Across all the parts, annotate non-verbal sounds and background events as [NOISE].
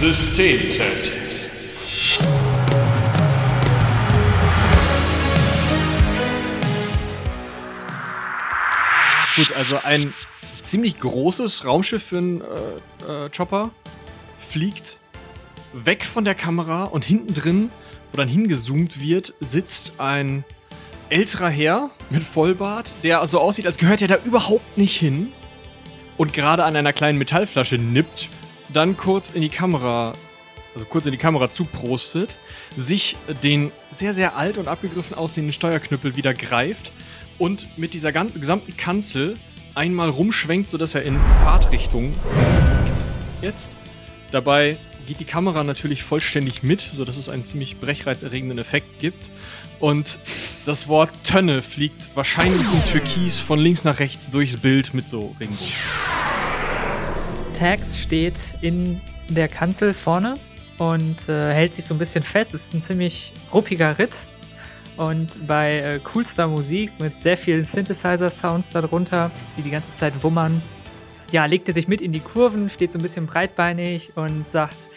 Systemtest. Gut, also ein ziemlich großes Raumschiff für einen äh, äh, Chopper fliegt weg von der Kamera und hinten drin, wo dann hingezoomt wird, sitzt ein älterer Herr mit Vollbart, der so aussieht, als gehört er da überhaupt nicht hin und gerade an einer kleinen Metallflasche nippt, dann kurz in die Kamera, also kurz in die Kamera zuprostet, sich den sehr, sehr alt und abgegriffen aussehenden Steuerknüppel wieder greift und mit dieser gesamten Kanzel einmal rumschwenkt, sodass er in Fahrtrichtung fliegt. Jetzt. Dabei geht die Kamera natürlich vollständig mit, sodass es einen ziemlich brechreizerregenden Effekt gibt. Und das Wort Tönne fliegt wahrscheinlich in Türkis von links nach rechts durchs Bild mit so Regenbogen. Tax steht in der Kanzel vorne und äh, hält sich so ein bisschen fest. Es ist ein ziemlich ruppiger Ritt. Und bei äh, coolster Musik mit sehr vielen Synthesizer-Sounds darunter, die die ganze Zeit wummern, ja, legt er sich mit in die Kurven, steht so ein bisschen breitbeinig und sagt,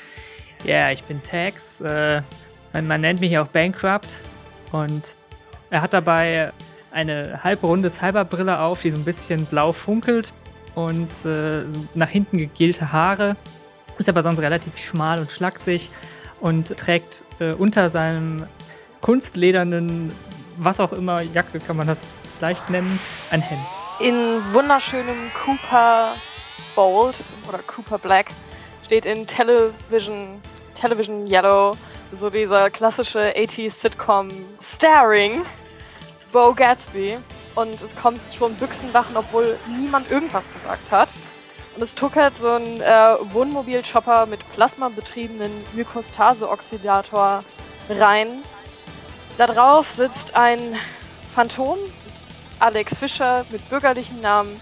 ja, yeah, ich bin Tax, äh, man, man, nennt mich auch Bankrupt und er hat dabei eine halbrunde Cyberbrille auf, die so ein bisschen blau funkelt und äh, nach hinten gegelte Haare, ist aber sonst relativ schmal und schlaksig und trägt äh, unter seinem kunstledernen, was auch immer, Jacke kann man das vielleicht nennen, ein Hemd in wunderschönem Cooper Bold oder Cooper Black steht in Television, Television Yellow so dieser klassische 80s Sitcom Starring Bo Gatsby. Und es kommt schon Büchsenwachen, obwohl niemand irgendwas gesagt hat. Und es tuckert so ein äh, Wohnmobil-Chopper mit plasmabetriebenen Mykostase-Oxidator rein. Da drauf sitzt ein Phantom, Alex Fischer mit bürgerlichem Namen.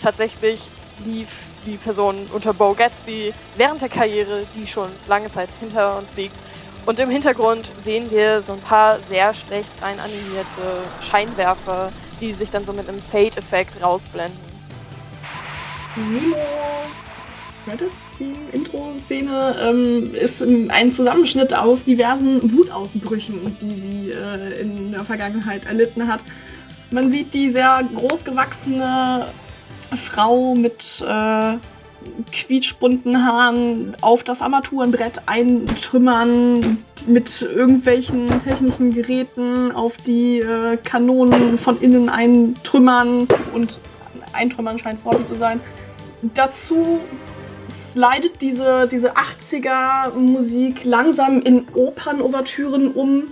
Tatsächlich lief die Person unter Bo Gatsby während der Karriere, die schon lange Zeit hinter uns liegt. Und im Hintergrund sehen wir so ein paar sehr schlecht rein animierte Scheinwerfer, die sich dann so mit einem Fade-Effekt rausblenden. Nimos Credit-Intro-Szene ähm, ist ein Zusammenschnitt aus diversen Wutausbrüchen, die sie äh, in der Vergangenheit erlitten hat. Man sieht die sehr großgewachsene Frau mit äh, quietschbunten Haaren auf das Armaturenbrett eintrümmern, mit irgendwelchen technischen Geräten auf die äh, Kanonen von innen eintrümmern und eintrümmern scheint es Hobby zu sein. Dazu slidet diese, diese 80er Musik langsam in Opernouvertüren um,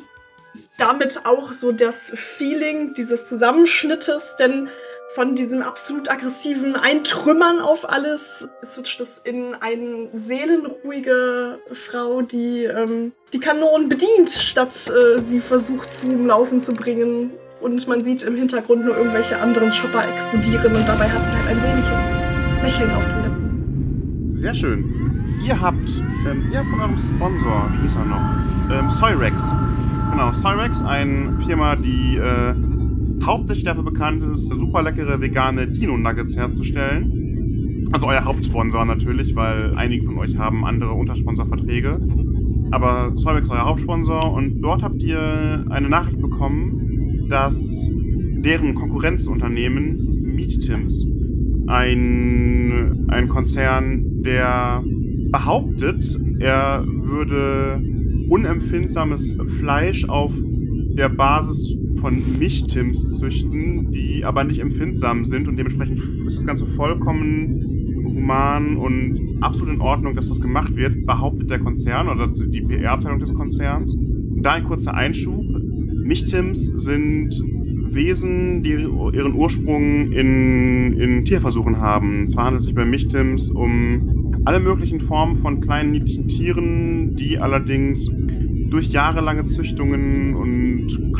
damit auch so das Feeling dieses Zusammenschnittes, denn von diesem absolut aggressiven Eintrümmern auf alles switcht es in eine seelenruhige Frau, die ähm, die Kanonen bedient, statt äh, sie versucht zum Laufen zu bringen. Und man sieht im Hintergrund nur irgendwelche anderen Chopper explodieren und dabei hat sie halt ein sehnliches Lächeln auf den Lippen. Sehr schön. Ihr habt, ähm, ihr habt von eurem Sponsor, wie hieß er noch? Ähm, Soyrex Genau, Cyrex, eine Firma, die äh, hauptsächlich dafür bekannt ist, super leckere vegane Dino-Nuggets herzustellen. Also euer Hauptsponsor natürlich, weil einige von euch haben andere Untersponsorverträge. Aber Cyrex ist euer Hauptsponsor und dort habt ihr eine Nachricht bekommen, dass deren Konkurrenzunternehmen MeatTims, ein, ein Konzern, der behauptet, er würde unempfindsames Fleisch auf der Basis von Michtims züchten, die aber nicht empfindsam sind und dementsprechend ist das Ganze vollkommen human und absolut in Ordnung, dass das gemacht wird, behauptet der Konzern oder die PR-Abteilung des Konzerns. Da ein kurzer Einschub. Michtims sind Wesen, die ihren Ursprung in, in Tierversuchen haben. Zwar handelt es sich bei Michtims um alle möglichen Formen von kleinen niedlichen Tieren, die allerdings durch jahrelange Züchtungen und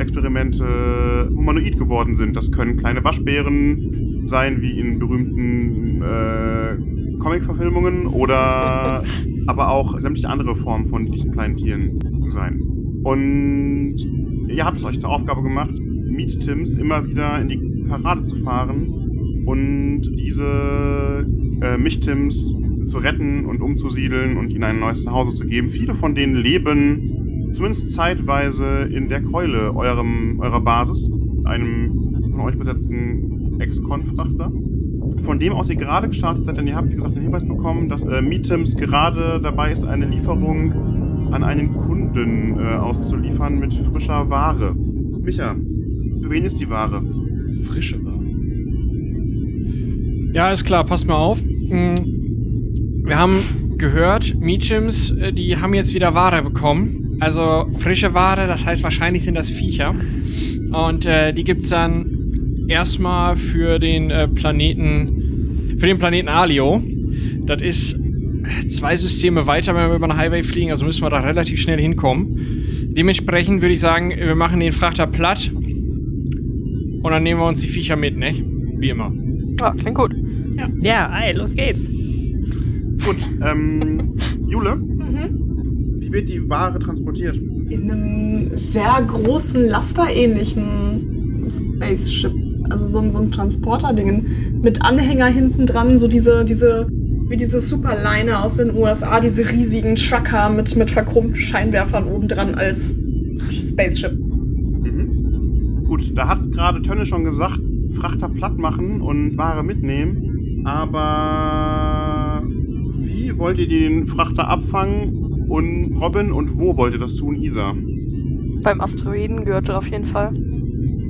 Klonexperimente humanoid geworden sind. Das können kleine Waschbären sein, wie in berühmten äh, Comic-Verfilmungen oder [LAUGHS] aber auch sämtliche andere Formen von niedlichen kleinen Tieren sein. Und ihr habt es euch zur Aufgabe gemacht, Meet Tims immer wieder in die Parade zu fahren und diese äh, Michtims zu retten und umzusiedeln und ihnen ein neues Zuhause zu geben. Viele von denen leben zumindest zeitweise in der Keule eurem, eurer Basis, einem von euch besetzten Ex-Con-Frachter. Von dem aus ihr gerade gestartet seid, denn ihr habt, wie gesagt, den Hinweis bekommen, dass äh, Meetems gerade dabei ist, eine Lieferung an einen Kunden äh, auszuliefern mit frischer Ware. Micha, für wen ist die Ware? Frische Ware. Ja, ist klar, passt mal auf. Mm, Wir haben gehört, Meetings, äh, die haben jetzt wieder Ware bekommen. Also frische Ware, das heißt wahrscheinlich sind das Viecher. Und äh, die gibt's dann erstmal für den äh, Planeten, für den Planeten Alio. Das ist zwei Systeme weiter, wenn wir über den Highway fliegen, also müssen wir da relativ schnell hinkommen. Dementsprechend würde ich sagen, wir machen den Frachter platt und dann nehmen wir uns die Viecher mit, ne? Wie immer. Ja, klingt gut. Ja, ey, los geht's. Gut, ähm, [LAUGHS] Jule, Mhm. Wie wird die Ware transportiert? In einem sehr großen Laster-ähnlichen Spaceship. Also so ein, so ein Transporter-Ding mit Anhänger hinten dran, so diese, diese, wie diese Superliner aus den USA, diese riesigen Trucker mit, mit verkrummten Scheinwerfern oben dran als Spaceship. Mhm. Gut, da hat gerade Tönne schon gesagt, Frachter platt machen und Ware mitnehmen. Aber wie wollt ihr den Frachter abfangen? Und Robin, und wo wollt ihr das tun, Isa? Beim Asteroidengürtel auf jeden Fall.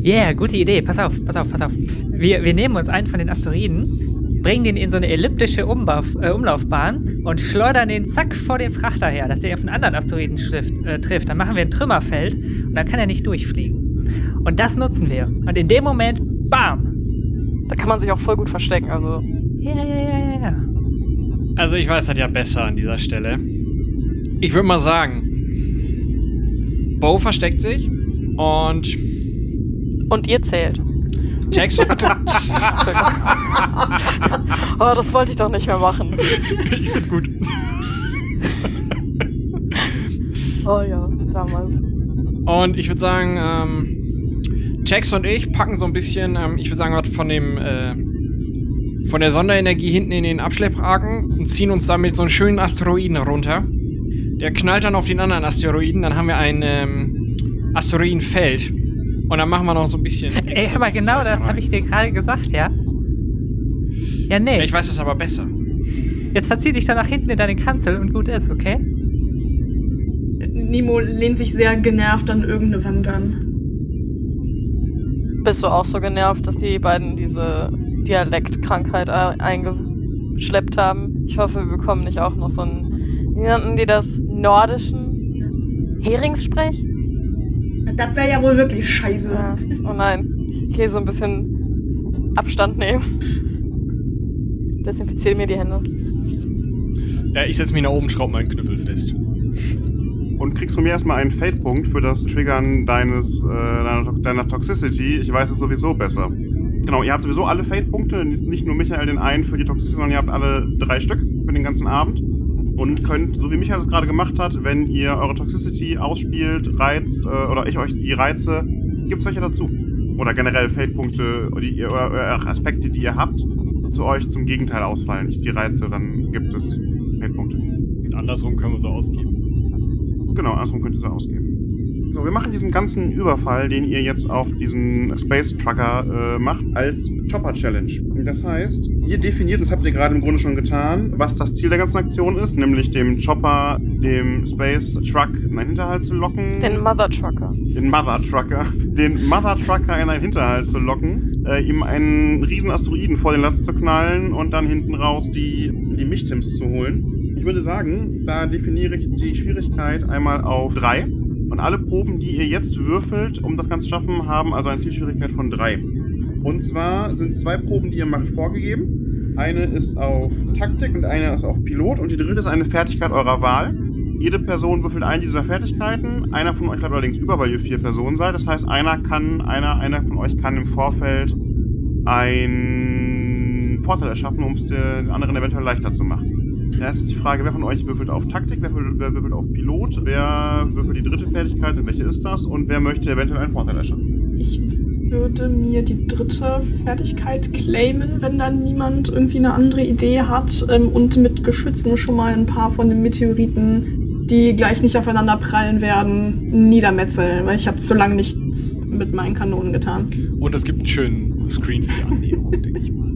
Yeah, gute Idee. Pass auf, pass auf, pass auf. Wir, wir nehmen uns einen von den Asteroiden, bringen den in so eine elliptische Umlauf, äh, Umlaufbahn und schleudern den zack vor den Frachter her, dass er auf einen anderen Asteroiden trifft, äh, trifft. Dann machen wir ein Trümmerfeld und dann kann er nicht durchfliegen. Und das nutzen wir. Und in dem Moment, bam! Da kann man sich auch voll gut verstecken. Also, Ja, ja, ja, ja, ja. Also ich weiß das ja besser an dieser Stelle. Ich würde mal sagen, Bo versteckt sich und und ihr zählt. Jax [LAUGHS] Oh, das wollte ich doch nicht mehr machen. [LAUGHS] ich find's gut. Oh ja, damals. Und ich würde sagen, ähm, Jax und ich packen so ein bisschen, ähm, ich würde sagen, was von dem, äh, von der Sonderenergie hinten in den Abschlepphaken und ziehen uns damit so einen schönen Asteroiden runter. Der knallt dann auf den anderen Asteroiden, dann haben wir ein ähm, Asteroidenfeld. Und dann machen wir noch so ein bisschen. [LAUGHS] Ey, mal, genau das habe ich dir gerade gesagt, ja? Ja, nee. Ich weiß es aber besser. Jetzt verzieh dich da nach hinten in deine Kanzel und gut ist, okay? Nemo lehnt sich sehr genervt an irgendeine Wand an. Bist du auch so genervt, dass die beiden diese Dialektkrankheit äh, eingeschleppt haben? Ich hoffe, wir bekommen nicht auch noch so einen, nannten die das, nordischen Heringssprech? Das wäre ja wohl wirklich scheiße. Ja. Oh nein, ich gehe so ein bisschen Abstand nehmen. Desinfiziere mir die Hände. Ja, ich setze mich nach oben, schraube meinen Knüppel fest. Und kriegst von mir erstmal einen Fate-Punkt für das Triggern deines, äh, deiner, deiner Toxicity. Ich weiß es sowieso besser. Genau, ihr habt sowieso alle Fate-Punkte, nicht nur Michael den einen für die Toxicity, sondern ihr habt alle drei Stück für den ganzen Abend. Und könnt, so wie Michael das gerade gemacht hat, wenn ihr eure Toxicity ausspielt, reizt, äh, oder ich euch die reize, gibt's welche dazu. Oder generell Fate-Punkte die ihr, oder, Aspekte, die ihr habt, zu euch zum Gegenteil ausfallen. Ich die reize, dann gibt es Fate-Punkte. Und andersrum können wir so ausgeben. Genau, andersrum könnt ihr sie ausgeben. So, wir machen diesen ganzen Überfall, den ihr jetzt auf diesen Space Trucker äh, macht, als Chopper Challenge. Das heißt, ihr definiert, das habt ihr gerade im Grunde schon getan, was das Ziel der ganzen Aktion ist, nämlich dem Chopper, dem Space Truck in einen Hinterhalt zu locken. Den Mother Trucker. den Mother Trucker, den Mother Trucker in einen Hinterhalt zu locken, äh, ihm einen riesen Asteroiden vor den Latz zu knallen und dann hinten raus die, die Michtims zu holen. Ich würde sagen, da definiere ich die Schwierigkeit einmal auf drei. Und alle Proben, die ihr jetzt würfelt, um das Ganze zu schaffen, haben also eine Zielschwierigkeit von drei. Und zwar sind zwei Proben, die ihr macht, vorgegeben. Eine ist auf Taktik und eine ist auf Pilot und die dritte ist eine Fertigkeit eurer Wahl. Jede Person würfelt eine dieser Fertigkeiten. Einer von euch bleibt allerdings über, weil ihr vier Personen seid. Das heißt, einer kann, einer, einer von euch kann im Vorfeld einen Vorteil erschaffen, um es den anderen eventuell leichter zu machen. Da ist jetzt die Frage, wer von euch würfelt auf Taktik, wer, würfelt- wer würfelt auf Pilot, wer würfelt die dritte Fertigkeit und welche ist das und wer möchte eventuell einen Vorteil erschaffen. Ich würde mir die dritte Fertigkeit claimen, wenn dann niemand irgendwie eine andere Idee hat ähm, und mit Geschützen schon mal ein paar von den Meteoriten, die gleich nicht aufeinander prallen werden, niedermetzeln, weil ich habe zu lange nichts mit meinen Kanonen getan. Und es gibt einen schönen Screen für die Annäherung, [LAUGHS] denke ich mal.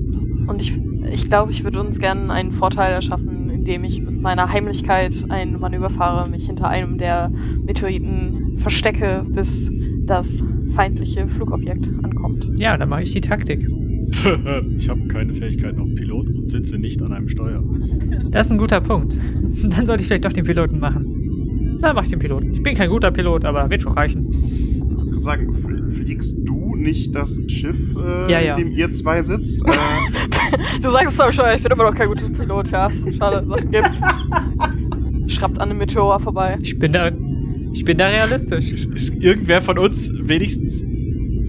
Und ich, ich glaube, ich würde uns gerne einen Vorteil erschaffen, indem ich mit meiner Heimlichkeit ein Manöver fahre, mich hinter einem der Meteoriten verstecke, bis das feindliche Flugobjekt ankommt. Ja, dann mache ich die Taktik. [LAUGHS] ich habe keine Fähigkeiten auf Pilot und sitze nicht an einem Steuer. Das ist ein guter Punkt. Dann sollte ich vielleicht doch den Piloten machen. Dann mache ich den Piloten. Ich bin kein guter Pilot, aber wird schon reichen. Ich sagen, fl- fliegst du nicht das Schiff, äh, Ja, ja. in dem ihr zwei sitzt? Äh, [LAUGHS] Du sagst es aber schon, ich bin immer noch kein guter Pilot, ja. Schade, Sachen gibt's. [LAUGHS] Schrappt an einem Meteor vorbei. Ich bin da, ich bin da realistisch. Ist, ist irgendwer von uns wenigstens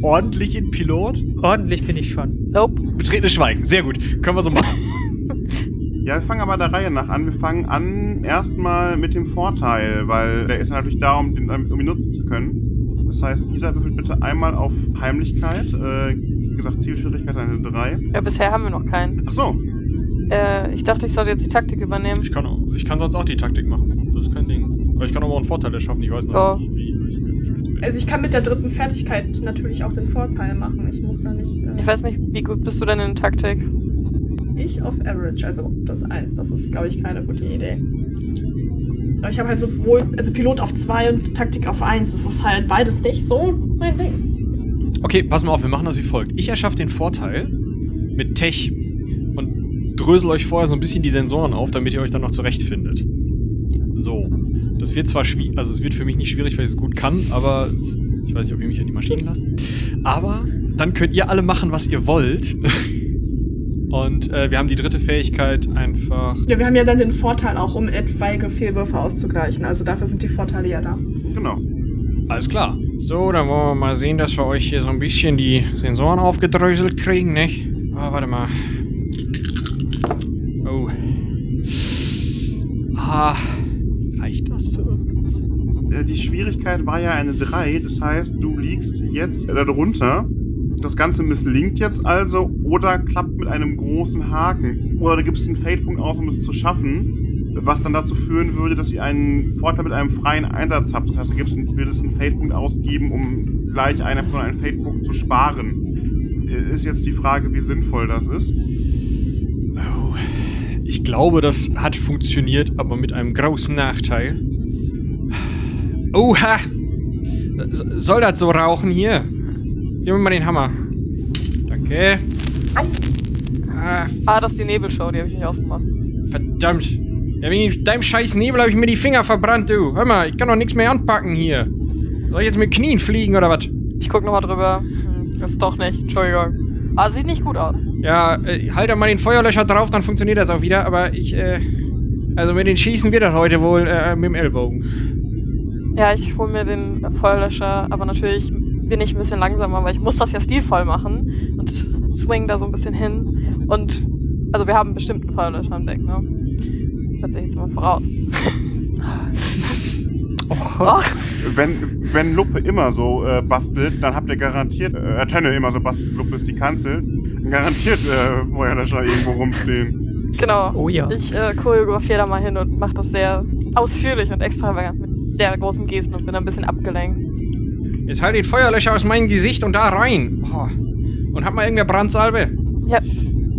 ordentlich in Pilot? Ordentlich bin ich schon. Nope. Betretenes Schweigen. Sehr gut. Können wir so machen. [LAUGHS] ja, wir fangen aber der Reihe nach an. Wir fangen an erstmal mit dem Vorteil, weil der ist ja natürlich da, um, den, um ihn nutzen zu können. Das heißt, Isa würfelt bitte einmal auf Heimlichkeit. Äh, wie gesagt, Zielschwierigkeit eine 3. Ja, bisher haben wir noch keinen. Ach so, Äh, ich dachte, ich sollte jetzt die Taktik übernehmen. Ich kann, auch, ich kann sonst auch die Taktik machen. Das ist kein Ding. Aber ich kann aber auch einen Vorteil erschaffen. Ich weiß noch Ja. nicht, wie. Schlecht Also ich kann mit der dritten Fertigkeit natürlich auch den Vorteil machen. Ich muss da nicht. Äh, Ich weiß nicht, wie gut bist du denn in Taktik? Ich auf Average, also plus 1. Das ist, glaube ich, keine gute Idee. Aber ich habe halt sowohl, also Pilot auf 2 und Taktik auf 1. Das ist halt beides nicht so mein Ding. Okay, pass mal auf, wir machen das wie folgt. Ich erschaffe den Vorteil mit Tech und drösel euch vorher so ein bisschen die Sensoren auf, damit ihr euch dann noch zurechtfindet. So. Das wird zwar schwierig, also es wird für mich nicht schwierig, weil ich es gut kann, aber ich weiß nicht, ob ihr mich an die Maschinen lasst. Aber dann könnt ihr alle machen, was ihr wollt. Und äh, wir haben die dritte Fähigkeit einfach. Ja, wir haben ja dann den Vorteil auch, um etwaige Fehlwürfe auszugleichen. Also dafür sind die Vorteile ja da. genau. Alles klar. So, dann wollen wir mal sehen, dass wir euch hier so ein bisschen die Sensoren aufgedröselt kriegen, nicht? Oh, warte mal. Oh. Ah. Die Schwierigkeit war ja eine 3. Das heißt, du liegst jetzt darunter. Das Ganze misslingt jetzt also oder klappt mit einem großen Haken. Oder du gibst einen Fade-Punkt aus, um es zu schaffen, was dann dazu führen würde, dass ihr einen Vorteil mit einem freien Einsatz habt. Das heißt, du gibst würdest einen Fade-Punkt ausgeben, um gleich einer Person einen Fade-Punkt zu sparen. Äh, Ist jetzt die Frage, wie sinnvoll das ist. Oh. Ich glaube, das hat funktioniert, aber mit einem großen Nachteil. Oha! Soll das so rauchen hier? Gib mir mal den Hammer. Danke. Ah, Ah, das ist die Nebelshow, die habe ich nicht ausgemacht. verdammt. Ja, wegen deinem scheiß Nebel habe ich mir die Finger verbrannt, du. Hör mal, ich kann doch nichts mehr anpacken hier. Soll ich jetzt mit Knien fliegen oder was? Ich guck nochmal drüber. Hm, ist doch nicht. Entschuldigung. Ah, sieht nicht gut aus. Ja, äh, halt da mal den Feuerlöscher drauf, dann funktioniert das auch wieder. Aber ich, äh... Also mit den Schießen wird das heute wohl äh, mit dem Ellbogen. Ja, ich hole mir den Feuerlöscher, aber natürlich bin ich ein bisschen langsamer, weil ich muss das ja stilvoll machen und swing da so ein bisschen hin. Und also wir haben bestimmt einen Feuerlöscher im Deck, ne? Setze ich jetzt mal voraus. [LAUGHS] Och, Och, Wenn, wenn Luppe immer so äh, bastelt, dann habt ihr garantiert, äh, Tönne immer so bastelt, Luppe ist die Kanzel, garantiert äh, Feuerlöscher irgendwo rumstehen. genau. Oh ja. Ich äh, choreografiere da mal hin und mache das sehr ausführlich und extravagant mit sehr großen Gesten und bin ein bisschen abgelenkt. Jetzt halt den Feuerlöscher aus meinem Gesicht und da rein. Oh. Und hab mal irgendeine Brandsalbe. Ja,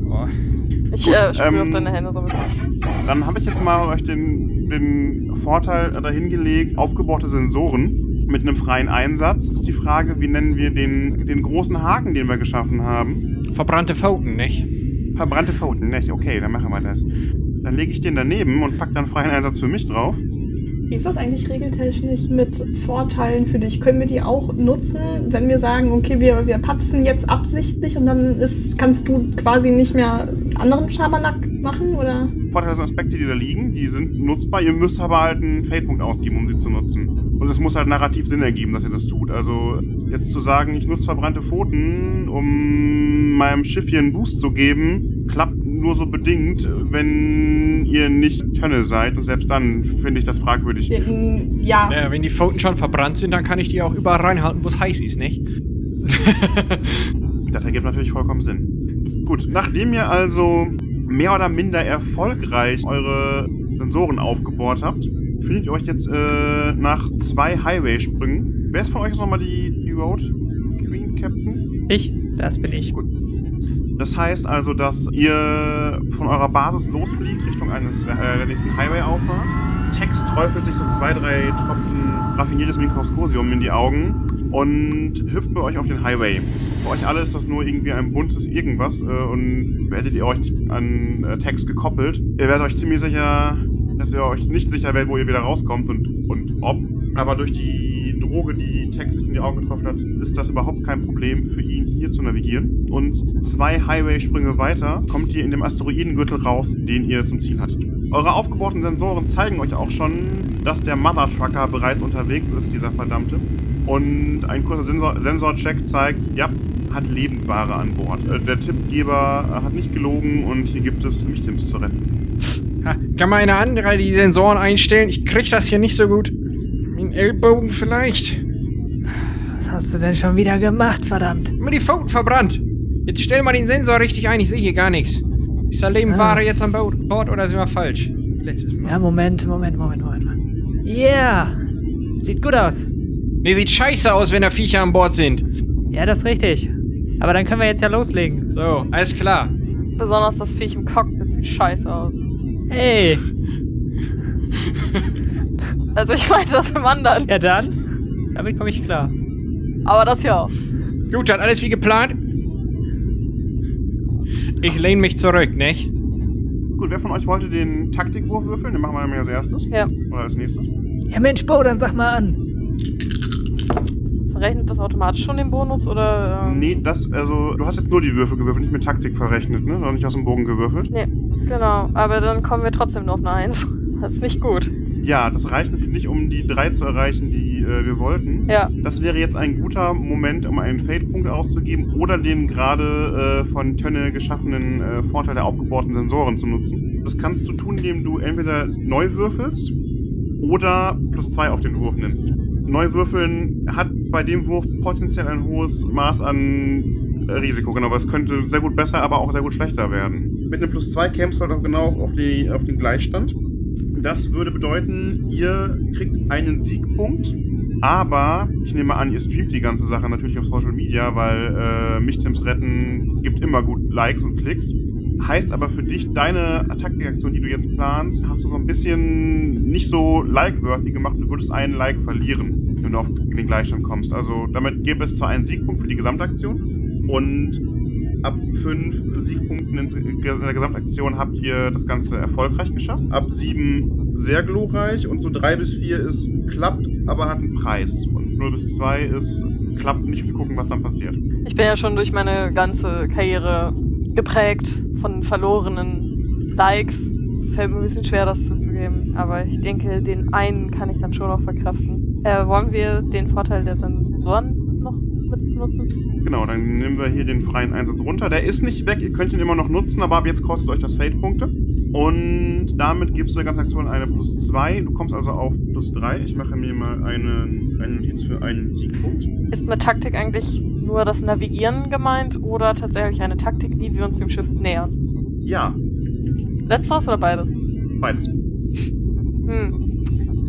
Oh. ich Gut, äh, spüre ähm, auf deine Hände so ein bisschen. Dann habe ich jetzt mal euch den, den Vorteil dahingelegt, aufgebaute Sensoren mit einem freien Einsatz. Das ist die Frage, wie nennen wir den, den großen Haken, den wir geschaffen haben? Verbrannte Pfoten, nicht? Verbrannte Pfoten, nicht? Okay, dann machen wir das. Dann lege ich den daneben und pack dann freien Einsatz für mich drauf. Wie ist das eigentlich regeltechnisch mit Vorteilen für dich? Können wir die auch nutzen, wenn wir sagen, okay, wir, wir patzen jetzt absichtlich und dann ist, kannst du quasi nicht mehr anderen Schabernack machen? Oder? Vorteile sind Aspekte, die da liegen, die sind nutzbar. Ihr müsst aber halt einen Fade-Punkt ausgeben, um sie zu nutzen. Und es muss halt narrativ Sinn ergeben, dass ihr das tut. Also jetzt zu sagen, ich nutze verbrannte Pfoten, um meinem Schiff hier einen Boost zu geben, klappt nur so bedingt, wenn ihr nicht Tönne seid. Und selbst dann finde ich das fragwürdig. Ja. Naja, wenn die Pfoten schon verbrannt sind, dann kann ich die auch überall reinhalten, wo es heiß ist, nicht? das ergibt natürlich vollkommen Sinn. Gut, nachdem ihr also mehr oder minder erfolgreich eure Sensoren aufgebohrt habt, findet ihr euch jetzt äh, nach zwei Highway-Sprüngen. Wer ist von euch jetzt nochmal die, die Road Queen Captain? Ich? Das bin ich. Gut. Das heißt also, dass ihr von eurer Basis losfliegt Richtung eines äh, der nächsten Highway-Auffahrt. Text träufelt sich so zwei, drei Tropfen raffiniertes Mikroskosium in die Augen und hüpft bei euch auf den Highway. Für euch alle ist das nur irgendwie ein buntes Irgendwas äh, und werdet ihr euch an äh, Text gekoppelt. Ihr werdet euch ziemlich sicher, dass ihr euch nicht sicher werdet, wo ihr wieder rauskommt und, und ob. Aber durch die Droge, die Tex sich in die Augen getroffen hat, ist das überhaupt kein Problem für ihn, hier zu navigieren. Und zwei Highway-Sprünge weiter kommt ihr in dem Asteroidengürtel raus, den ihr zum Ziel hattet. Eure aufgebohrten Sensoren zeigen euch auch schon, dass der Mother Trucker bereits unterwegs ist, dieser verdammte. Und ein kurzer Sensor Sensorcheck zeigt, ja, hat Lebendware an Bord. Äh, der Tippgeber hat nicht gelogen und hier gibt es Michtims zu retten. Kann mal eine andere die Sensoren einstellen? Ich krieg das hier nicht so gut. Ellbogen vielleicht. Was hast du denn schon wieder gemacht, verdammt? Immer die Pfoten verbrannt. Jetzt stell mal den Sensor richtig ein, ich sehe hier gar nichts. Ist da Lebendware Ah. jetzt an Bord Bord oder sind wir falsch? Letztes Mal. Ja, Moment, Moment, Moment, Moment. Yeah! Sieht gut aus. Nee, sieht scheiße aus, wenn da Viecher an Bord sind. Ja, das ist richtig. Aber dann können wir jetzt ja loslegen. So, alles klar. Besonders das Viech im Cockpit sieht scheiße aus. Hey! [LAUGHS] Also ich meinte das im anderen. Ja dann, damit komme ich klar. Aber das ja auch. Gut, dann alles wie geplant. Ich lehne mich zurück, nicht? Gut, wer von euch wollte den Taktikwurf würfeln? Den machen wir immer als erstes. Ja. Oder als nächstes. Ja Mensch, Bo, dann sag mal an. Verrechnet das automatisch schon den Bonus oder? Ähm, Nee, das, also, du hast jetzt nur die Würfel gewürfelt, nicht mit Taktik verrechnet, ne? Oder nicht aus dem Bogen gewürfelt. Nee, genau. Aber dann kommen wir trotzdem nur auf eine Eins. Das ist nicht gut. Ja, das reicht natürlich nicht, um die drei zu erreichen, die äh, wir wollten. Ja. Das wäre jetzt ein guter Moment, um einen Fade-Punkt auszugeben oder den gerade äh, von Tönne geschaffenen äh, Vorteil der aufgebohrten Sensoren zu nutzen. Das kannst du tun, indem du entweder neu würfelst oder plus zwei auf den Wurf nimmst. Neu würfeln hat bei dem Wurf potenziell ein hohes Maß an äh, Risiko, genau, weil es könnte sehr gut besser, aber auch sehr gut schlechter werden. Mit einem plus zwei kämpfst du halt auch genau auf, die, auf den Gleichstand. Das würde bedeuten, ihr kriegt einen Siegpunkt, aber ich nehme an, ihr streamt die ganze Sache natürlich auf Social Media, weil äh, Michtims retten gibt immer gut Likes und Klicks. Heißt aber für dich, deine Attackreaktion, die du jetzt planst, hast du so ein bisschen nicht so like-worthy gemacht und würdest einen Like verlieren, wenn du auf den Gleichstand kommst. Also damit gäbe es zwar einen Siegpunkt für die Gesamtaktion und ab fünf Siegpunkten in der Gesamtaktion habt ihr das Ganze erfolgreich geschafft. Ab sieben sehr glorreich und so drei bis vier ist klappt, aber hat einen Preis. Und 0 bis zwei ist klappt nicht wir gucken, was dann passiert. Ich bin ja schon durch meine ganze Karriere geprägt von verlorenen Likes. Es fällt mir ein bisschen schwer, das zuzugeben. Aber ich denke, den einen kann ich dann schon noch verkraften. Äh, wollen wir den Vorteil der Sensoren noch mit benutzen? Genau, dann nehmen wir hier den freien Einsatz runter. Der ist nicht weg, ihr könnt ihn immer noch nutzen, aber ab jetzt kostet euch das Fade-Punkte. Und damit gibst du der ganzen Aktion eine plus 2. Du kommst also auf plus 3. Ich mache mir mal eine, eine Notiz für einen Siegpunkt. Ist mit Taktik eigentlich nur das Navigieren gemeint oder tatsächlich eine Taktik, wie wir uns dem Schiff nähern? Ja, Letzteres oder beides? beides. Hm.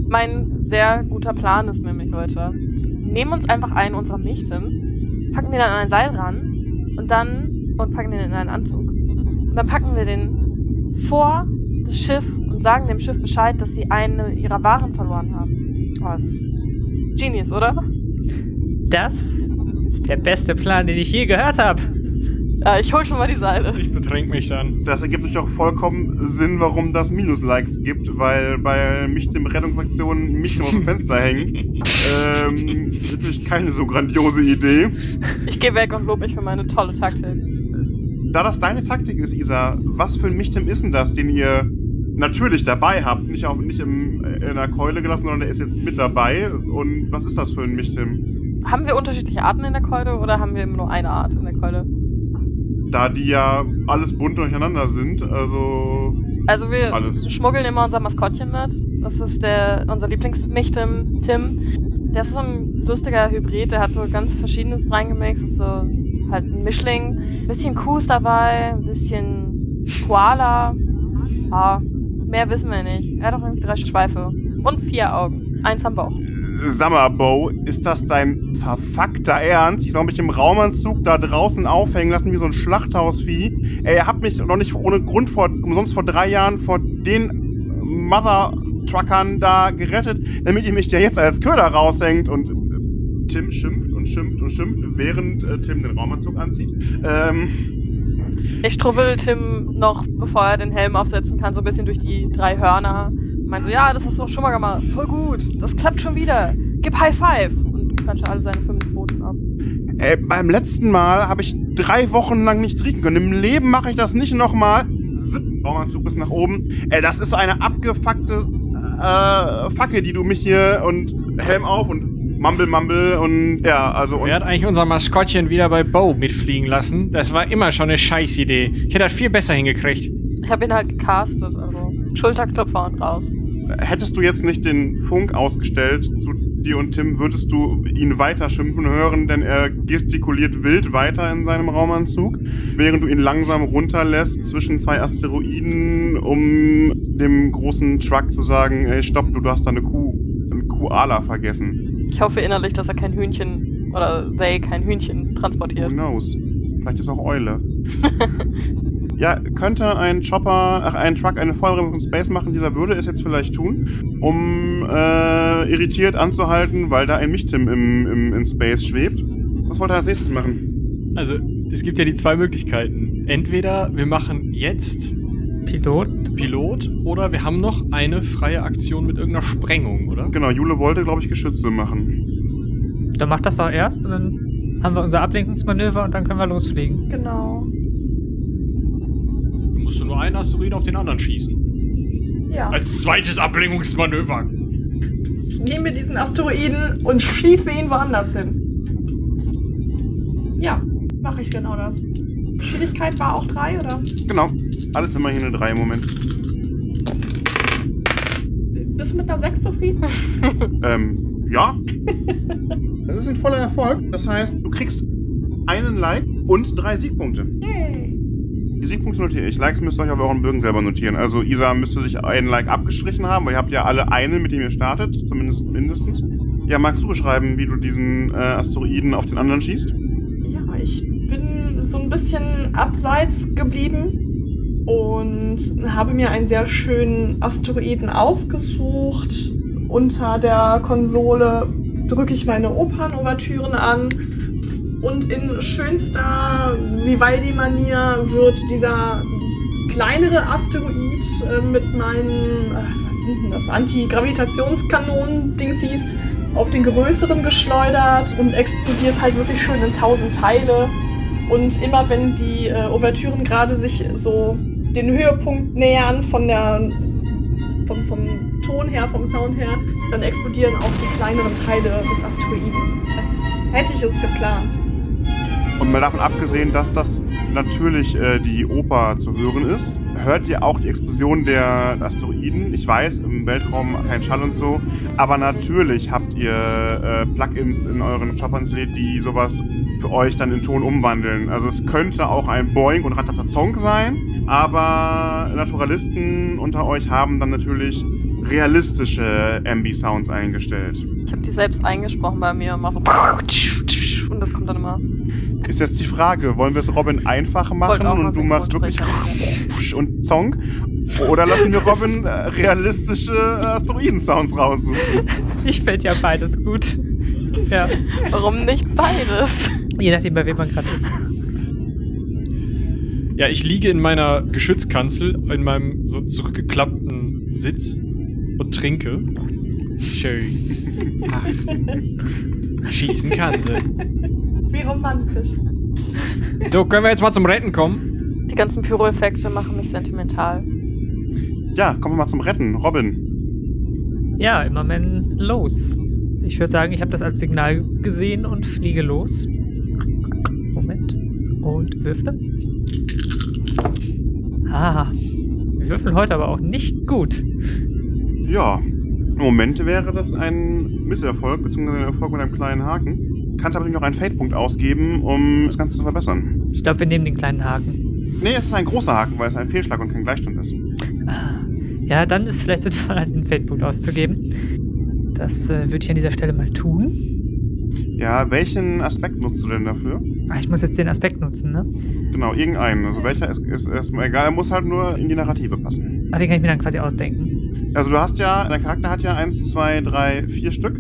Mein sehr guter Plan ist nämlich, Leute, nehmen uns einfach einen unserer Michtims, packen den an ein Seil ran und dann und packen den in einen Anzug. Und dann packen wir den vor das Schiff und sagen dem Schiff Bescheid, dass sie eine ihrer Waren verloren haben. Oh, das ist Genius, oder? Das ist der beste Plan, den ich je gehört habe. Ja, ich hol schon mal die Seile. Ich betränk mich dann. Das ergibt euch auch vollkommen Sinn, warum das Minus-Likes gibt, weil bei mich dem Rettungsaktion mich aus dem Fenster hängen. [LAUGHS] ähm, natürlich keine so grandiose Idee. Ich gehe weg und lobe mich für meine tolle Taktik. Da das deine Taktik ist, Isa, was für ein Michtim ist denn das, den ihr natürlich dabei habt? Nicht, auf, nicht im, in der Keule gelassen, sondern der ist jetzt mit dabei. Und was ist das für ein Michtim? Haben wir unterschiedliche Arten in der Keule oder haben wir immer nur eine Art in der Keule? Da die ja alles bunt durcheinander sind, also Also wir Alles. schmuggeln immer unser Maskottchen mit. Das ist der unser Lieblingsmichtim, Tim. Der ist so ein lustiger Hybrid, der hat so ganz Verschiedenes reingemixt. Ist so halt ein Mischling. Ein bisschen Kuhs dabei, ein bisschen Koala. Ja, mehr wissen wir nicht. Er hat auch irgendwie drei Schweife. Und vier Augen. Eins am Bauch. Sag mal, Bo, ist das dein verfuckter Ernst? Ich soll mich im Raumanzug da draußen aufhängen lassen wie so ein Schlachthausvieh. Ey, ihr habt mich noch nicht ohne Grund vor, umsonst vor drei Jahren vor den Mother-Truckern da gerettet, damit ihr mich ja jetzt als Köder raushängt und äh, Tim schimpft und schimpft und schimpft, während äh, Tim den Raumanzug anzieht. Ähm, Ich strubbel Tim noch, bevor er den Helm aufsetzen kann, so ein bisschen durch die drei Hörner. Meint so, ja, das hast du doch schon mal gemacht. Voll gut. Das klappt schon wieder. Gib High Five. Und klatsche alle seine fünf Pfoten ab. Ey, beim letzten Mal habe ich drei Wochen lang nichts riechen können. Im Leben mache ich das nicht nochmal. Zip, Raumanzug bis nach oben. Ey, das ist eine abgefuckte äh, Facke, die du mich hier und Helm auf und Mumble Mumble und ja, also und Wer hat eigentlich unser Maskottchen wieder bei Bo mitfliegen lassen? Das war immer schon eine Scheißidee. Ich hätte das viel besser hingekriegt. Ich habe ihn halt gecastet, also Schulterklopfer und raus. hättest du jetzt nicht den Funk ausgestellt zu dir und Tim, würdest du ihn weiter schimpfen hören, denn er gestikuliert wild weiter in seinem Raumanzug, während du ihn langsam runterlässt zwischen zwei Asteroiden, um dem großen Truck zu sagen, ey, stopp, du, hast da eine Kuh, einen Koala vergessen. Ich hoffe innerlich, dass er kein Hühnchen oder they kein Hühnchen Who transportiert. knows? Vielleicht ist auch Eule. [LAUGHS] ja, könnte ein Chopper, ach, ein Truck eine Vollbremsung in Space machen, dieser würde es jetzt vielleicht tun, um äh, irritiert anzuhalten, weil da ein Michtim im, im, in Space schwebt. Was wollte er als nächstes machen? Also, es gibt ja die zwei Möglichkeiten. Entweder wir machen jetzt Pilot. Pilot oder wir haben noch eine freie Aktion mit irgendeiner Sprengung, oder? Genau, Jule wollte, glaube ich, Geschütze machen. Dann macht das doch erst und dann haben wir unser Ablenkungsmanöver und dann können wir losfliegen. Genau. Du musst nur einen Asteroiden auf den anderen schießen. Ja. Als zweites Ablenkungsmanöver. Ich nehme diesen Asteroiden und schieße ihn woanders hin. Ja, mache ich genau das. Schwierigkeit war auch drei, oder? Genau, alles immerhin eine 3 im Moment. Bist du mit einer 6 zufrieden? [LAUGHS] Ähm, ja. [LAUGHS] Das ist ein voller Erfolg. Das heißt, du kriegst einen Like und drei Siegpunkte. Yay. Siegpunkte notiere ich. Likes müsst ihr euch auf euren Bögen selber notieren. Also Isa müsste sich einen Like abgestrichen haben, weil ihr habt ja alle einen, mit dem ihr startet, zumindest mindestens. Ja, magst du beschreiben, wie du diesen äh, Asteroiden auf den anderen schießt? Ja, ich bin so ein bisschen abseits geblieben und habe mir einen sehr schönen Asteroiden ausgesucht. Unter der Konsole drücke ich meine Opernouvertüren an und in schönster Vivaldi-Manier wird dieser kleinere Asteroid äh, mit meinen, äh, was sind denn das, Anti-Gravitationskanonen-Dingsies auf den größeren geschleudert und explodiert halt wirklich schön in tausend Teile. Und immer wenn die äh, Ouvertüren gerade sich so den Höhepunkt nähern von der vom, vom Ton her, vom Sound her, dann explodieren auch die kleineren Teile des Asteroiden. Als hätte ich es geplant. Und mal davon abgesehen, dass das natürlich äh, die Oper zu hören ist, hört ihr auch die Explosion der Asteroiden. Ich weiß, im Weltraum kein Schall und so, aber natürlich habt ihr äh, Plugins in euren Chopper installiert, die sowas für euch dann in Ton umwandeln. Also es könnte auch ein Boing und Ratatatzonk sein, aber Naturalisten unter euch haben dann natürlich realistische Ambi-Sounds eingestellt. Ich habe die selbst eingesprochen bei mir und mach so. [LAUGHS] Und das kommt dann immer. Ist jetzt die Frage, wollen wir es Robin einfach machen und du machst wirklich und Song? Oder lassen wir Robin äh, realistische äh, Asteroiden-Sounds raussuchen? [LAUGHS] Ich fände ja beides gut. [LAUGHS] Ja, Warum nicht beides? je nachdem, bei wem man gerade ist. Ja, ich liege in meiner Geschützkanzel, in meinem so zurückgeklappten Sitz und trinke. Schön. Ach. Schießen kann sie. Romantisch. So, können wir jetzt mal zum Retten kommen? Die ganzen Pyro-Effekte machen mich sentimental. Ja, kommen wir mal zum Retten. Robin. Ja, im Moment los. Ich würde sagen, ich habe das als Signal gesehen und fliege los. Moment. Und würfle. Ah, wir würfeln heute aber auch nicht gut. Ja, im Moment wäre das ein Misserfolg, beziehungsweise einen Erfolg mit einem kleinen Haken. Kannst aber natürlich noch einen Fate-Punkt ausgeben, um das Ganze zu verbessern. Ich glaube, wir nehmen den kleinen Haken. Nee, es ist ein großer Haken, weil es ein Fehlschlag und kein Gleichstand ist. Ja, dann ist vielleicht [LAUGHS] sinnvoll, einen Feldpunkt auszugeben. Das äh, würde ich an dieser Stelle mal tun. Ja, welchen Aspekt nutzt du denn dafür? Ah, ich muss jetzt den Aspekt nutzen, ne? Genau, irgendeinen. Also welcher ist, ist erstmal egal, er muss halt nur in die Narrative passen. Ach, den kann ich mir dann quasi ausdenken. Also du hast ja, dein Charakter hat ja eins, zwei, drei, vier Stück.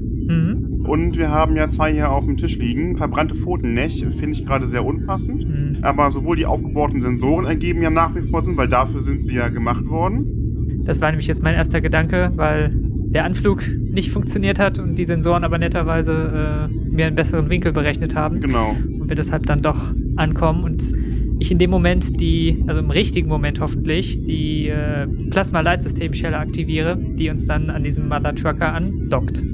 Und wir haben ja zwei hier auf dem Tisch liegen. Verbrannte Pfotennech finde ich gerade sehr unpassend. Mhm. Aber sowohl die aufgebohrten Sensoren ergeben ja nach wie vor Sinn, weil dafür sind sie ja gemacht worden. Das war nämlich jetzt mein erster Gedanke, weil der Anflug nicht funktioniert hat und die Sensoren aber netterweise äh, mir einen besseren Winkel berechnet haben Genau. und wir deshalb dann doch ankommen und ich in dem Moment die, also im richtigen Moment hoffentlich, die äh, Plasma-Leitsystem-Schelle aktiviere, die uns dann an diesem Mother Trucker andockt.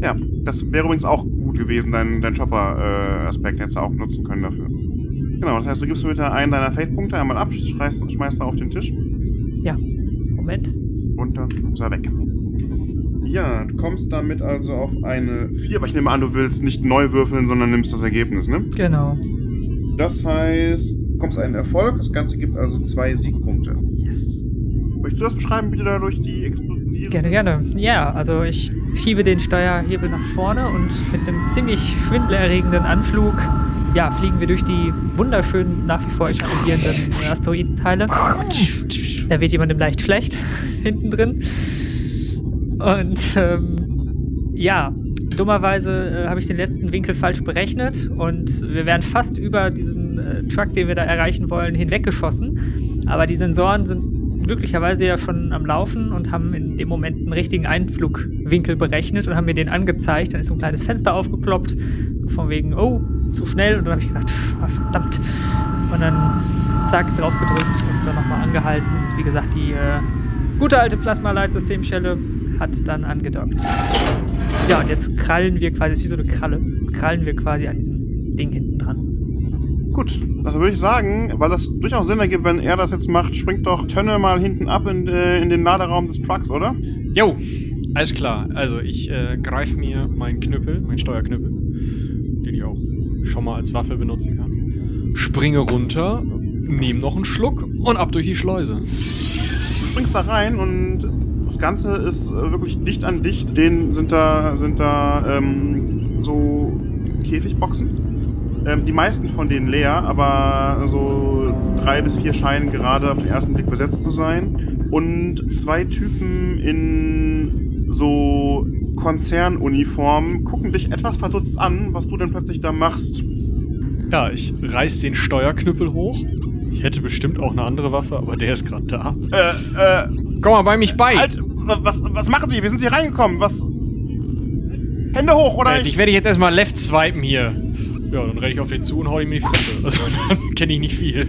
Ja, das wäre übrigens auch gut gewesen, dein, dein Chopper-Aspekt hättest du auch nutzen können dafür. Genau, das heißt, du gibst mir bitte einen deiner Fate-Punkte einmal ab, schmeißt, schmeißt er auf den Tisch Moment. und dann ist er weg. Ja, du kommst damit also auf eine 4, aber ich nehme an, du willst nicht neu würfeln, sondern nimmst das Ergebnis, ne? Genau. Das heißt, du kommst einen Erfolg, das Ganze gibt also zwei Siegpunkte. Yes. Möchtest du das beschreiben, wie du da durch die explodieren? Gerne, gerne. Ja, also ich schiebe den Steuerhebel nach vorne und mit einem ziemlich schwindelerregenden Anflug, ja, fliegen wir durch die wunderschön nach wie vor explodierenden Asteroidenteile. Da wird jemandem leicht schlecht [LAUGHS] hinten drin. Und ähm, ja, dummerweise äh, habe ich den letzten Winkel falsch berechnet und wir wären fast über diesen äh, Truck, den wir da erreichen wollen, hinweggeschossen. Aber die Sensoren sind glücklicherweise ja schon am Laufen und haben in dem Moment einen richtigen Einflugwinkel berechnet und haben mir den angezeigt. Dann ist so ein kleines Fenster aufgeploppt, so von wegen, oh, zu schnell. Und dann habe ich gedacht, pff, ah, verdammt. Und dann zack, drauf gedrückt und dann nochmal angehalten. Und wie gesagt, die äh, gute alte Plasma-Leitsystemschelle hat dann angedockt. Ja, und jetzt krallen wir quasi, das ist wie so eine Kralle, jetzt krallen wir quasi an diesem Ding hinten dran. Gut, das würde ich sagen, weil das durchaus Sinn ergibt, wenn er das jetzt macht, springt doch Tönne mal hinten ab in, äh, in den Laderaum des Trucks, oder? Jo, alles klar. Also ich äh, greife mir meinen Knüppel, meinen Steuerknüppel, den ich auch schon mal als Waffe benutzen kann. Springe runter, nehme noch einen Schluck und ab durch die Schleuse. Du springst da rein und das Ganze ist äh, wirklich dicht an dicht. Den sind da, sind da ähm, so Käfigboxen. Ähm, die meisten von denen leer, aber so drei bis vier scheinen gerade auf den ersten Blick besetzt zu sein. Und zwei Typen in so Konzernuniformen gucken dich etwas verdutzt an, was du denn plötzlich da machst. Ja, ich reiß den Steuerknüppel hoch. Ich hätte bestimmt auch eine andere Waffe, aber der ist gerade da. Äh, äh, Komm mal bei mich bei! halt, was, was machen Sie? Wie sind Sie reingekommen? Was? Hände hoch, oder Äh, ich werde jetzt erstmal left swipen hier. Ja, dann renne ich auf den zu und hau ihm in die Fresse. [LAUGHS] Also, dann kenne ich nicht viel.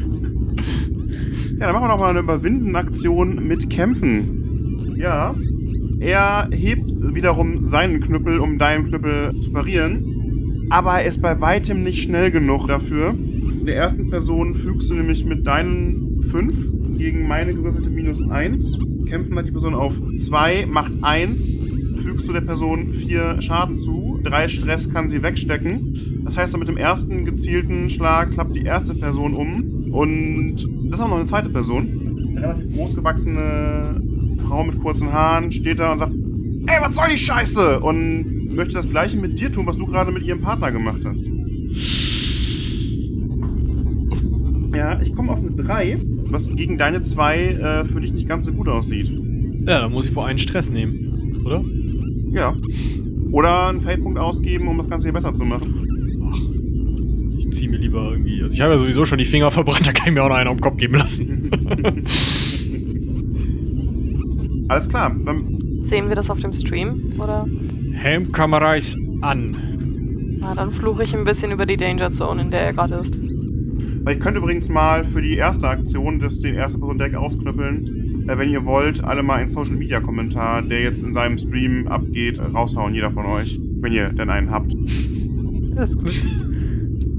Ja, dann machen wir noch mal eine Überwinden-Aktion mit Kämpfen. Ja. Er hebt wiederum seinen Knüppel, um deinen Knüppel zu parieren. Aber er ist bei weitem nicht schnell genug dafür. Der ersten Person fügst du nämlich mit deinen 5 gegen meine gewürfelte minus 1. Kämpfen hat die Person auf 2, macht 1. Fügst du der Person 4 Schaden zu. 3 Stress kann sie wegstecken. Das heißt, mit dem ersten gezielten Schlag klappt die erste Person um. Und das ist auch noch eine zweite Person. Eine relativ großgewachsene Frau mit kurzen Haaren steht da und sagt, ey, was soll die Scheiße? Und möchte das gleiche mit dir tun, was du gerade mit ihrem Partner gemacht hast. Ja, ich komme auf eine 3, was gegen deine 2 äh, für dich nicht ganz so gut aussieht. Ja, dann muss ich vor einen Stress nehmen. Oder? Ja. Oder einen Fade-Punkt ausgeben, um das Ganze hier besser zu machen. Ich ziehe mir lieber irgendwie. Also ich habe ja sowieso schon die Finger verbrannt, da kann ich mir auch noch einen auf den Kopf geben lassen. [LAUGHS] Alles klar, dann Sehen wir das auf dem Stream? Oder? Helmkamera ist an. Na, dann fluche ich ein bisschen über die Danger Zone, in der er gerade ist. Ich könnte übrigens mal für die erste Aktion das den ersten Person direkt ausknüppeln. Äh, wenn ihr wollt, alle mal einen Social Media Kommentar, der jetzt in seinem Stream abgeht, raushauen, jeder von euch. Wenn ihr denn einen habt. Das ist gut.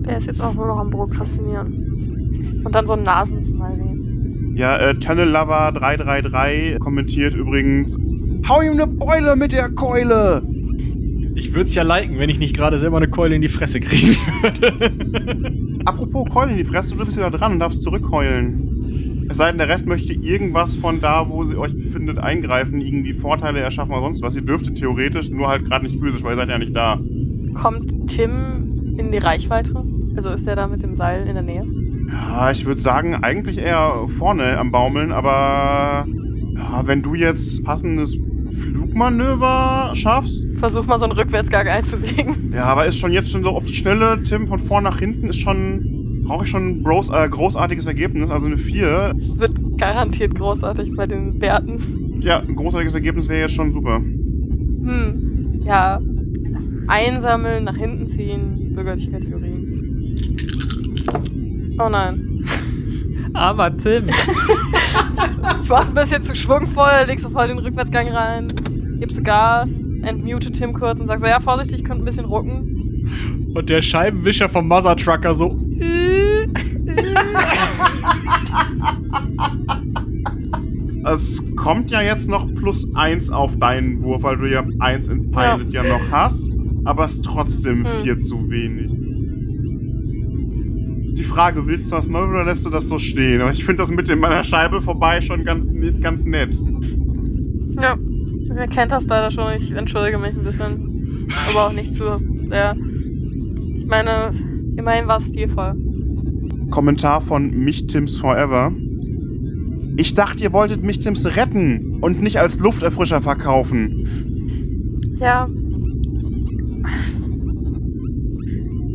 Der ist jetzt auch nur noch am Prokrastinieren. Und dann so ein Nasensmiley. Ja, äh, Tunnel-Lover 333 kommentiert übrigens: Hau ihm ne Beule mit der Keule! Ich würde es ja liken, wenn ich nicht gerade selber eine Keule in die Fresse kriegen [LAUGHS] würde. Apropos Keulen in die Fresse, du bist wieder dran und darfst zurückheulen. Es sei denn, der Rest möchte irgendwas von da, wo sie euch befindet, eingreifen, irgendwie Vorteile erschaffen oder sonst was. Ihr dürftet theoretisch, nur halt gerade nicht physisch, weil ihr seid ja nicht da. Kommt Tim in die Reichweite? Also ist er da mit dem Seil in der Nähe? Ja, ich würde sagen, eigentlich eher vorne am Baumeln, aber ja, wenn du jetzt passendes Flugmanöver schaffst. Versuch mal so einen Rückwärtsgang einzulegen. Ja, aber ist schon jetzt schon so auf die Schnelle, Tim, von vorn nach hinten ist schon, brauche ich schon ein groß, äh, großartiges Ergebnis, also eine 4. Es wird garantiert großartig bei den Werten. Ja, ein großartiges Ergebnis wäre jetzt schon super. Hm. Ja. Einsammeln, nach hinten ziehen, bürgerliche Kategorien. Oh nein. [LAUGHS] Aber Tim. [LAUGHS] Du warst ein bisschen zu schwungvoll, legst du voll den Rückwärtsgang rein, gibst Gas, entmute Tim kurz und sagst so, ja, vorsichtig, könnte ein bisschen rucken. Und der Scheibenwischer vom Mother Trucker so. Es kommt ja jetzt noch plus 1 auf deinen Wurf, weil du ja 1 in Pilot ja, noch hast. Aber es ist trotzdem Hm. 4 zu wenig. Ist die Frage, willst du das neu oder lässt du das so stehen? Aber ich finde das mit in meiner Scheibe vorbei schon ganz, ganz nett. Ja. Er kennt das leider schon, ich entschuldige mich ein bisschen. Aber auch nicht zu sehr. Ich meine, immerhin war es stilvoll. Kommentar von Mich-Tims Forever. Ich dachte, ihr wolltet Mich-Tims retten und nicht als Lufterfrischer verkaufen. Ja.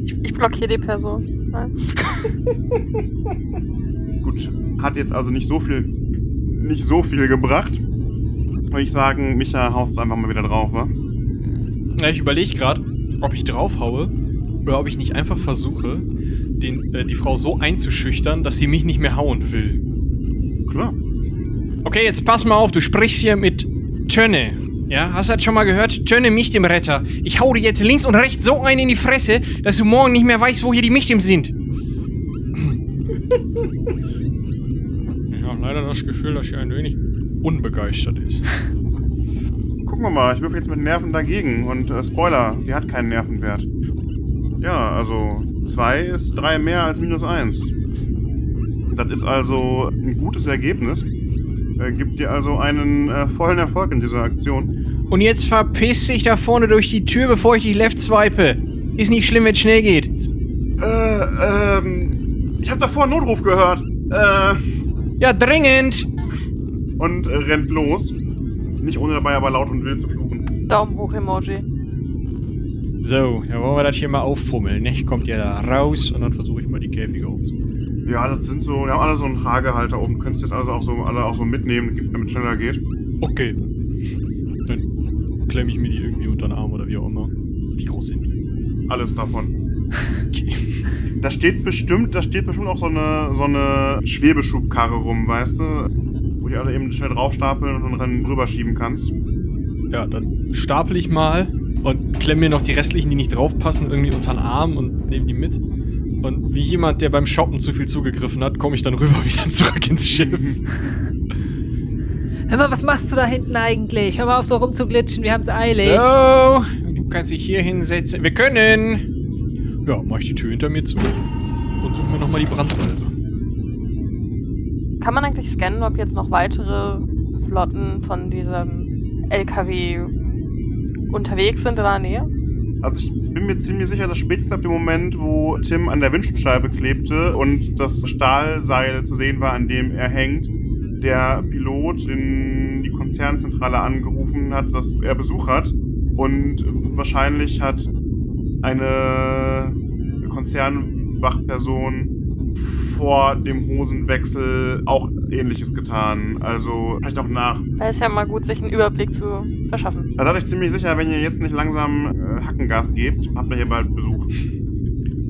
Ich, ich blockiere die Person. Nein. [LAUGHS] Gut, hat jetzt also nicht so viel, nicht so viel gebracht. Würde ich sagen, Micha haust einfach mal wieder drauf, wa? Na, ich überlege gerade, ob ich draufhaue oder ob ich nicht einfach versuche, den, äh, die Frau so einzuschüchtern, dass sie mich nicht mehr hauen will. Klar. Okay, jetzt pass mal auf, du sprichst hier mit Tönne. Ja, hast du das schon mal gehört? Tönne mich dem Retter. Ich hau dir jetzt links und rechts so einen in die Fresse, dass du morgen nicht mehr weißt, wo hier die Michtim sind. Ja, leider das Gefühl, dass sie ein wenig unbegeistert ist. [LAUGHS] Gucken wir mal, ich würfe jetzt mit Nerven dagegen. Und äh, Spoiler, sie hat keinen Nervenwert. Ja, also 2 ist 3 mehr als minus 1. Das ist also ein gutes Ergebnis. Äh, gibt dir also einen äh, vollen Erfolg in dieser Aktion. Und jetzt verpiss dich da vorne durch die Tür, bevor ich dich left swipe. Ist nicht schlimm, wenn es schnell geht. Äh, ähm, ich habe davor einen Notruf gehört. Äh, Ja, dringend. und äh, rennt los. Nicht ohne dabei aber laut und wild zu fluchen. Daumen hoch Emoji. So, dann wollen wir das hier mal auffummeln, ne? Kommt ihr da raus und dann versuche ich mal die Käfige aufzumachen. Ja, das sind so, wir haben alle so einen Tragehalter oben. Könntest jetzt also auch so alle auch so mitnehmen, damit es schneller geht. Okay. Dann klemme ich mir die irgendwie unter den Arm oder wie auch immer. Wie groß sind die? Alles davon. [LAUGHS] Okay. Da steht bestimmt, da steht bestimmt auch so eine, so eine Schwebeschubkarre rum, weißt du? Wo die alle eben schnell draufstapeln und dann rüberschieben kannst. Ja, dann stapel ich mal und klemme mir noch die restlichen, die nicht draufpassen, irgendwie unter den Arm und nehme die mit. Und wie jemand, der beim Shoppen zu viel zugegriffen hat, komme ich dann rüber [LAUGHS] wieder zurück ins Schiff. Hör mal, was machst du da hinten eigentlich? Hör mal auf, so rumzuglitschen, wir haben's eilig. So, du kannst dich hier hinsetzen. Wir können. Ja, mach ich die Tür hinter mir zu. Und suchen wir nochmal die Brandsalbe. Kann man eigentlich scannen, ob jetzt noch weitere Flotten von diesem LKW unterwegs sind in der Nähe? Also ich bin mir ziemlich sicher, dass spätestens ab dem Moment, wo Tim an der Windschutzscheibe klebte und das Stahlseil zu sehen war, an dem er hängt, der Pilot in die Konzernzentrale angerufen hat, dass er Besuch hat. Und wahrscheinlich hat eine Konzernwachperson vor dem Hosenwechsel auch ähnliches getan. Also vielleicht auch nach. Weil es ja mal gut, sich einen Überblick zu verschaffen. Da seid ich ziemlich sicher, wenn ihr jetzt nicht langsam äh, Hackengas gebt, habt ihr hier bald Besuch.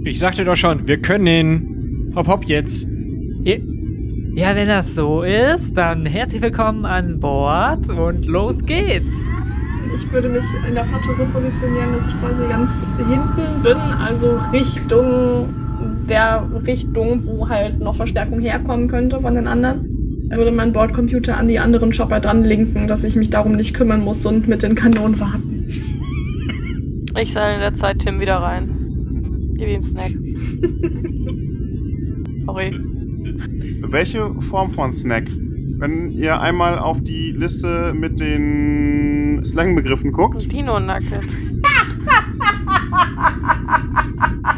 Ich sagte doch schon, wir können. Hopp, hopp jetzt. Ja, ja, wenn das so ist, dann herzlich willkommen an Bord und los geht's. Ich würde mich in der Flotte so positionieren, dass ich quasi ganz hinten bin, also Richtung der Richtung, wo halt noch Verstärkung herkommen könnte von den anderen. Würde meinen Bordcomputer an die anderen Chopper dran linken, dass ich mich darum nicht kümmern muss und mit den Kanonen warten. Ich seil in der Zeit Tim wieder rein. Gib ihm Snack. [LAUGHS] Sorry. Welche Form von Snack? Wenn ihr einmal auf die Liste mit den Slangbegriffen guckt. Dino Nugget. [LAUGHS]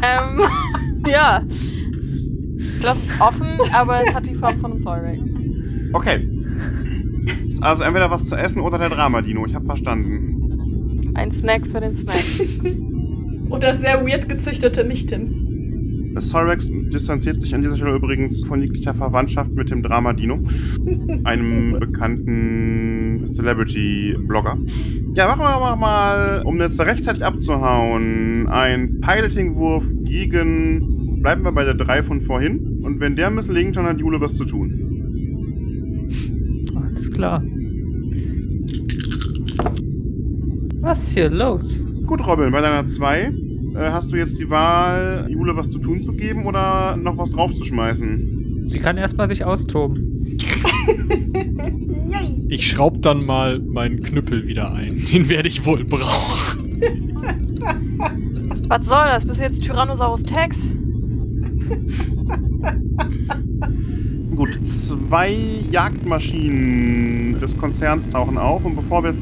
ähm, [LAUGHS] ja. Ich glaube, es ist offen, aber es hat die Form von einem Soyrex. Okay. Ist also entweder was zu essen oder der Drama-Dino. Ich habe verstanden. Ein Snack für den Snack. [LAUGHS] Das sehr weird gezüchtete Nicht-Tims. Cyrex distanziert sich an dieser Stelle übrigens von jeglicher Verwandtschaft mit dem Drama-Dino, einem bekannten Celebrity-Blogger. Ja, machen wir mal, um jetzt rechtzeitig abzuhauen, ein Piloting-Wurf gegen, bleiben wir bei der 3 von vorhin. Und wenn der misslingt, dann hat Jule was zu tun. Alles klar. Was ist hier los? Gut, Robin, bei deiner 2 äh, hast du jetzt die Wahl, Jule was zu tun zu geben oder noch was draufzuschmeißen? Sie kann erstmal sich austoben. [LAUGHS] Ich schraub dann mal meinen Knüppel wieder ein. [LAUGHS] Den werde ich wohl brauchen. [LAUGHS] Was soll das? Bist du jetzt Tyrannosaurus Tex? [LAUGHS] Gut, zwei Jagdmaschinen des Konzerns tauchen auf und bevor wir jetzt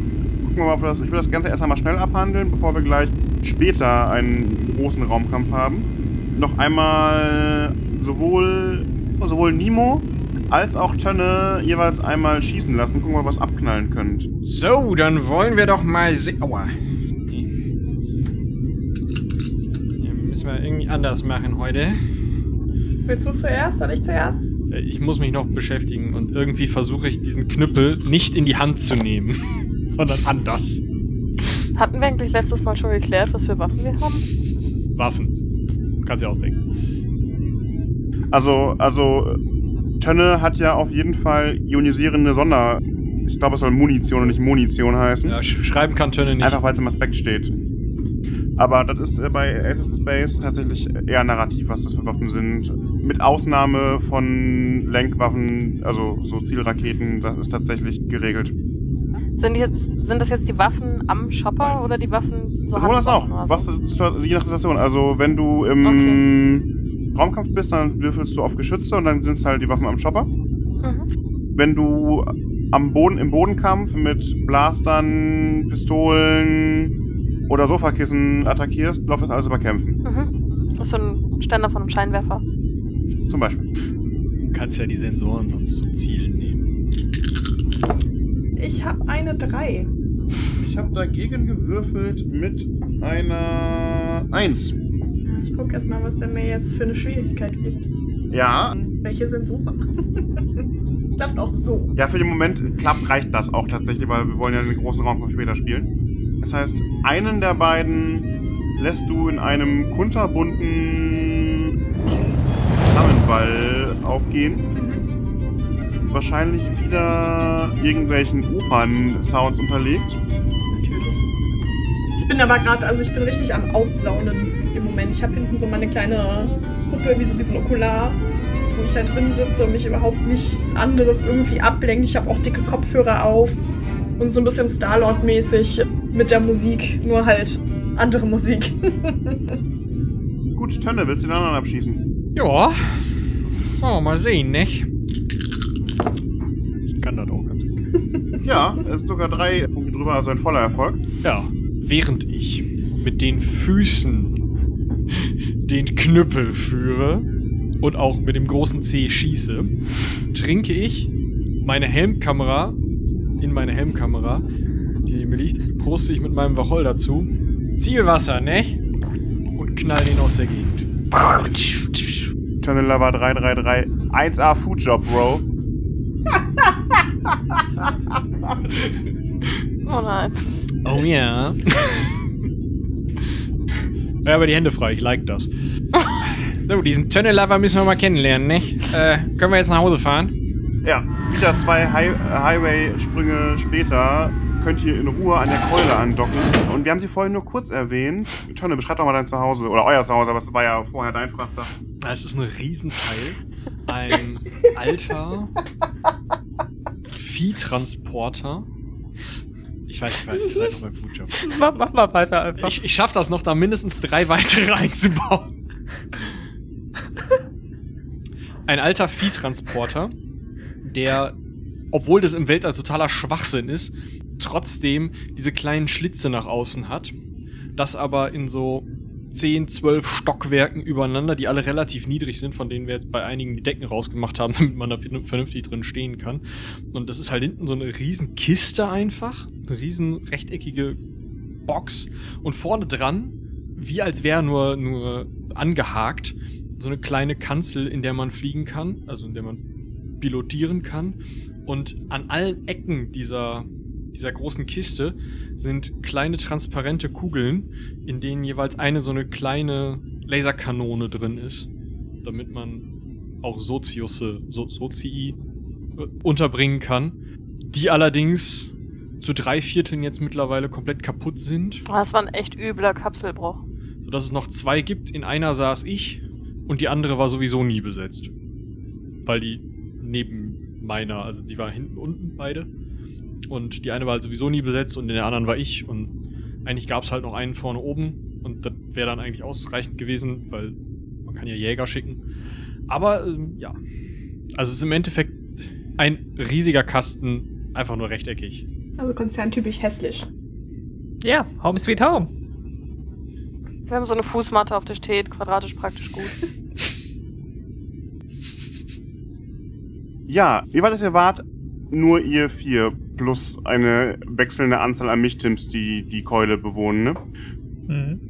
gucken wir mal, das, ich will das Ganze erst einmal schnell abhandeln, bevor wir gleich später einen großen Raumkampf haben. Noch einmal sowohl, sowohl Nemo als auch Tönne jeweils einmal schießen lassen. Gucken wir, was abknallen könnt. So, dann wollen wir doch mal sehen. Aua. Nee. Ja, müssen wir irgendwie anders machen heute. Willst du zuerst? Soll ich zuerst? Äh, Ich muss mich noch beschäftigen und irgendwie versuche ich diesen Knüppel nicht in die Hand zu nehmen, [LAUGHS] sondern anders. Hatten wir eigentlich letztes Mal schon geklärt, was für Waffen wir haben? Waffen. Kannst du dir ausdenken. Also, also, Tönne hat ja auf jeden Fall ionisierende Sonder... Ich glaube, es soll Munition und nicht Munition heißen. Ja, sch schreiben kann Tönne nicht. Einfach weil es im Aspekt steht. Aber das ist äh, bei Aces in Space tatsächlich eher narrativ, was das für Waffen sind. Mit Ausnahme von Lenkwaffen, also so Zielraketen, das ist tatsächlich geregelt. Sind, jetzt, sind das jetzt die Waffen am Shopper oder die Waffen so Sowohl das auch. So? Was, je nach Situation. Also wenn du im Raumkampf bist, dann würfelst du auf Geschütze und dann sind es halt die Waffen am Shopper. Mhm. Wenn du am Boden, im Bodenkampf mit Blastern, Pistolen oder Sofakissen attackierst, läuft das alles über Kämpfen. Mhm. Das ist so ein Ständer von einem Scheinwerfer. Zum Beispiel. Du kannst ja die Sensoren sonst zum Zielen nehmen. Ich habe eine 3. Ich habe dagegen gewürfelt mit einer 1. Ich gucke erstmal, was der mir jetzt für eine Schwierigkeit gibt. Ja, Welche Sensoren? [LAUGHS] Klappt auch so. ja, für den Moment klappt, reicht das auch tatsächlich, weil wir wollen ja den großen Raumkampf später spielen. Das heißt, einen der beiden lässt du in einem kunterbunten Flammenball aufgehen. Wahrscheinlich wieder irgendwelchen Opern-Sounds unterlegt. Natürlich. Ich bin aber gerade, also ich bin richtig am Outsaunen im Moment. Ich habe hinten so meine kleine Puppe, wie so, wie so ein Okular, wo ich halt drin sitze und mich überhaupt nichts anderes irgendwie ablenkt. Ich habe auch dicke Kopfhörer auf und so ein bisschen Starlord-mäßig mit der Musik, nur halt andere Musik. [LAUGHS] Gut, Tönne, willst du den anderen abschießen? Ja. So, mal sehen, nicht? Ich kann das auch ganz gut. [LAUGHS] Ja, es sind sogar drei Punkte drüber, also ein voller Erfolg. Ja, während ich mit den Füßen den Knüppel führe und auch mit dem großen C schieße, trinke ich meine Helmkamera in meine Helmkamera, die neben mir liegt, proste ich mit meinem Wacholder zu. Zielwasser, ne? Und knall den aus der Gegend. Tönne Lover 333. 1A Food Job, Bro. [LAUGHS] Oh nein. Oh ja. [LAUGHS] ja, aber die Hände frei, ich like das. So, diesen Tunnel-Lover müssen wir mal kennenlernen, nicht? Äh, können wir jetzt nach Hause fahren? Ja, wieder zwei Hi Highway-Sprünge später könnt ihr in Ruhe an der Keule andocken. Und wir haben sie vorhin nur kurz erwähnt. Tönne, beschreib doch mal dein Zuhause. Oder euer Zuhause, aber es war ja vorher dein Frachter. Es ist ein Riesenteil. Ein [LAUGHS] alter Viehtransporter. Ich ich weiß, ich weiß, ihr seid noch beim Foodjob. Mach, mach mal weiter einfach. Ich, ich schaff das noch, da mindestens drei weitere [LAUGHS] einzubauen. Ein alter Viehtransporter, der, obwohl das im Weltall totaler Schwachsinn ist, trotzdem diese kleinen Schlitze nach außen hat. Das aber in so 10, 12 Stockwerken übereinander, die alle relativ niedrig sind, von denen wir jetzt bei einigen die Decken rausgemacht haben, [LAUGHS] damit man da vernünftig drin stehen kann. Und das ist halt hinten so eine riesen Kiste einfach, eine riesen rechteckige Box und vorne dran, wie als wäre nur, nur angehakt, so eine kleine Kanzel, in der man fliegen kann, also in der man pilotieren kann. Und an allen Ecken dieser, dieser großen Kiste sind kleine transparente Kugeln, in denen jeweils eine so eine kleine Laserkanone drin ist, damit man auch Soziusse, so, Sozii äh, unterbringen kann, die allerdings zu drei Vierteln jetzt mittlerweile komplett kaputt sind, Oh, Das war ein echt übler Kapselbruch. sodass es noch zwei gibt. In einer saß ich und die andere war sowieso nie besetzt. Weil die neben meiner, also die war hinten unten beide. Und die eine war halt sowieso nie besetzt und in der anderen war ich. Und eigentlich gab es halt noch einen vorne oben. Und das wäre dann eigentlich ausreichend gewesen, weil man kann ja Jäger schicken. Aber ähm, ja. Also es ist im Endeffekt ein riesiger Kasten, einfach nur rechteckig. Also konzerntypisch hässlich. Ja, Home Sweet Home. Wir haben so eine Fußmatte, auf der steht, quadratisch praktisch gut. [LAUGHS] Ja, wie weit es ihr wart? Nur ihr vier plus eine wechselnde Anzahl an Michtims, die die Keule bewohnen, ne? Mhm.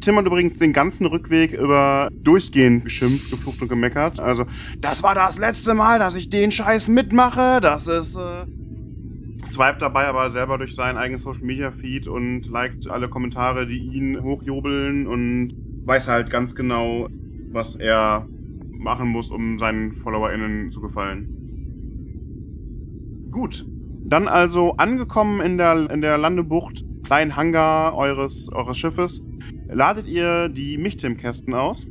Tim hat übrigens den ganzen Rückweg über durchgehend geschimpft, geflucht und gemeckert. Also, das war das letzte Mal, dass ich den Scheiß mitmache. Das ist, äh... Swipe dabei aber selber durch seinen eigenen Social Media Feed und liked alle Kommentare, die ihn hochjubeln und weiß halt ganz genau, was er machen muss, um seinen FollowerInnen zu gefallen. Gut. Dann also angekommen in der, in der Landebucht, kleinen Hangar eures, eures Schiffes, ladet ihr die Michtim-Kästen aus.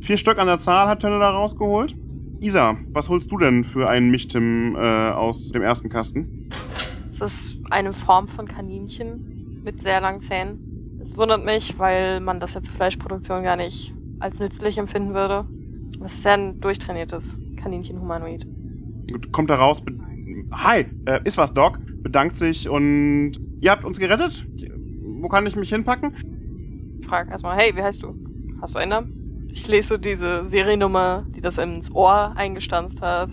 Vier Stück an der Zahl hat Tönne da rausgeholt. Isa, was holst du denn für einen Michtim äh, aus dem ersten Kasten? Es ist eine Form von Kaninchen mit sehr langen Zähnen. Es wundert mich, weil man das jetzt Fleischproduktion gar nicht als nützlich empfinden würde. Es ist sehr ein durchtrainiertes Kaninchen-Humanoid. Gut, kommt da raus. Hi, äh, ist was, Doc? Bedankt sich und ihr habt uns gerettet? Wo kann ich mich hinpacken? Ich frage erstmal, hey, wie heißt du? Hast du einen Namen? Ich lese so diese Seriennummer, die das ins Ohr eingestanzt hat.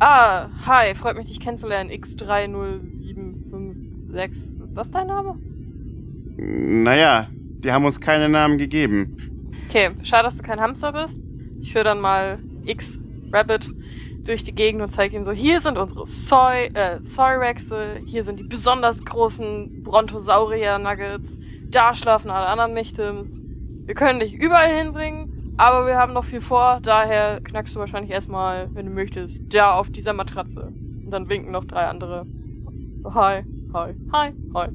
Ah, hi, freut mich, dich kennenzulernen. X30756. Ist das dein Name? Naja, die haben uns keine Namen gegeben. Okay, schade, dass du kein Hamster bist. Ich führe dann mal X Rabbit durch die Gegend und zeige ihm so, hier sind unsere Soy, äh, hier sind die besonders großen Brontosaurier-Nuggets, da schlafen alle anderen Michtims. Wir können dich überall hinbringen, aber wir haben noch viel vor, daher knackst du wahrscheinlich erstmal, wenn du möchtest, da auf dieser Matratze. Und dann winken noch drei andere. Hi, hi, hi, hi.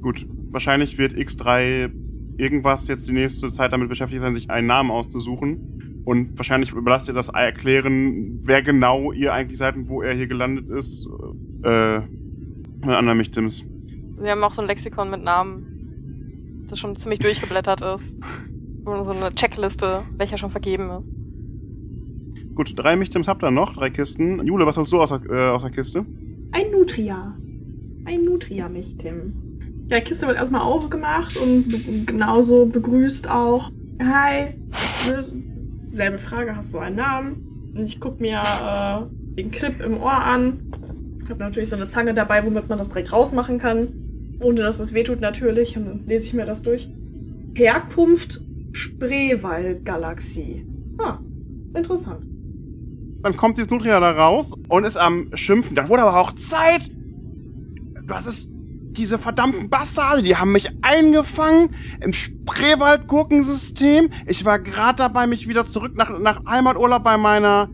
Gut, wahrscheinlich wird X3 irgendwas jetzt die nächste Zeit damit beschäftigt sein, sich einen Namen auszusuchen. Und wahrscheinlich überlasst ihr das erklären, wer genau ihr eigentlich seid und wo er hier gelandet ist. Äh, mit anderen Michtims. Wir haben auch so ein Lexikon mit Namen, das schon ziemlich durchgeblättert ist. Und so eine Checkliste, welcher schon vergeben ist. Gut, drei Michtims habt ihr noch, drei Kisten. Jule, was holst du aus der, äh, aus der Kiste? Ein Nutria. Ein Nutria, mich, Tim. Ja, die Kiste wird erstmal aufgemacht und genauso begrüßt auch. Hi. Selbe Frage, hast du einen Namen? Und ich guck mir äh, den Clip im Ohr an. Hab natürlich so eine Zange dabei, womit man das direkt rausmachen kann. Ohne dass es wehtut natürlich. Und dann lese ich mir das durch. Herkunft Spreewald-Galaxie. Ah, interessant. Dann kommt dieses Nutria da raus und ist am Schimpfen. Dann wurde aber auch Zeit. Das ist diese verdammten Bastarde, die haben mich eingefangen im Spreewald-Gurkensystem. Ich war gerade dabei, mich wieder zurück nach, nach Heimaturlaub bei meiner,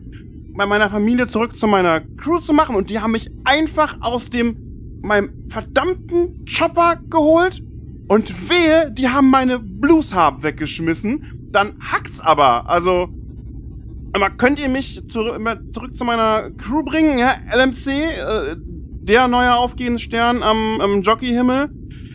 bei meiner Familie zurück zu meiner Crew zu machen. Und die haben mich einfach aus dem, meinem verdammten Chopper geholt. Und wehe, die haben meine Bluesharp weggeschmissen. Dann hackt's aber. Also, aber könnt ihr mich zurück, zurück zu meiner Crew bringen? Ja, LMC, äh, der neue aufgehende Stern am, am Jockeyhimmel.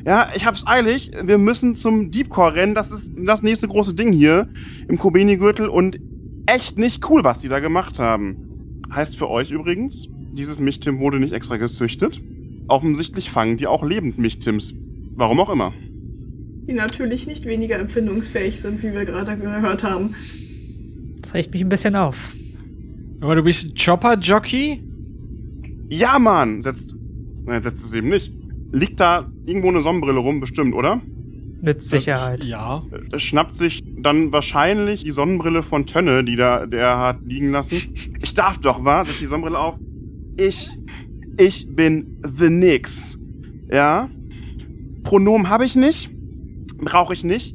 Ja, ich hab's eilig. Wir müssen zum Deepcore rennen. Das ist das nächste große Ding hier im Kobeni-Gürtel und echt nicht cool, was die da gemacht haben. Heißt für euch übrigens, dieses Michtim wurde nicht extra gezüchtet. Offensichtlich fangen die auch lebend Michtims. Warum auch immer. Die natürlich nicht weniger empfindungsfähig sind, wie wir gerade gehört haben. Das regt mich ein bisschen auf. Aber du bist Chopper-Jockey? Ja, Mann! Setzt. Nein, setzt es eben nicht. Liegt da irgendwo eine Sonnenbrille rum, bestimmt, oder? Mit Sicherheit. Ja. Äh, schnappt sich dann wahrscheinlich die Sonnenbrille von Tönne, die da der hat liegen lassen. Ich darf doch, wa? Setzt die Sonnenbrille auf. Ich, ich bin The Nix. Ja? Pronomen habe ich nicht, brauche ich nicht,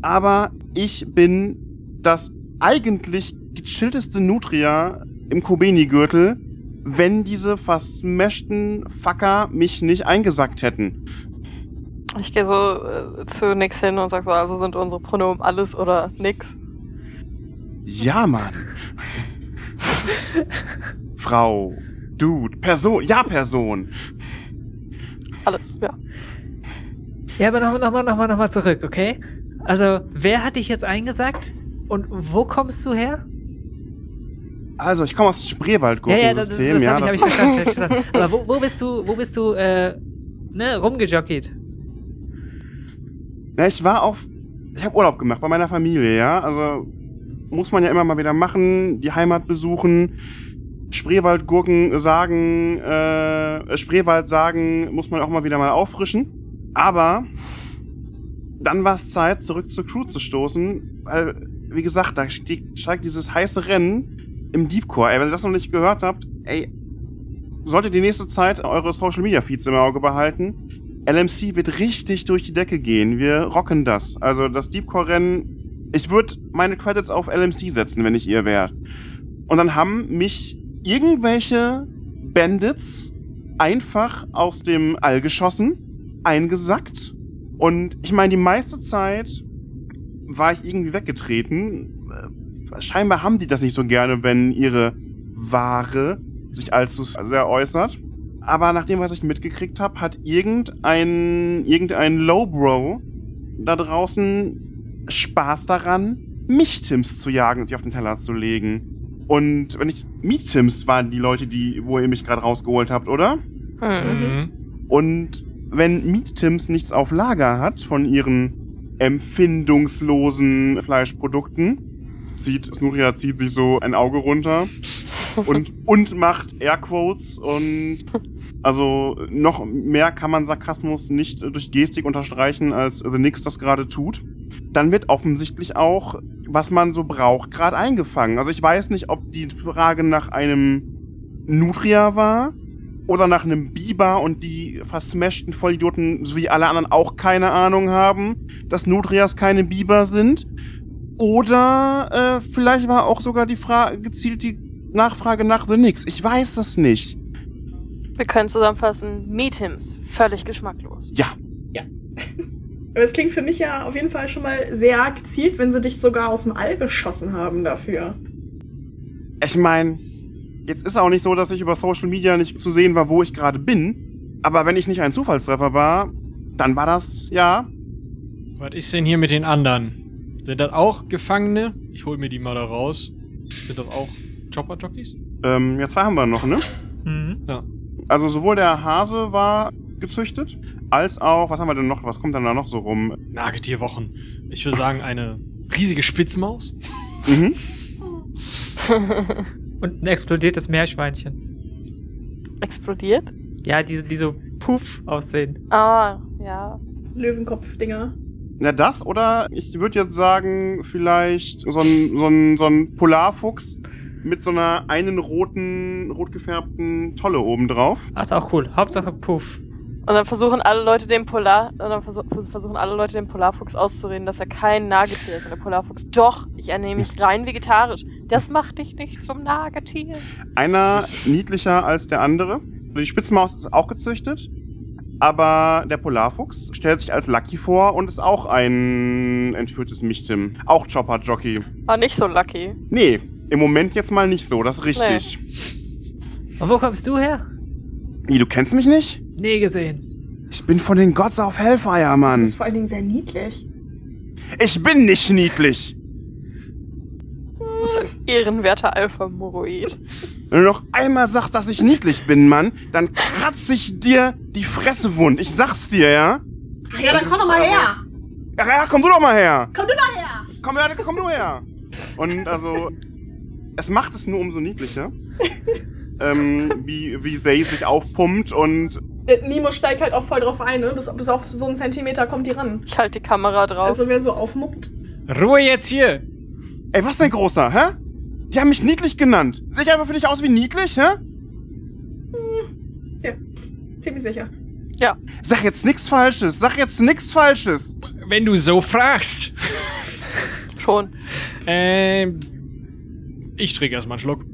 aber ich bin das eigentlich gechillteste Nutria im Kobeni-Gürtel, wenn diese versmashten Fucker mich nicht eingesackt hätten. Ich gehe so äh, zu nix hin und sag so, also sind unsere Pronomen alles oder nix. Ja, Mann. Frau, Dude, Person, ja, Person. Alles, ja. Ja, aber nochmal, nochmal, nochmal, nochmal zurück, okay? Also, wer hat dich jetzt eingesagt? Und wo kommst du her? Also, ich komme aus dem Ja, ja, das, das, Spreewaldgurkensystem, das ja. habe ich, hab ich verstanden. Aber wo, wo bist du, wo bist du, äh, ne, rumgejockeyd? Na, ich war auf. Ich habe Urlaub gemacht bei meiner Familie, ja. Also muss man ja immer mal wieder machen, die Heimat besuchen. Spreewaldgurken sagen, äh, Spreewald sagen, muss man auch mal wieder mal auffrischen. Aber dann war es Zeit, zurück zur Crew zu stoßen, weil, wie gesagt, da steigt, steigt dieses heiße Rennen im Deepcore. Ey, wenn ihr das noch nicht gehört habt, ey, solltet die nächste Zeit eure Social Media Feeds im Auge behalten. LMC wird richtig durch die Decke gehen. Wir rocken das. Also das Deepcore-Rennen, ich würde meine Credits auf LMC setzen, wenn ich ihr wäre. Und dann haben mich irgendwelche Bandits einfach aus dem All geschossen, eingesackt. Und ich meine, die meiste Zeit war ich irgendwie weggetreten. Scheinbar haben die das nicht so gerne, wenn ihre Ware sich allzu sehr äußert. Aber nach dem, was ich mitgekriegt habe, hat irgendein, irgendein Lowbro da draußen Spaß daran, Mich-Tims zu jagen und sie auf den Teller zu legen. Und wenn ich Meat-Tims waren die Leute, die, wo ihr mich gerade rausgeholt habt, oder? Hm. Mhm. Und wenn Meat-Tims nichts auf Lager hat von ihren empfindungslosen Fleischprodukten, zieht, Snutria zieht sich so ein Auge runter und, [LAUGHS] und macht Airquotes und also noch mehr kann man Sarkasmus nicht durch Gestik unterstreichen, als The Nix das gerade tut. Dann wird offensichtlich auch, was man so braucht, gerade eingefangen. Also ich weiß nicht, ob die Frage nach einem Nutria war oder nach einem Biber und die versmashten Vollidioten, so wie alle anderen, auch keine Ahnung haben, dass Nutrias keine Biber sind. Oder äh, vielleicht war auch sogar die Frage gezielt die Nachfrage nach The Nix. Ich weiß es nicht. Wir können zusammenfassen, Meetims, völlig geschmacklos. Ja, [LAUGHS] Aber es klingt für mich ja auf jeden Fall schon mal sehr gezielt, wenn sie dich sogar aus dem All geschossen haben dafür. ich meine, jetzt ist auch nicht so, dass ich über Social Media nicht zu sehen war, wo ich gerade bin. Aber wenn ich nicht ein Zufallstreffer war, dann war das, ja, Was ist denn hier mit den anderen? Sind das auch Gefangene? Ich hol mir die mal da raus. Sind das auch Chopper-Jockeys? ähm, ja, zwei haben wir noch, ne? Mhm. Ja. Also sowohl der Hase war gezüchtet, als auch, was haben wir denn noch, was kommt dann da noch so rum? Nagetierwochen. Ich würde sagen, eine riesige Spitzmaus. Mhm. [LAUGHS] Und ein explodiertes Meerschweinchen. Explodiert? Ja, die, die so puff aussehen. Ah, ja. Löwenkopf-Dinger. Na, das oder ich würde jetzt sagen, vielleicht so ein, so ein, so ein Polarfuchs mit so einer einen roten, rot gefärbten Tolle oben drauf. Ah, ist auch cool. Hauptsache puff. Und dann versuchen alle Leute den Polar, und dann versuch, vers- versuchen alle Leute den Polarfuchs auszureden, dass er kein Nagetier ist. Und der Polarfuchs, doch, ich ernähre mich [LAUGHS] rein vegetarisch. Das macht dich nicht zum Nagetier. Einer niedlicher als der andere. Die Spitzmaus ist auch gezüchtet. Aber der Polarfuchs stellt sich als Lucky vor und ist auch ein entführtes Michtim. Auch Chopper-Jockey. War nicht so lucky. Nee, im Moment jetzt mal nicht so, das ist richtig. Und wo kommst du her? Wie, du kennst mich nicht? Nie gesehen. Ich bin von den Gods of Hellfire, Du Mann. bist vor allen Dingen sehr niedlich. Ich bin nicht niedlich. Das ist ein ehrenwerter Alpha-Moroid. Wenn du noch einmal sagst, dass ich niedlich bin, Mann, dann kratze ich dir die Fresse wund. Ich sag's dir, ja? Ach ja, dann komm doch mal her. Ja, ja, komm du doch mal her. Komm du doch her. Komm her, komm du her. Und also, es macht es nur umso niedlicher. [LAUGHS] ähm, wie, wie Zay sich aufpumpt und Nemo steigt halt auch voll drauf ein, ne? Bis, bis auf so einen Zentimeter kommt die ran. Ich halte die Kamera drauf. Also wer so aufmuckt. Ruhe jetzt hier! Ey, was denn großer, hä? Die haben mich niedlich genannt. Sehe ich einfach für dich aus wie niedlich, hä? Ja, ziemlich sicher. ja. Sag jetzt nichts Falsches. Sag jetzt nichts Falsches. Wenn du so fragst. Schon. Ähm. Ich trinke erstmal einen Schluck.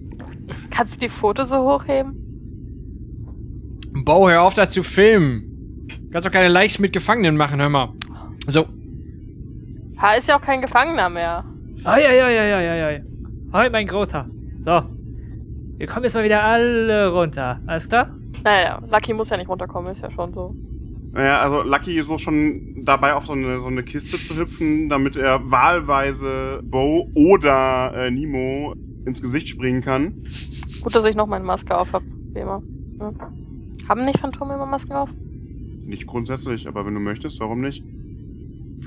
Kannst du die Fotos so hochheben? Bau, hör auf da zu filmen. Kannst doch keine Likes mit Gefangenen machen, hör mal. So, Ha, ist ja auch kein Gefangener mehr. Ai, ai, ai, ai, ai, ai. Hoi, mein Großer. So. Wir kommen jetzt mal wieder alle runter. Alles klar? Naja, Lucky muss ja nicht runterkommen, ist ja schon so. Naja, also Lucky ist so schon dabei, auf so eine, so eine Kiste zu hüpfen, damit er wahlweise Bo oder äh, Nemo ins Gesicht springen kann. Gut, dass ich noch meine Maske auf hab, wie immer. Ja. Haben nicht Phantome immer Masken auf? Nicht grundsätzlich, aber wenn du möchtest, warum nicht?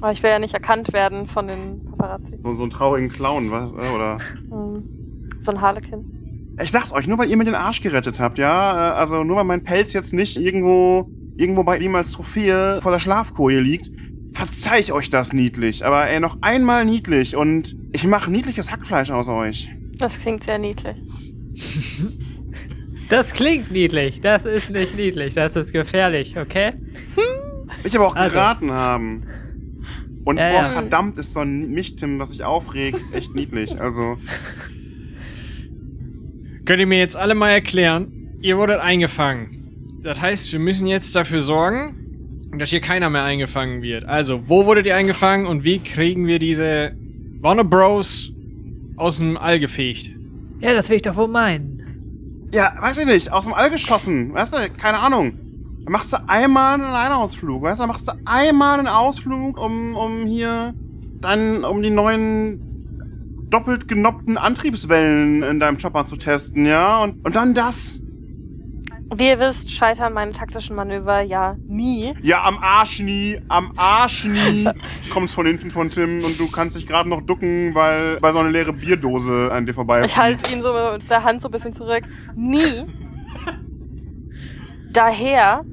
Aber ich will ja nicht erkannt werden von den Paparazzi. So, so einen traurigen Clown, was? äh, Oder. Hm. So ein Harlekin. Ich sag's euch, nur weil ihr mir den Arsch gerettet habt, ja? Äh, Also nur weil mein Pelz jetzt nicht irgendwo, irgendwo bei ihm als Trophäe vor der Schlafkoje liegt, verzeih ich euch das niedlich. Aber ey, noch einmal niedlich und ich mache niedliches Hackfleisch aus euch. Das klingt sehr niedlich. [LAUGHS] Das klingt niedlich. Das ist nicht niedlich. Das ist gefährlich, okay? Ich aber auch Also. geraten haben. Und Ja, boah, ja. verdammt ist so ein Mich-Tim, was sich aufregt, echt niedlich. Also, könnt ihr mir jetzt alle mal erklären, ihr wurdet eingefangen. Das heißt, wir müssen jetzt dafür sorgen, dass hier keiner mehr eingefangen wird. Also, wo wurdet ihr eingefangen und wie kriegen wir diese Warner Bros. aus dem All gefegt? Ja, das will ich doch wohl meinen. ja, weiß ich nicht, aus dem All geschossen, weißt du, keine Ahnung. Dann machst du einmal einen Alleinausflug, weißt du, dann machst du einmal einen Ausflug, um, um hier dann, um die neuen doppelt genoppten Antriebswellen in deinem Chopper zu testen, ja? Und, und dann das. Wie ihr wisst, scheitern meine taktischen Manöver ja nie. Ja, am Arsch nie, am Arsch nie. [LAUGHS] Kommst von hinten von Tim und du kannst dich gerade noch ducken, weil, weil so eine leere Bierdose an dir vorbei Ich halte ihn so mit der Hand so ein bisschen zurück. Nie. Daher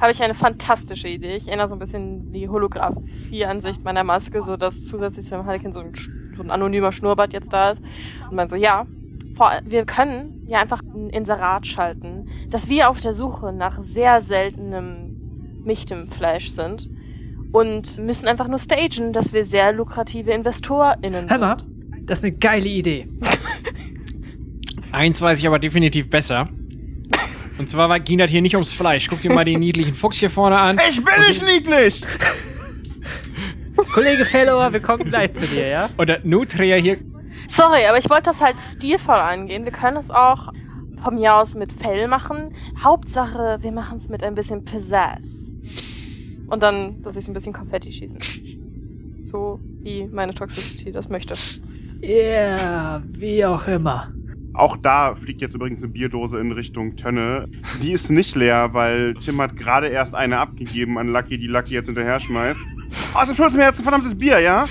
habe ich eine fantastische Idee. Ich ändere so ein bisschen die Holographie-Ansicht meiner Maske, so dass zusätzlich zum Harlekin so ein, so ein anonymer Schnurrbart jetzt da ist. Und man so, ja, vor, wir können ja einfach ein Inserat schalten, dass wir auf der Suche nach sehr seltenem Michtemfleisch sind und müssen einfach nur stagen, dass wir sehr lukrative InvestorInnen Hör mal, sind. das ist eine geile Idee. [LAUGHS] Eins weiß ich aber definitiv besser. Und zwar war- ging das hier nicht ums Fleisch. Guck dir mal den niedlichen Fuchs hier vorne an. Ich bin nicht niedlich! Kollege Fellower, wir kommen gleich zu dir, ja? Und der Nutria hier. Sorry, aber ich wollte das halt stilvoll angehen. Wir können es auch von mir aus mit Fell machen. Hauptsache, wir machen es mit ein bisschen Pizzazz. Und dann, dass ich ein bisschen Konfetti schießen. So wie meine Toxicity das möchte. Ja, yeah, wie auch immer. Auch da fliegt jetzt übrigens eine Bierdose in Richtung Tönne. Die ist nicht leer, weil Tim hat gerade erst eine abgegeben an Lucky, die Lucky jetzt hinterher schmeißt. Außerdem schuldest du mir jetzt ein verdammtes Bier, ja?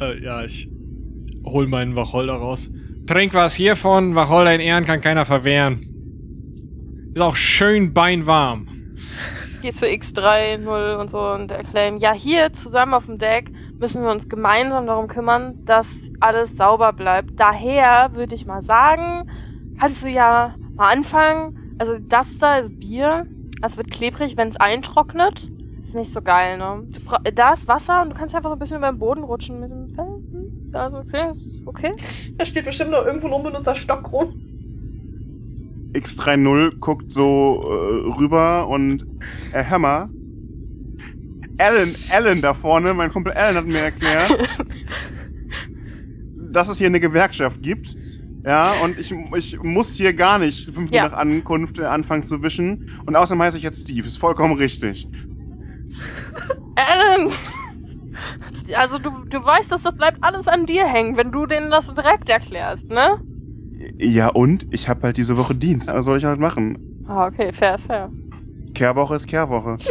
Äh, ja, ich hol meinen Wacholder raus. Trink was hiervon. Wacholder in Ehren kann keiner verwehren. Ist auch schön beinwarm. Hier zu X3, 0 und so und Claim. Ja, hier zusammen auf dem Deck müssen wir uns gemeinsam darum kümmern, dass alles sauber bleibt. Daher würde ich mal sagen, kannst du ja mal anfangen. Also das da ist Bier. Es wird klebrig, wenn es eintrocknet. Ist nicht so geil, ne? Da ist Wasser und du kannst einfach so ein bisschen über den Boden rutschen mit dem Fell. Also, okay, ist okay. Da steht bestimmt noch irgendwo ein unbenutzter Stock rum. X30 guckt so äh, rüber und äh, hör mal. Alan, Alan da vorne, mein Kumpel Alan hat mir erklärt, [LAUGHS] dass es hier eine Gewerkschaft gibt, Ja, und ich, ich muss hier gar nicht fünf Ja. Minuten nach Ankunft äh, anfangen zu wischen. Und außerdem heiße ich jetzt Steve. Ist vollkommen richtig. [LAUGHS] Alan! Also du, du weißt, dass das bleibt alles an dir hängen, wenn du denen das direkt erklärst, ne? Ja, und? Ich habe halt diese Woche Dienst. Was soll ich halt machen? Ah, okay, fair, fair. Kehrwoche ist Kehrwoche. [LAUGHS]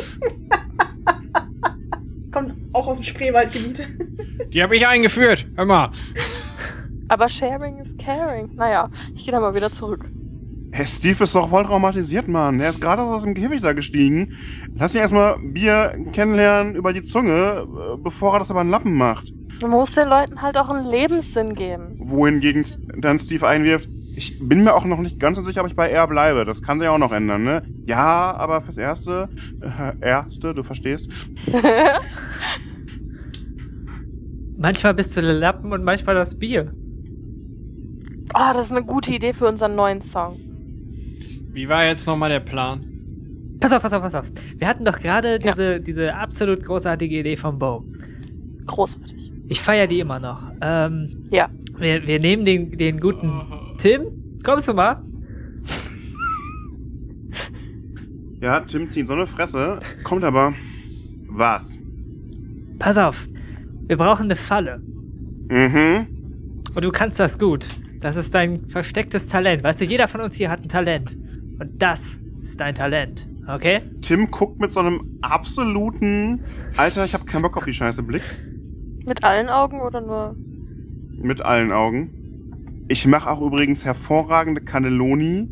Kommt auch aus dem Spreewaldgebiet. [LAUGHS] Die habe ich eingeführt. Hör mal. Aber sharing is caring. Naja, ich gehe da mal wieder zurück. Herr Steve ist doch voll traumatisiert, Mann. Er ist gerade aus dem Käfig da gestiegen. Lass ihn erstmal Bier kennenlernen über die Zunge, äh, bevor er das aber einen Lappen macht. Man muss den Leuten halt auch einen Lebenssinn geben. Wohingegen dann Steve einwirft, ich bin mir auch noch nicht ganz so sicher, ob ich bei R bleibe. Das kann sich auch noch ändern, ne? Ja, aber fürs Erste, äh, Erste, du verstehst. [LAUGHS] Manchmal bist du der Lappen und manchmal das Bier. Oh, das ist eine gute Idee für unseren neuen Song. Wie war jetzt nochmal der Plan? Pass auf, pass auf, pass auf. Wir hatten doch gerade diese, diese absolut großartige Idee vom Bo. Großartig. Ich feiere die immer noch. Ähm, Ja. wir, wir nehmen den, den guten Tim. Kommst du mal? Ja, Tim zieht so eine Fresse, kommt aber. Was? Pass auf. Wir brauchen eine Falle. Mhm. Und du kannst das gut. Das ist dein verstecktes Talent. Weißt du, jeder von uns hier hat ein Talent. Und das ist dein Talent. Okay? Tim guckt mit so einem absoluten Alter, ich hab keinen Bock auf die Scheiße Blick. Mit allen Augen oder nur? Mit allen Augen. Ich mache auch übrigens hervorragende Cannelloni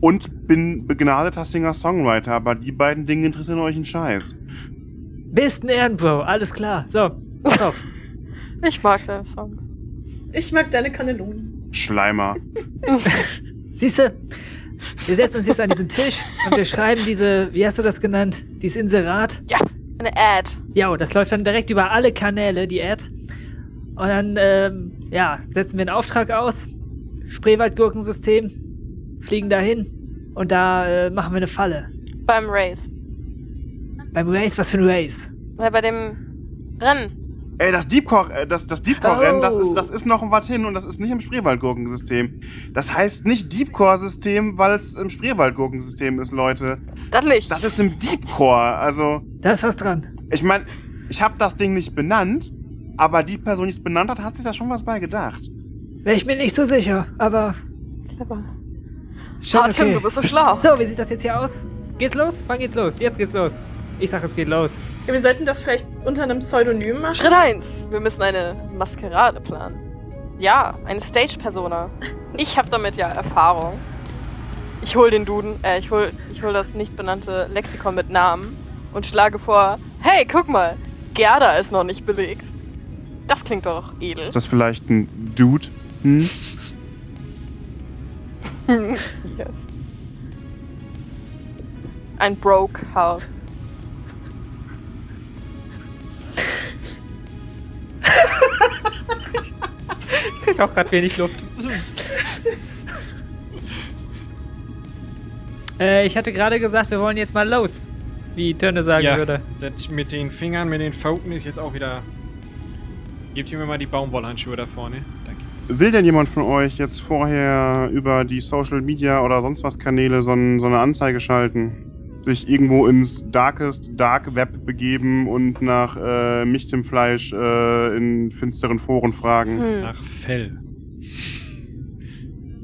und bin begnadeter Singer-Songwriter, aber die beiden Dinge interessieren euch einen Scheiß. Bist ein Ehrenbro. Alles klar. So, pass auf. Ich mag den Song. Ich mag deine Kannelonen. Schleimer. [LAUGHS] Siehst du, wir setzen uns jetzt an diesen Tisch und wir schreiben diese, wie hast du das genannt? Dieses Inserat. Eine Ad. Ja, das läuft dann direkt über alle Kanäle, die Ad. Und dann, ähm, ja, setzen wir einen Auftrag aus. Spreewaldgurkensystem. Fliegen dahin. Und da äh, machen wir eine Falle. Beim Race. Beim Race, was für ein Race? Ja, bei dem Rennen. Ey, das Deepcore, äh, das, das Deepcore-Rennen, Oh. das, ist, das ist noch was hin und das ist nicht im Spreewaldgurkensystem. Das heißt nicht Deepcore-System, weil es im Spreewaldgurkensystem ist, Leute. Das nicht. Das ist im Deepcore. Also, Da ist was dran. ich meine, ich habe das Ding nicht benannt, aber die Person, die es benannt hat, hat sich da schon was bei gedacht. Wäre ich mir nicht so sicher, aber Clever. schon Tim, okay. du bist so schlau. So, wie sieht das jetzt hier aus? Geht's los? Wann geht's los? Jetzt geht's los. Ich sag, es geht los. Ja, wir sollten das vielleicht unter einem Pseudonym machen. Schritt 1. Wir müssen eine Maskerade planen. Ja, eine Stage-Persona. Ich habe damit ja Erfahrung. Ich hol den Duden, äh, ich hol, ich hol das nicht benannte Lexikon mit Namen und schlage vor, hey, guck mal, Gerda ist noch nicht belegt. Das klingt doch edel. Ist das vielleicht ein Dude? Hm? [LAUGHS] yes. Ein Broke House. Ich krieg auch gerade wenig Luft. äh, ich hatte gerade gesagt, wir wollen jetzt mal los. Wie Tönne sagen ja, würde. das mit den Fingern, mit den Pfoten ist jetzt auch wieder. Gebt ihr mir mal die Baumwollhandschuhe da vorne. Danke. Will denn jemand von euch jetzt vorher über die Social Media oder sonst was Kanäle so, ein, so eine Anzeige schalten? Sich irgendwo ins Darkest Dark Web begeben und nach äh, Michtemfleisch äh, in finsteren Foren fragen? Hm. Nach Fell.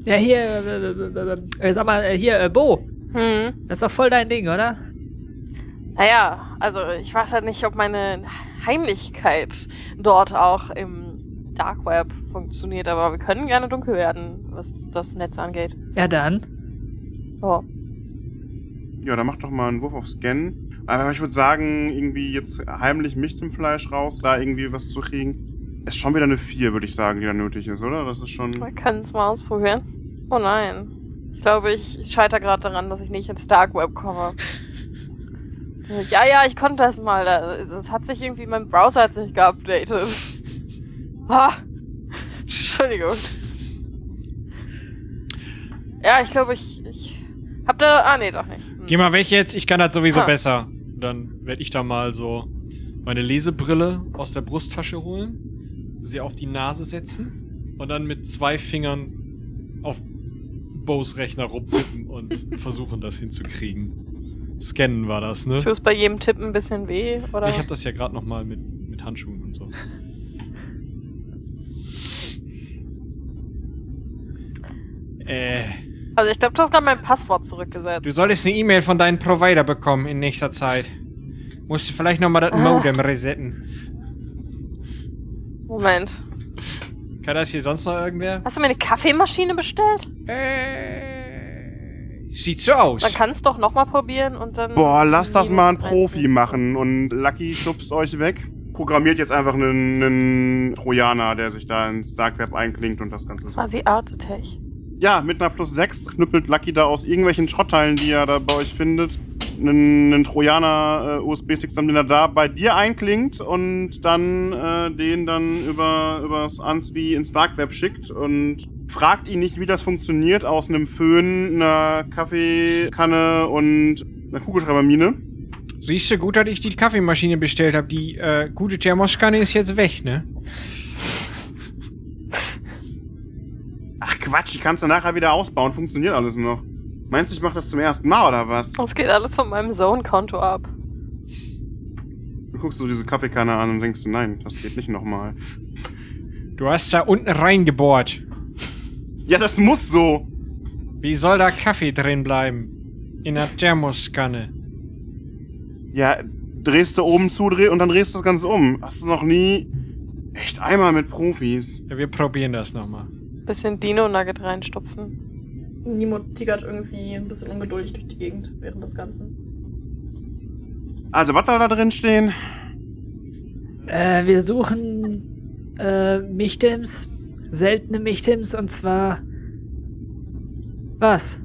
Ja, hier, äh, äh, äh, äh, sag mal, äh, hier, äh, Bo. Hm. Das ist doch voll dein Ding, oder? Naja, also ich weiß halt nicht, ob meine Heimlichkeit dort auch im Dark Web funktioniert, aber wir können gerne dunkel werden, was das Netz angeht. Ja, dann. Oh. Ja, dann mach doch mal einen Wurf auf Scan. Aber ich würde sagen, irgendwie jetzt heimlich Michtemfleisch raus, da irgendwie was zu kriegen. Ist schon wieder eine 4, würde ich sagen, die da nötig ist, oder? Das ist schon. Wir können es mal ausprobieren. Oh nein. Ich glaube, ich scheitere gerade daran, dass ich nicht ins Dark Web komme. [LAUGHS] [LAUGHS] Ja, ja, ich konnte das mal. Da- Das hat sich irgendwie, mein Browser hat sich geupdatet. [LAUGHS] Ah, Entschuldigung. Ja, ich glaube, ich, ich hab da. Ah, nee, doch nicht. Hm. Geh mal weg jetzt, ich kann das sowieso Ah. besser. Dann werde ich da mal so meine Lesebrille aus der Brusttasche holen, sie auf die Nase setzen und dann mit zwei Fingern auf Bows Rechner rumtippen und [LAUGHS] versuchen, das hinzukriegen. Scannen war das, ne? Tut bei jedem Tippen ein bisschen weh, oder? Ich habe das ja gerade noch mal mit, mit Handschuhen und so. [LAUGHS] äh, Also ich glaube, du hast gerade mein Passwort zurückgesetzt. du solltest eine E-Mail von deinem Provider bekommen in nächster Zeit. Musst du vielleicht noch mal das Ah. Modem resetten. Moment. Kann das hier sonst noch irgendwer? Hast du mir eine Kaffeemaschine bestellt? Äh, sieht so aus. Man kann es doch nochmal probieren und dann. Boah, lass das mal ein Profi machen und Lucky schubst euch weg. Programmiert jetzt einfach einen, einen Trojaner, der sich da ins Dark Web einklingt und das Ganze so. Quasi Art Tech. Ja, mit einer plus 6 knüppelt Lucky da aus irgendwelchen Schrottteilen, die er da bei euch findet, einen, einen Trojaner äh, USB-Stick zusammen, den er da bei dir einklingt und dann äh, den dann über übers Answi ins Dark Web schickt und fragt ihn nicht, wie das funktioniert, aus einem Föhn, einer Kaffeekanne und einer Kugelschreibermine. Siehst du, gut, dass ich die Kaffeemaschine bestellt habe. Die äh, gute Thermoskanne ist jetzt weg, ne? Ach Quatsch, die kannst du nachher wieder ausbauen, funktioniert alles noch. Meinst du, ich mach das zum ersten Mal oder was? Das geht alles von meinem Zone-Konto ab. Du guckst so diese Kaffeekanne an und denkst, nein, das geht nicht nochmal. Du hast da unten reingebohrt. Ja, das muss so. Wie soll da Kaffee drin bleiben? In der Thermoskanne. Ja, drehst du oben zu dreh und dann drehst du das Ganze um. Hast du noch nie. Echt einmal mit Profis. Ja, wir probieren das nochmal. Bisschen Dino-Nugget reinstopfen. Nemo tigert irgendwie ein bisschen ungeduldig durch die Gegend während des Ganzen. Also, was soll da drin stehen? Äh, wir suchen äh, Michtims, seltene Michtims und zwar was?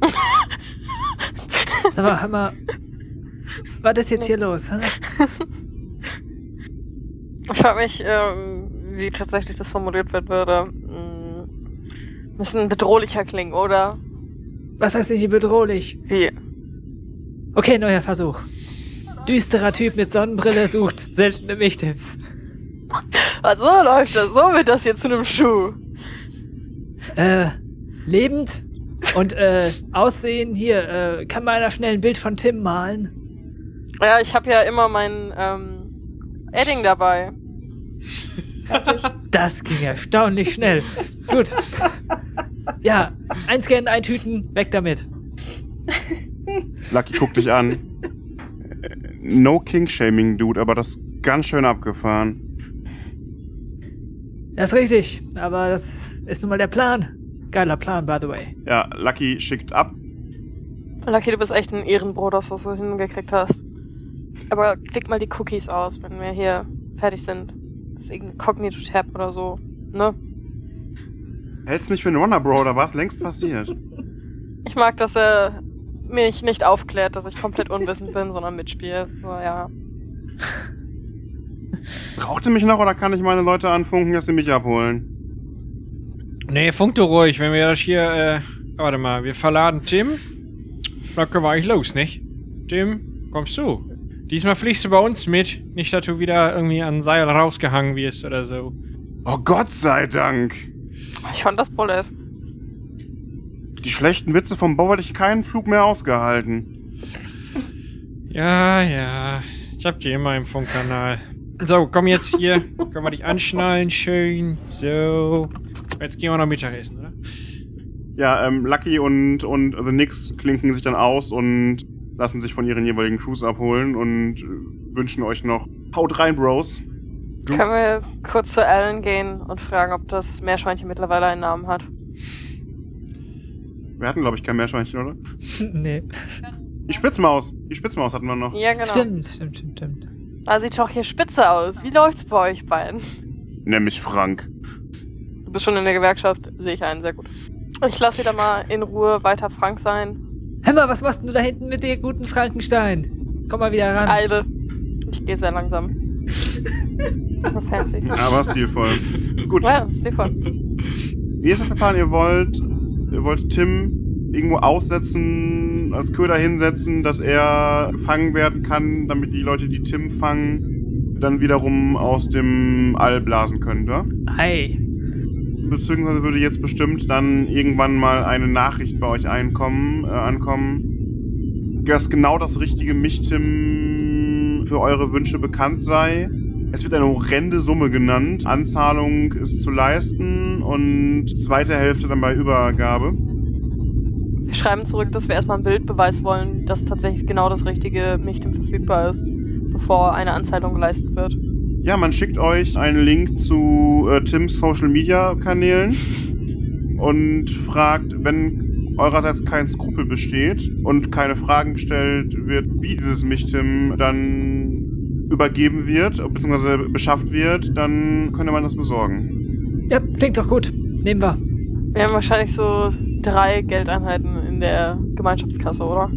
[LAUGHS] Sag mal, hör mal, was ist jetzt hier los? Ich frage mich, ähm, wie tatsächlich das formuliert werden würde. Müssen bedrohlicher klingen, oder? Was heißt hier bedrohlich? Wie? Okay, neuer Versuch. Düsterer Typ mit Sonnenbrille sucht seltene Michtims. Also läuft das. So wird das jetzt zu einem Schuh. Äh, lebend und äh, Aussehen hier. Äh, kann mal einer schnell ein Bild von Tim malen? Ja, ich habe ja immer mein ähm, Edding dabei. [LAUGHS] Das ging erstaunlich schnell. Gut. Ja, einscannen, eintüten, weg damit. Lucky guckt dich an. No King-Shaming, Dude, aber das ist ganz schön abgefahren. Das ist richtig, aber das ist nun mal der Plan. Geiler Plan, by the way. Ja, Lucky schickt ab. Lucky, du bist echt ein Ehrenbrot, dass du das so hingekriegt hast. Aber klick mal die Cookies aus, wenn wir hier fertig sind. Das ist irgendein Cognito-Tab oder so. Ne? Hältst mich für einen Runner, Bro, oder was? Längst passiert. Ich mag, dass er mich nicht aufklärt, dass ich komplett unwissend bin, sondern mitspiele. So, ja. Braucht ihr mich noch oder kann ich meine Leute anfunken, dass sie mich abholen? Nee, funk du ruhig, wenn wir das hier, äh, warte mal, wir verladen Tim. Dann können wir eigentlich los, nicht? Tim, kommst du? Diesmal fliegst du bei uns mit. Nicht, dass du wieder irgendwie an Seil rausgehangen wirst oder so. Oh Gott sei Dank. Ich fand das Bulles. Die schlechten Witze vom Bau hätte ich keinen Flug mehr ausgehalten. Ja, ja. Ich hab die immer im Funkkanal. So, komm jetzt hier. [LAUGHS] Können wir dich anschnallen, schön. So. Jetzt gehen wir noch Mittagessen, oder? Ja, ähm, Lucky und, und The Nix klinken sich dann aus und lassen sich von ihren jeweiligen Crews abholen und äh, wünschen euch noch Haut rein, Bros. Du- Können wir kurz zu Alan gehen und fragen, ob das Meerschweinchen mittlerweile einen Namen hat? Wir hatten, glaube ich, kein Meerschweinchen, oder? [LAUGHS] nee. Die Spitzmaus. Die Spitzmaus hatten wir noch. Ja, genau. Stimmt, stimmt, stimmt, stimmt. Da sieht doch hier spitze aus. Wie läuft's bei euch beiden? Nämlich Frank. Du bist schon in der Gewerkschaft, sehe ich einen, sehr gut. Ich lasse wieder mal in Ruhe weiter Frank sein. Hör mal, was machst du da hinten mit dem guten Frankenstein? Komm mal wieder ran. Eile. Ich gehe sehr langsam. Aber fancy. Aber stilvoll. Gut. Ja, ist super. Wie ist das der Plan? Ihr wollt, ihr wollt Tim irgendwo aussetzen, als Köder hinsetzen, dass er gefangen werden kann, damit die Leute, die Tim fangen, dann wiederum aus dem All blasen können, oder? Ei. Beziehungsweise würde jetzt bestimmt dann irgendwann mal eine Nachricht bei euch einkommen, äh, ankommen, dass genau das richtige Michtim für eure Wünsche bekannt sei. Es wird eine horrende Summe genannt. Anzahlung ist zu leisten und zweite Hälfte dann bei Übergabe. Wir schreiben zurück, dass wir erstmal einen Bildbeweis wollen, dass tatsächlich genau das richtige Michtim verfügbar ist, bevor eine Anzahlung geleistet wird. Ja, man schickt euch einen Link zu äh, Tims Social Media Kanälen und fragt, wenn eurerseits kein Skrupel besteht und keine Fragen gestellt wird, wie dieses Michtim dann übergeben wird, beziehungsweise beschafft wird, dann könnte man das besorgen. Ja, klingt doch gut. Nehmen wir. Wir haben wahrscheinlich so drei Geldeinheiten in der Gemeinschaftskasse, oder?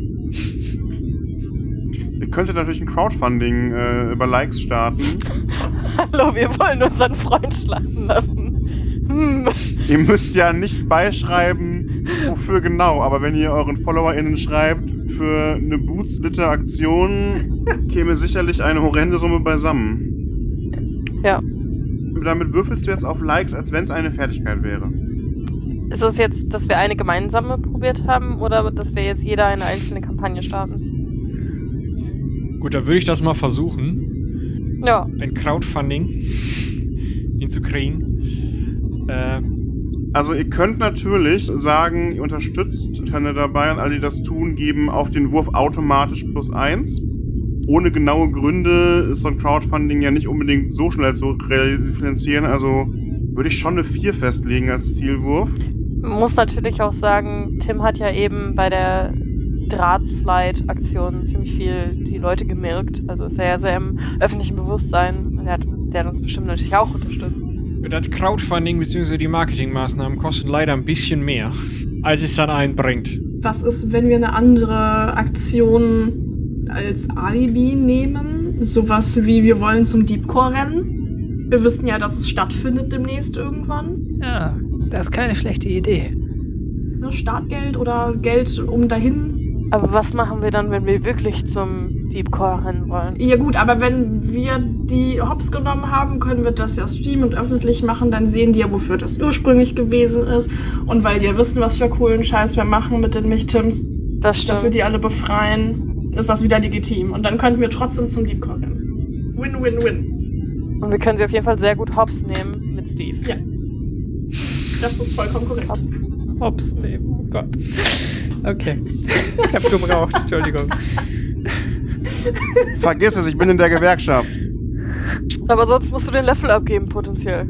Ihr könntet natürlich ein Crowdfunding äh, über Likes starten. [LAUGHS] Hallo, wir wollen unseren Freund schlachten lassen. Hm. Ihr müsst ja nicht beischreiben, wofür genau, aber wenn ihr euren FollowerInnen schreibt, für eine Boots-Litter-Aktion käme sicherlich eine horrende Summe beisammen. Ja. Damit würfelst du jetzt auf Likes, als wenn es eine Fertigkeit wäre. Ist das jetzt, dass wir eine gemeinsame probiert haben oder dass wir jetzt jeder eine einzelne Kampagne starten? Gut, dann würde ich das mal versuchen. Ja. Ein Crowdfunding hinzukriegen. Äh, Also ihr könnt natürlich sagen, ihr unterstützt Tönne dabei und alle, die das tun, geben auf den Wurf automatisch plus eins. Ohne genaue Gründe ist so ein Crowdfunding ja nicht unbedingt so schnell zu finanzieren. Also würde ich schon eine 4 festlegen als Zielwurf. Muss natürlich auch sagen, Tim hat ja eben bei der Drahtslide-Aktion ziemlich viel die Leute gemirkt. Also ist er ja sehr im öffentlichen Bewusstsein und der hat, der hat uns bestimmt natürlich auch unterstützt. das Crowdfunding bzw. die Marketingmaßnahmen kosten leider ein bisschen mehr, als es dann einbringt. Was ist, wenn wir eine andere Aktion als Alibi nehmen? Sowas wie, wir wollen zum Deepcore rennen. Wir wissen ja, dass es stattfindet demnächst irgendwann. Ja, das ist keine schlechte Idee. Ne, Startgeld oder Geld um dahin. Aber was machen wir dann, wenn wir wirklich zum Deepcore rennen wollen? Ja gut, aber wenn wir die Hops genommen haben, können wir das ja streamen und öffentlich machen. Dann sehen die ja, wofür das ursprünglich gewesen ist. Und weil die ja wissen, was für coolen Scheiß wir machen mit den Michtims, Das stimmt. dass wir die alle befreien, ist das wieder legitim. Und dann könnten wir trotzdem zum Deepcore rennen. Win, win, win. Und wir können sie auf jeden Fall sehr gut hops nehmen mit Steve. Ja. Das ist vollkommen korrekt. Ups, nee, oh Gott. Okay. Ich hab gebraucht, Entschuldigung. Vergiss es, ich bin in der Gewerkschaft. Aber sonst musst du den Level abgeben, potenziell.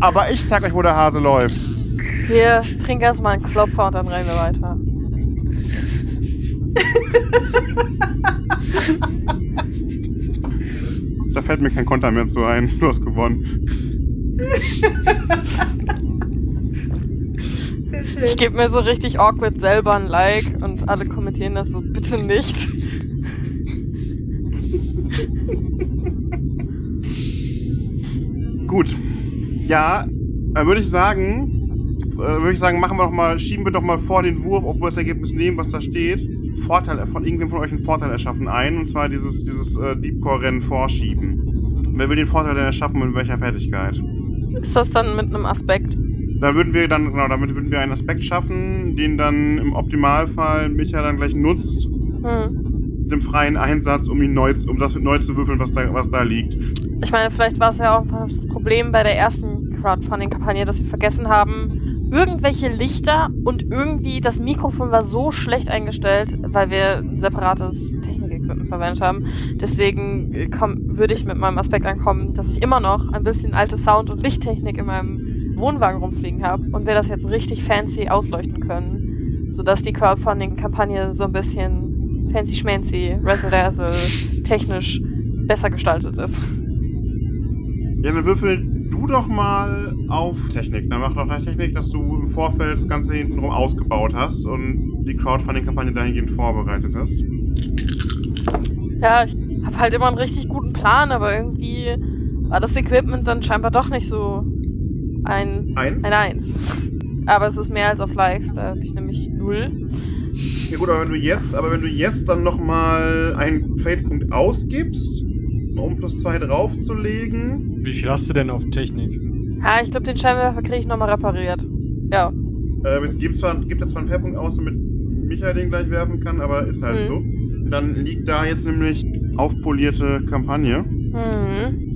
Aber ich zeig euch, wo der Hase läuft. Hier, trink erstmal einen Klopfer und dann rennen wir weiter. Da fällt mir kein Konter mehr zu ein. Du hast gewonnen. [LAUGHS] Ich gebe mir so richtig awkward selber ein Like und alle kommentieren das so, bitte nicht. Gut. Ja, dann würde ich sagen, äh, würde ich sagen, machen wir doch mal, schieben wir doch mal vor den Wurf, obwohl wir das Ergebnis nehmen, was da steht. Vorteil, von irgendwem von euch einen Vorteil erschaffen ein, und zwar dieses, dieses äh, Deepcore-Rennen vorschieben. Wer will den Vorteil denn erschaffen und in welcher Fertigkeit? Ist das dann mit einem Aspekt? Dann würden wir dann, genau, damit würden wir einen Aspekt schaffen, den dann im Optimalfall Micha dann gleich nutzt, Hm. mit dem freien Einsatz, um ihn neu, um das neu zu würfeln, was da, was da liegt. Ich meine, vielleicht war es ja auch das Problem bei der ersten Crowdfunding-Kampagne, dass wir vergessen haben, irgendwelche Lichter und irgendwie das Mikrofon war so schlecht eingestellt, weil wir ein separates Technik-Equipment verwendet haben. Deswegen äh, komm, würde ich mit meinem Aspekt ankommen, dass ich immer noch ein bisschen alte Sound- und Lichttechnik in meinem Wohnwagen rumfliegen habe und wir das jetzt richtig fancy ausleuchten können, sodass die Crowdfunding-Kampagne so ein bisschen fancy-schmancy, razzle technisch besser gestaltet ist. Ja, dann würfel du doch mal auf Technik. Dann mach doch gleich Technik, dass du im Vorfeld das Ganze hintenrum ausgebaut hast und die Crowdfunding-Kampagne dahingehend vorbereitet hast. Ja, ich habe halt immer einen richtig guten Plan, aber irgendwie war das Equipment dann scheinbar doch nicht so ein, Eins? ein Eins. Aber es ist mehr als auf Likes, da habe ich nämlich null. Ja gut, aber wenn du jetzt, aber wenn du jetzt dann nochmal einen Fade-Punkt ausgibst, um plus zwei draufzulegen. Wie viel hast du denn auf Technik? Ja, ich glaube, den Scheinwerfer kriege ich nochmal repariert. Ja. Äh, es gibt, zwar, gibt ja zwar einen Fairpunkt aus, damit Michael den gleich werfen kann, aber ist halt Mhm. so. Dann liegt da jetzt nämlich aufpolierte Kampagne. Mhm.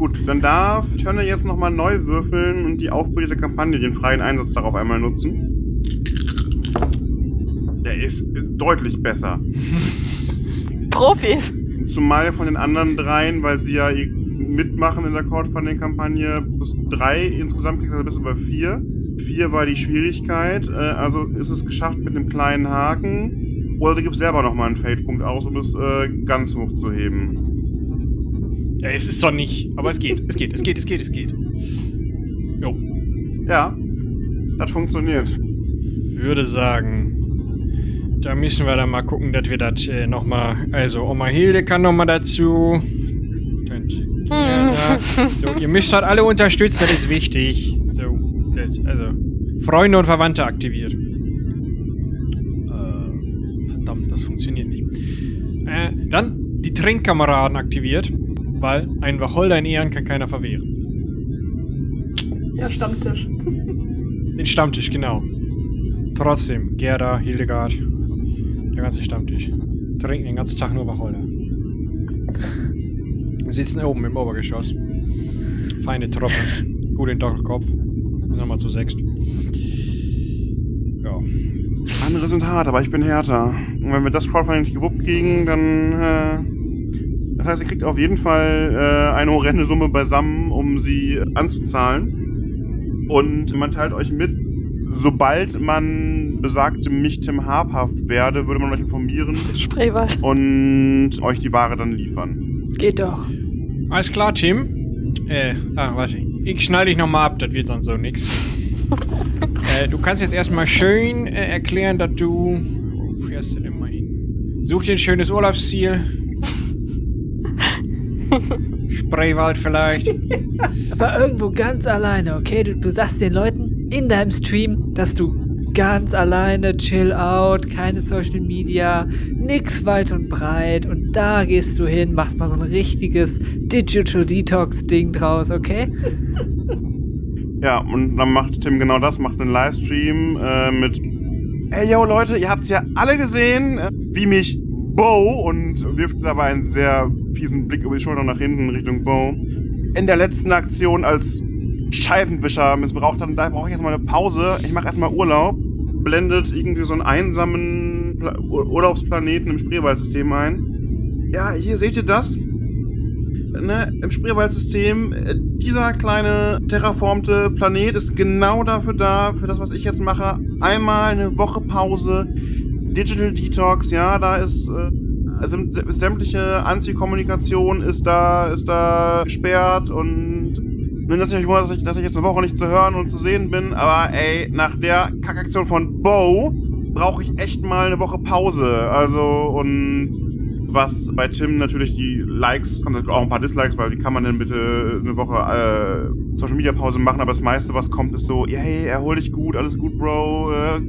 Gut, dann darf Tönne jetzt nochmal neu würfeln und die aufpolierte Kampagne, den freien Einsatz darauf einmal nutzen. Der ist deutlich besser. [LAUGHS] Profis. Zumal von den anderen dreien, weil sie ja mitmachen in der Crowdfunding-Kampagne, plus drei insgesamt bist du bei vier. Vier war die Schwierigkeit, äh, also ist es geschafft mit einem kleinen Haken. Oder du gibst selber nochmal einen Fade-Punkt aus, um es äh, ganz hoch zu heben. Ja, es ist doch nicht. Aber es geht. Es geht, es geht, es geht, es geht. Jo. Ja, das funktioniert. Würde sagen. Da müssen wir dann mal gucken, dass wir das äh, nochmal. Also, Oma Hilde kann nochmal dazu. Ja, so, ihr müsst halt alle unterstützen, das ist wichtig. So, das, also. Freunde und Verwandte aktiviert. Äh, verdammt, das funktioniert nicht. Äh, dann die Trinkkameraden aktiviert, weil ein Wacholder in Ehren kann keiner verwehren. Der Stammtisch. [LAUGHS] Den Stammtisch, genau. Trotzdem, Gerda, Hildegard, der ganze Stammtisch. Trinken den ganzen Tag nur Wacholder. Wir sitzen oben im Obergeschoss. Feine Truppe. [LAUGHS] Gut in Doppelkopf. Und nochmal zu sechst. Ja. Andere sind hart, aber ich bin härter. Und wenn wir das Crowdfunding nicht gewuppt kriegen, dann. Äh, das heißt, ihr kriegt auf jeden Fall äh, eine horrende Summe beisammen, um sie anzuzahlen. Und man teilt euch mit, sobald man besagtem nicht Tim habhaft werde, würde man euch informieren [LAUGHS] Spreewald. und euch die Ware dann liefern. Geht doch. Alles klar, Tim. Äh, ah, warte. Ich schnall dich nochmal ab, das wird sonst so nix. [LAUGHS] äh, du kannst jetzt erstmal schön äh, erklären, dass du. Wo fährst du denn mal hin? Such dir ein schönes Urlaubsziel. [LAUGHS] Spreewald vielleicht. [LAUGHS] Aber irgendwo ganz alleine, okay? Du, du sagst den Leuten in deinem Stream, dass du ganz alleine, chill out, keine Social Media, nix weit und breit. Und da gehst du hin, machst mal so ein richtiges Digital Detox-Ding draus, okay? [LAUGHS] Ja, und dann macht Tim genau das, macht einen Livestream äh, mit Hey yo Leute, ihr habt's ja alle gesehen, äh, wie mich Bo und wirft dabei einen sehr fiesen Blick über die Schulter nach hinten Richtung Bo in der letzten Aktion als Scheibenwischer missbraucht hat da brauche ich jetzt mal eine Pause. Ich mache erstmal Urlaub, blendet irgendwie so einen einsamen Pla Ur Urlaubsplaneten im Spreewaldsystem ein. Ja, hier seht ihr das? ne, im Spreewaldsystem, äh, dieser kleine terraformte Planet ist genau dafür da, für das, was ich jetzt mache. Einmal eine Woche Pause, Digital Detox, ja, da ist äh, also sä- sämtliche Anziehkommunikation ist da, ist da gesperrt und nur, dass ich dass ich, dass ich jetzt eine Woche nicht zu hören und zu sehen bin, aber ey, nach der Kackaktion von Bo brauche ich echt mal eine Woche Pause. Also, und was bei Tim natürlich die Likes, auch ein paar Dislikes, weil wie kann man denn bitte eine Woche äh, Social Media Pause machen, aber das meiste, was kommt, ist so, hey, erhol dich gut, alles gut, Bro, äh,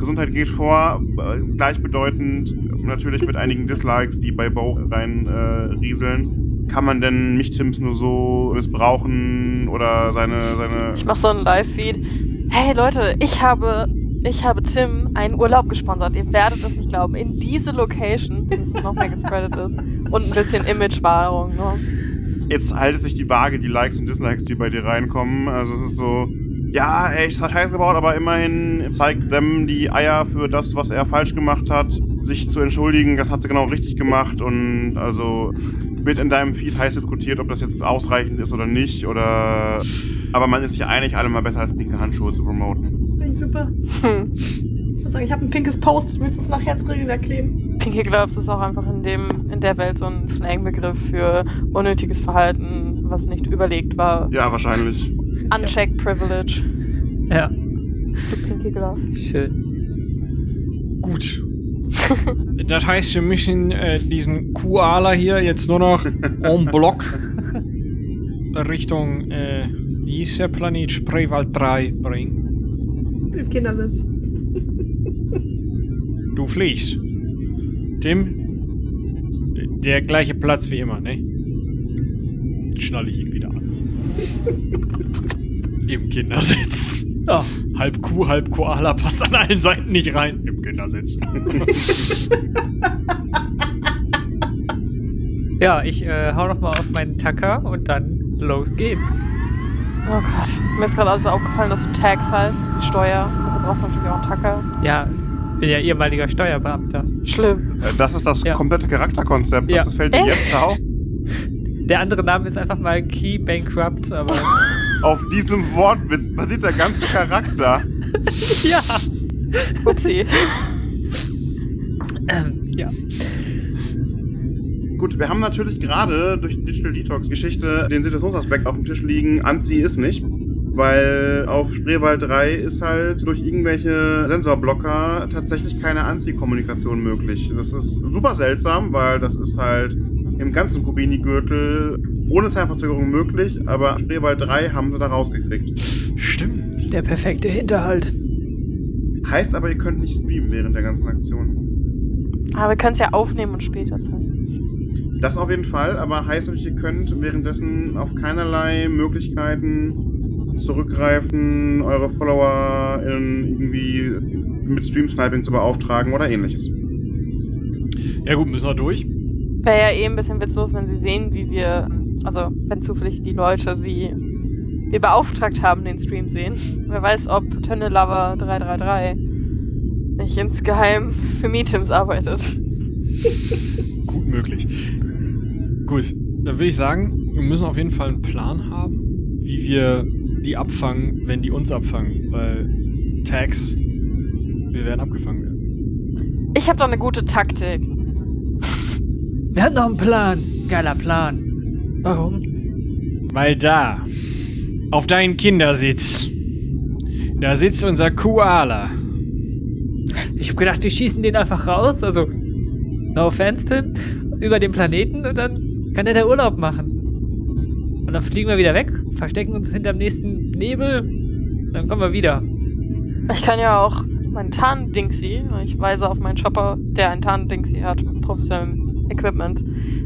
Gesundheit geht vor, äh, gleichbedeutend natürlich mit einigen Dislikes, die bei Bo rein äh, rieseln. Kann man denn mich Tims nur so missbrauchen oder seine, seine Ich mach so einen Live-Feed. Hey Leute, ich habe, ich habe Tim einen Urlaub gesponsert. Ihr werdet es nicht glauben. In diese Location, dass es noch mehr gespreadet ist. Und ein bisschen Imagewahrung. Ne? jetzt haltet sich die Waage, die Likes und Dislikes, die bei dir reinkommen. Also es ist so, ja, ey, ich hat Scheiße gebaut, aber immerhin zeigt dem die Eier für das, was er falsch gemacht hat, sich zu entschuldigen. Das hat sie genau richtig gemacht und also wird in deinem Feed heiß diskutiert, ob das jetzt ausreichend ist oder nicht. Oder aber man ist sich einig, alle mal besser als pinke Handschuhe zu promoten. Finde ich super. Hm. Ich muss sagen, ich habe ein pinkes Post. Willst du es nachher ins Regelwerk kleben? Pinky Gloves ist auch einfach in, dem, in der Welt so ein Slangbegriff für unnötiges Verhalten, was nicht überlegt war. Ja, wahrscheinlich. Unchecked Privilege. Ja, Pinky Glove. schön. Gut. [LAUGHS] das heißt, wir müssen äh, diesen Koala hier jetzt nur noch en bloc Richtung, äh, wie hieß der Planet Spreewald 3 bringen. Im Kindersitz. Du fliegst. Tim? Der gleiche Platz wie immer, ne? Schnalle ich ihn wieder an. Im Kindersitz. Oh, Halb Kuh, halb Koala passt an allen Seiten nicht rein. Im Kindersitz. [LAUGHS] ja, ich äh, hau noch mal auf meinen Tacker und dann los geht's. Oh Gott. Mir ist gerade also aufgefallen, dass du Tax heißt. Steuer. Du brauchst natürlich auch einen Tacker. Ja, bin ja ehemaliger Steuerbeamter. Schlimm. Äh, Das ist das Ja. komplette Charakterkonzept. Ja. Das fällt dir Echt? jetzt auf. Der andere Name ist einfach mal Key Bankrupt, aber [LAUGHS] Auf diesem Wortwitz basiert der ganze Charakter. ja. Upsi. Ähm, ja. Gut, wir haben natürlich gerade durch die Digital Detox-Geschichte den Situationsaspekt auf dem Tisch liegen. Anzieh ist nicht. Weil auf Spreewald 3 ist halt durch irgendwelche Sensorblocker tatsächlich keine Anziehkommunikation möglich. Das ist super seltsam, weil das ist halt im ganzen Kubini-Gürtel ohne Zeitverzögerung möglich, aber Spreewald 3 haben sie da rausgekriegt. Stimmt. Der perfekte Hinterhalt. Heißt aber, ihr könnt nicht streamen während der ganzen Aktion. Aber wir können es ja aufnehmen und später zeigen. Das auf jeden Fall, aber heißt natürlich, ihr könnt währenddessen auf keinerlei Möglichkeiten zurückgreifen, eure Follower in irgendwie mit Stream-Sniping zu beauftragen oder ähnliches. Ja gut, müssen wir durch. Wäre ja eh ein bisschen witzlos, wenn sie sehen, wie wir, also wenn zufällig die Leute, die wir beauftragt haben, den Stream sehen. Wer weiß, ob Tönne Lover 333 nicht insgeheim für Meetings arbeitet. Gut möglich. Gut, dann würde ich sagen, wir müssen auf jeden Fall einen Plan haben, wie wir die abfangen, wenn die uns abfangen. Weil Tags, wir werden abgefangen werden. Ich habe da eine gute Taktik. Wir hatten noch einen Plan. Geiler Plan. Warum? Weil da, auf deinen Kindersitz, da sitzt unser Koala. Ich hab gedacht, wir schießen den einfach raus. Also, no offense, Tim. Über den Planeten und dann kann der da Urlaub machen. Und dann fliegen wir wieder weg, verstecken uns hinterm nächsten Nebel. Und dann kommen wir wieder. Ich kann ja auch meinen Tarn-Dingsy, ich weise auf meinen Shopper, der ein Tarn-Dingsy hat, mit professionellem Equipment,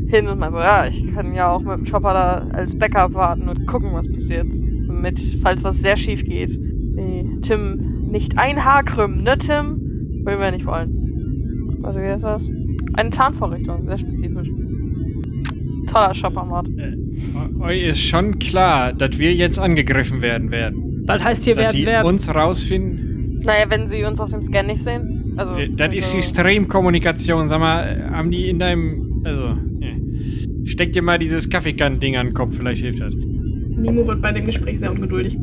hin und mal so, ja, ich kann ja auch mit dem Shopper da als Backup warten und gucken, was passiert. Damit, falls was sehr schief geht, Tim nicht ein Haar krümmen, ne Tim? Würden wir nicht wollen. Warte, wie heißt das? Eine Tarnvorrichtung, sehr spezifisch. Toller Shopper-Mod. Äh, euch ist schon klar, dass wir jetzt angegriffen werden werden. Bald heißt hier dass werden die werden. uns rausfinden. Naja, wenn sie uns auf dem Scan nicht sehen. Also, Das ist also, die Streamkommunikation. Sag mal, haben die in deinem. Also, äh, steck dir mal dieses Kaffeekann-Ding an den Kopf, vielleicht hilft das. Nemo wird bei dem Gespräch sehr ungeduldig.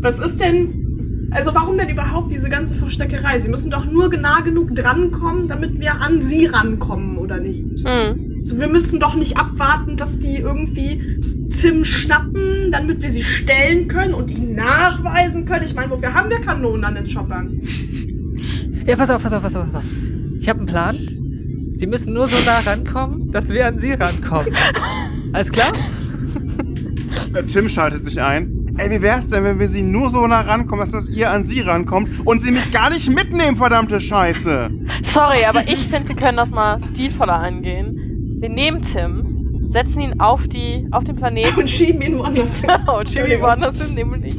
Was ist denn. Also, warum denn überhaupt diese ganze Versteckerei? Sie müssen doch nur nah genug drankommen, damit wir an sie rankommen, oder nicht? Hm. Also, wir müssen doch nicht abwarten, dass die irgendwie Tim schnappen, damit wir sie stellen können und ihn nachweisen können. Ich meine, wofür haben wir Kanonen an den Choppern? Ja, pass auf, pass auf, pass auf, pass auf. Ich habe einen Plan. Sie müssen nur so nah rankommen, dass wir an sie rankommen. [LAUGHS] Alles klar? Tim schaltet sich ein. Ey, wie wär's denn, wenn wir sie nur so nah rankommen, dass das ihr an sie rankommt und sie mich gar nicht mitnehmen, verdammte Scheiße? Sorry, aber ich finde, wir können das mal stilvoller angehen. Wir nehmen Tim, setzen ihn auf die, auf den Planeten. Und schieben ihn woanders hin. [LAUGHS] Genau, Jimmy woanders hin, nämlich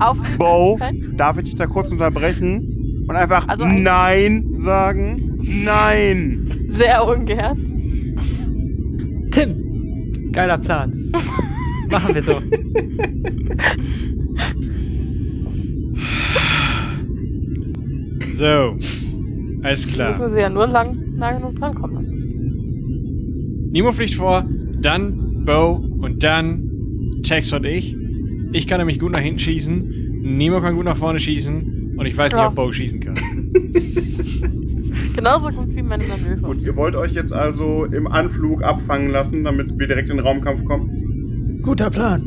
auf den Bo, darf ich dich da kurz unterbrechen und einfach Also ein- Nein sagen? Nein! Sehr ungern. Tim, geiler Plan. Machen wir so. So. Alles Müssen klar. wir sie ja nur lang, nah genug drankommen lassen. Nemo fliegt vor, dann Bo und dann Tex und ich. Ich kann nämlich gut nach hinten schießen. Nemo kann gut nach vorne schießen. Und ich weiß nicht, Ja. ob Bo schießen kann. [LAUGHS] Genauso gut wie meine Manöver. Und ihr wollt euch jetzt also im Anflug abfangen lassen, damit wir direkt in den Raumkampf kommen? Guter Plan.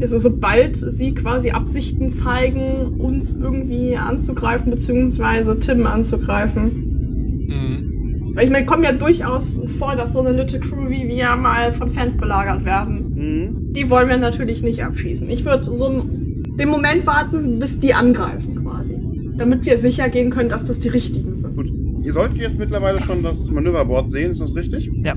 Also sobald sie quasi Absichten zeigen, uns irgendwie anzugreifen, beziehungsweise Tim anzugreifen. Mhm. Weil ich meine, kommt ja durchaus vor, dass so eine Little Crew wie wir mal von Fans belagert werden. Mhm. Die wollen wir natürlich nicht abschießen. Ich würde so einen- den Moment warten, bis die angreifen. Damit wir sicher gehen können, dass das die richtigen sind. Gut. Ihr solltet jetzt mittlerweile schon das Manöverboard sehen, ist das richtig? Ja.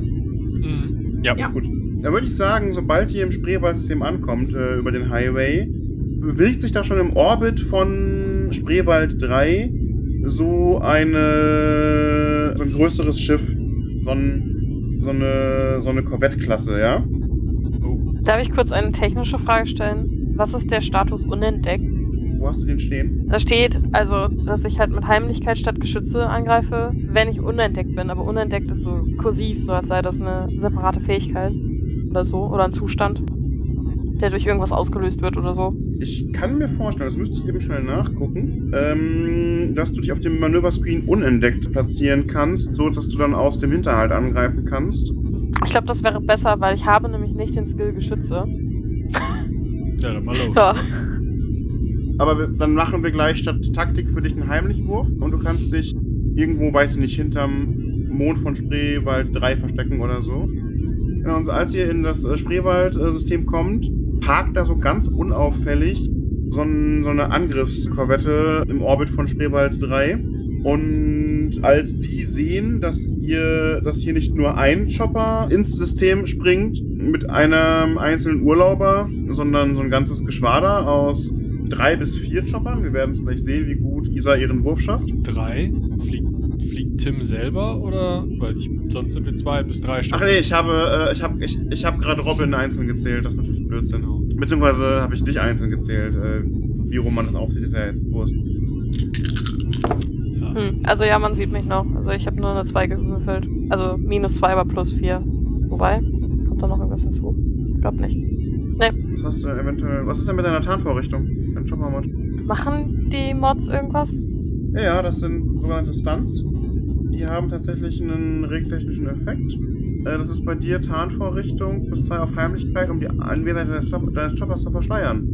Ja. Ja. Gut. Dann würde ich sagen, sobald ihr im Spreewaldsystem ankommt, äh, über den Highway, bewegt sich da schon im Orbit von Spreewald 3 so eine so ein größeres Schiff. So, ein, so eine, so eine Korvette-Klasse, ja? Oh. Darf ich kurz eine technische Frage stellen? Was ist der Status unentdeckt? Wo hast du den stehen? Da steht, also, dass ich halt mit Heimlichkeit statt Geschütze angreife, wenn ich unentdeckt bin. Aber unentdeckt ist so kursiv, so als sei das eine separate Fähigkeit. Oder so. Oder ein Zustand, der durch irgendwas ausgelöst wird oder so. Ich kann mir vorstellen, das müsste ich eben schnell nachgucken, ähm, dass du dich auf dem Manöverscreen unentdeckt platzieren kannst, so dass du dann aus dem Hinterhalt angreifen kannst. Ich glaube, das wäre besser, weil ich habe nämlich nicht den Skill Geschütze. Ja, dann mal los. Ja. Aber wir, dann machen wir gleich statt Taktik für dich einen Heimlichwurf und du kannst dich irgendwo, weiß ich nicht, hinterm Mond von Spreewald 3 verstecken oder so. Genau, und als ihr in das äh, Spreewald-System kommt, parkt da so ganz unauffällig so, ein, so eine Angriffskorvette im Orbit von Spreewald 3. Und als die sehen, dass ihr, dass hier nicht nur ein Chopper ins System springt mit einem einzelnen Urlauber, sondern so ein ganzes Geschwader aus drei bis vier Choppern. Wir werden es gleich sehen, wie gut Isa ihren Wurf schafft. Drei? Fliegt, fliegt Tim selber oder? Weil ich, sonst sind wir zwei bis drei Stück. Ach nee, ich habe, äh, ich habe, ich, ich habe gerade Robin einzeln gezählt. Das ist natürlich Blödsinn. Beziehungsweise habe ich dich einzeln gezählt. Äh, wie rum man das aufsieht, ist ja jetzt Wurst. Ja. Hm. Also ja, man sieht mich noch. Also ich habe nur eine 2 gewürfelt. Also minus 2, aber plus 4. Wobei, kommt da noch irgendwas hinzu? Ich glaube nicht. Was hast du eventuell? Was ist denn mit deiner Tarnvorrichtung? Dein Chopper-Mod? Machen die Mods irgendwas? Ja, ja, das sind sogenannte Stunts. Die haben tatsächlich einen regtechnischen Effekt. Äh, das ist bei dir Tarnvorrichtung plus zwei auf Heimlichkeit, um die Anwesenheit deines, Chop deines Choppers zu verschleiern.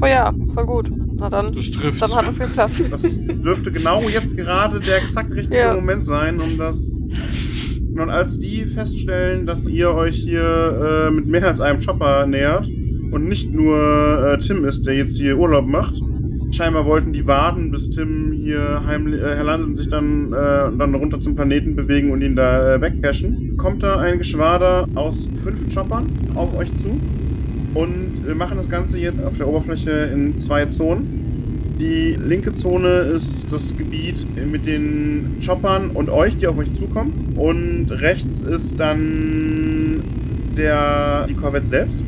Oh ja, voll gut. Na dann, Das trifft. dann hat es geklappt. [LAUGHS] Das dürfte genau jetzt gerade der exakt richtige Ja. Moment sein, um das. Und als die feststellen, dass ihr euch hier äh, mit mehr als einem Chopper nähert und nicht nur äh, Tim ist, der jetzt hier Urlaub macht, scheinbar wollten die warten, bis Tim hier heimlich äh, und sich dann, äh, dann runter zum Planeten bewegen und ihn da äh, wegcashen, kommt da ein Geschwader aus fünf Choppern auf euch zu und wir machen das Ganze jetzt auf der Oberfläche in zwei Zonen. Die linke Zone ist das Gebiet mit den Choppern und euch, die auf euch zukommen. Und rechts ist dann der, die Korvette selbst.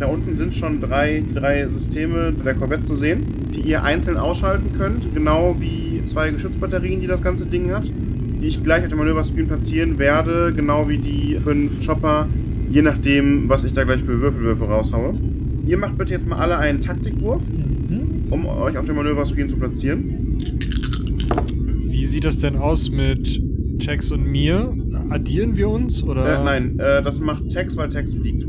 Da unten sind schon drei, drei Systeme der Korvette zu sehen, die ihr einzeln ausschalten könnt. Genau wie zwei Geschützbatterien, die das ganze Ding hat. Die ich gleich auf dem Manöverscreen platzieren werde. Genau wie die fünf Chopper. Je nachdem, was ich da gleich für Würfelwürfe raushaue. Ihr macht bitte jetzt mal alle einen Taktikwurf Mhm. um euch auf dem Manöverscreen zu platzieren. Wie sieht das denn aus mit Tex und mir? Addieren wir uns oder? Äh, nein, äh, das macht Tex, weil Tex fliegt.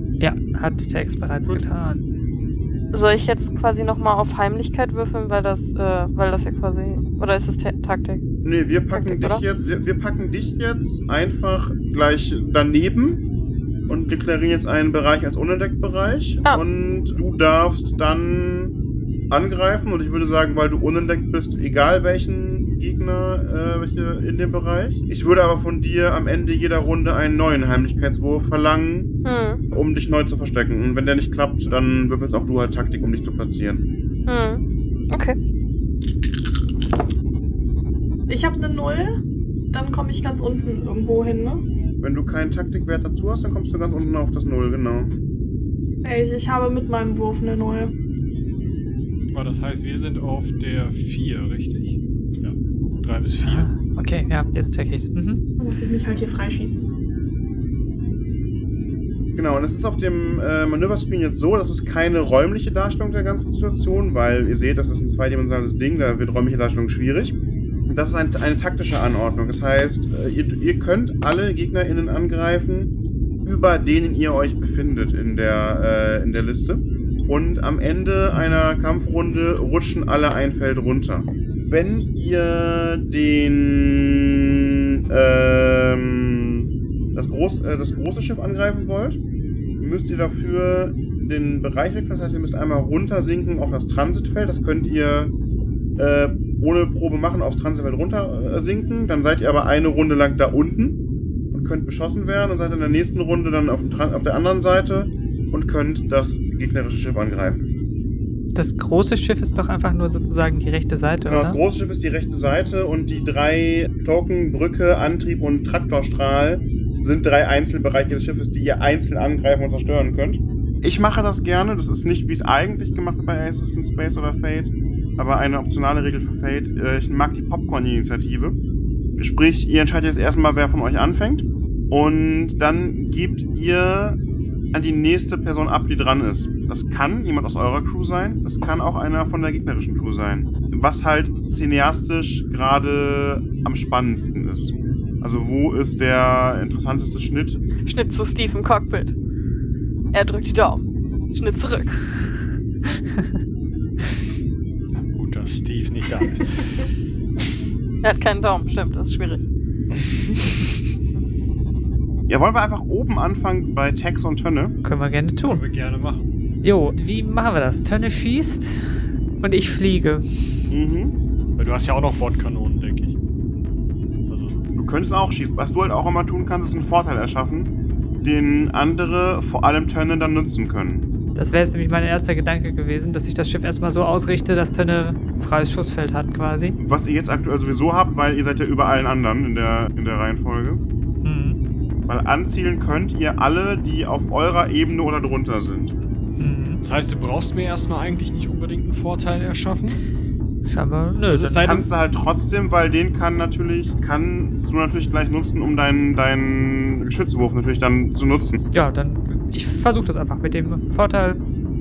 Hat Tex bereits Gut. getan. Soll ich jetzt quasi nochmal auf Heimlichkeit würfeln, weil das, äh, weil das ja quasi. Oder ist es Ta Taktik? Nee, wir packen Taktik, dich oder? jetzt, wir, wir packen dich jetzt einfach gleich daneben und deklarieren jetzt einen Bereich als unentdeckt Bereich. Ah. Und du darfst dann angreifen und ich würde sagen, weil du unentdeckt bist, egal welchen Gegner, äh, welche in dem Bereich. Ich würde aber von dir am Ende jeder Runde einen neuen Heimlichkeitswurf verlangen, Hm. um dich neu zu verstecken. Und wenn der nicht klappt, dann würfelst auch du halt Taktik, um dich zu platzieren. Hm. Okay. Ich habe eine Null, dann komme ich ganz unten irgendwo hin, ne? Wenn du keinen Taktikwert dazu hast, dann kommst du ganz unten auf das Null, genau. Ich, ich habe mit meinem Wurf eine Neue. Oh, das heißt, wir sind auf der 4, richtig? Ja. 3 bis 4. Ah, okay, ja, jetzt check ich's. Mhm. Da muss ich mich halt hier freischießen. Genau, und es ist auf dem äh, Manöverscreen jetzt so, dass es keine räumliche Darstellung der ganzen Situation, weil ihr seht, das ist ein zweidimensionales Ding, da wird räumliche Darstellung schwierig. Das ist ein, eine taktische Anordnung. Das heißt, äh, ihr, ihr könnt alle GegnerInnen angreifen, über denen ihr euch befindet in der, äh, in der Liste. Und am Ende einer Kampfrunde rutschen alle ein Feld runter. Wenn ihr den ähm, das, groß, äh, das große Schiff angreifen wollt, müsst ihr dafür den Bereich wechseln. Das heißt, ihr müsst einmal runtersinken auf das Transitfeld. Das könnt ihr äh, ohne Probe machen, aufs Transitfeld runtersinken. Dann seid ihr aber eine Runde lang da unten und könnt beschossen werden und seid in der nächsten Runde dann auf, auf der anderen Seite und könnt das gegnerische Schiff angreifen. Das große Schiff ist doch einfach nur sozusagen die rechte Seite, Genau, das oder? große Schiff ist die rechte Seite und die drei Token, Brücke, Antrieb und Traktorstrahl sind drei Einzelbereiche des Schiffes, die ihr einzeln angreifen und zerstören könnt. Ich mache das gerne, das ist nicht, wie es eigentlich gemacht wird bei Aces in Space oder Fate, aber eine optionale Regel für Fate. Äh, Ich mag die Popcorn-Initiative. Sprich, ihr entscheidet jetzt erstmal, wer von euch anfängt und dann gebt ihr an die nächste Person ab, die dran ist. Das kann jemand aus eurer Crew sein, das kann auch einer von der gegnerischen Crew sein. Was halt cineastisch gerade am spannendsten ist. Also wo ist der interessanteste Schnitt? Schnitt zu Steve im Cockpit. Er drückt die Daumen. Schnitt zurück. [LAUGHS] Gut, dass Steve nicht da ist. [LAUGHS] Er hat keinen Daumen, stimmt, das ist schwierig. [LAUGHS] Ja, wollen wir einfach oben anfangen bei Tex und Tönne? Können wir gerne Können tun. wir gerne machen. Jo, wie machen wir das? Tönne schießt und ich fliege. Mhm. Weil du hast ja auch noch Bordkanonen, denke ich. Also, Du könntest auch schießen. Was du halt auch immer tun kannst, ist einen Vorteil erschaffen, den andere, vor allem Tönne, dann nutzen können. Das wäre jetzt nämlich mein erster Gedanke gewesen, dass ich das Schiff erstmal so ausrichte, dass Tönne freies Schussfeld hat quasi. Was ihr jetzt aktuell sowieso habt, weil ihr seid ja über allen anderen in der, in der Reihenfolge. Weil anzielen könnt ihr alle, die auf eurer Ebene oder drunter sind. Mhm. das heißt, du brauchst mir erstmal eigentlich nicht unbedingt einen Vorteil erschaffen. Scheinbar, nö. Also es dann- sei denn, Kannst du halt trotzdem, weil den kann natürlich, kannst du natürlich gleich nutzen, um deinen, deinen Geschützwurf natürlich dann zu nutzen. ja, dann ich versuche das einfach mit dem Vorteil.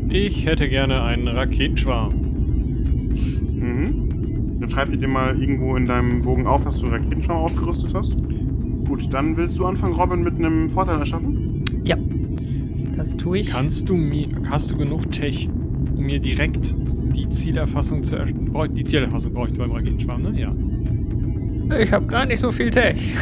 ich hätte gerne einen Raketenschwarm. Mhm. Dann schreib dir den mal irgendwo in deinem Bogen auf, dass du Raketenschwarm ausgerüstet hast. Gut, dann willst du anfangen, Robin, mit einem Vorteil erschaffen? Ja, das tue ich. Kannst du mir, hast du genug Tech, um mir direkt die Zielerfassung zu erschaffen? Die Zielerfassung brauche ich beim Raketenschwarm, ne? Ja. Ich habe gar nicht so viel Tech.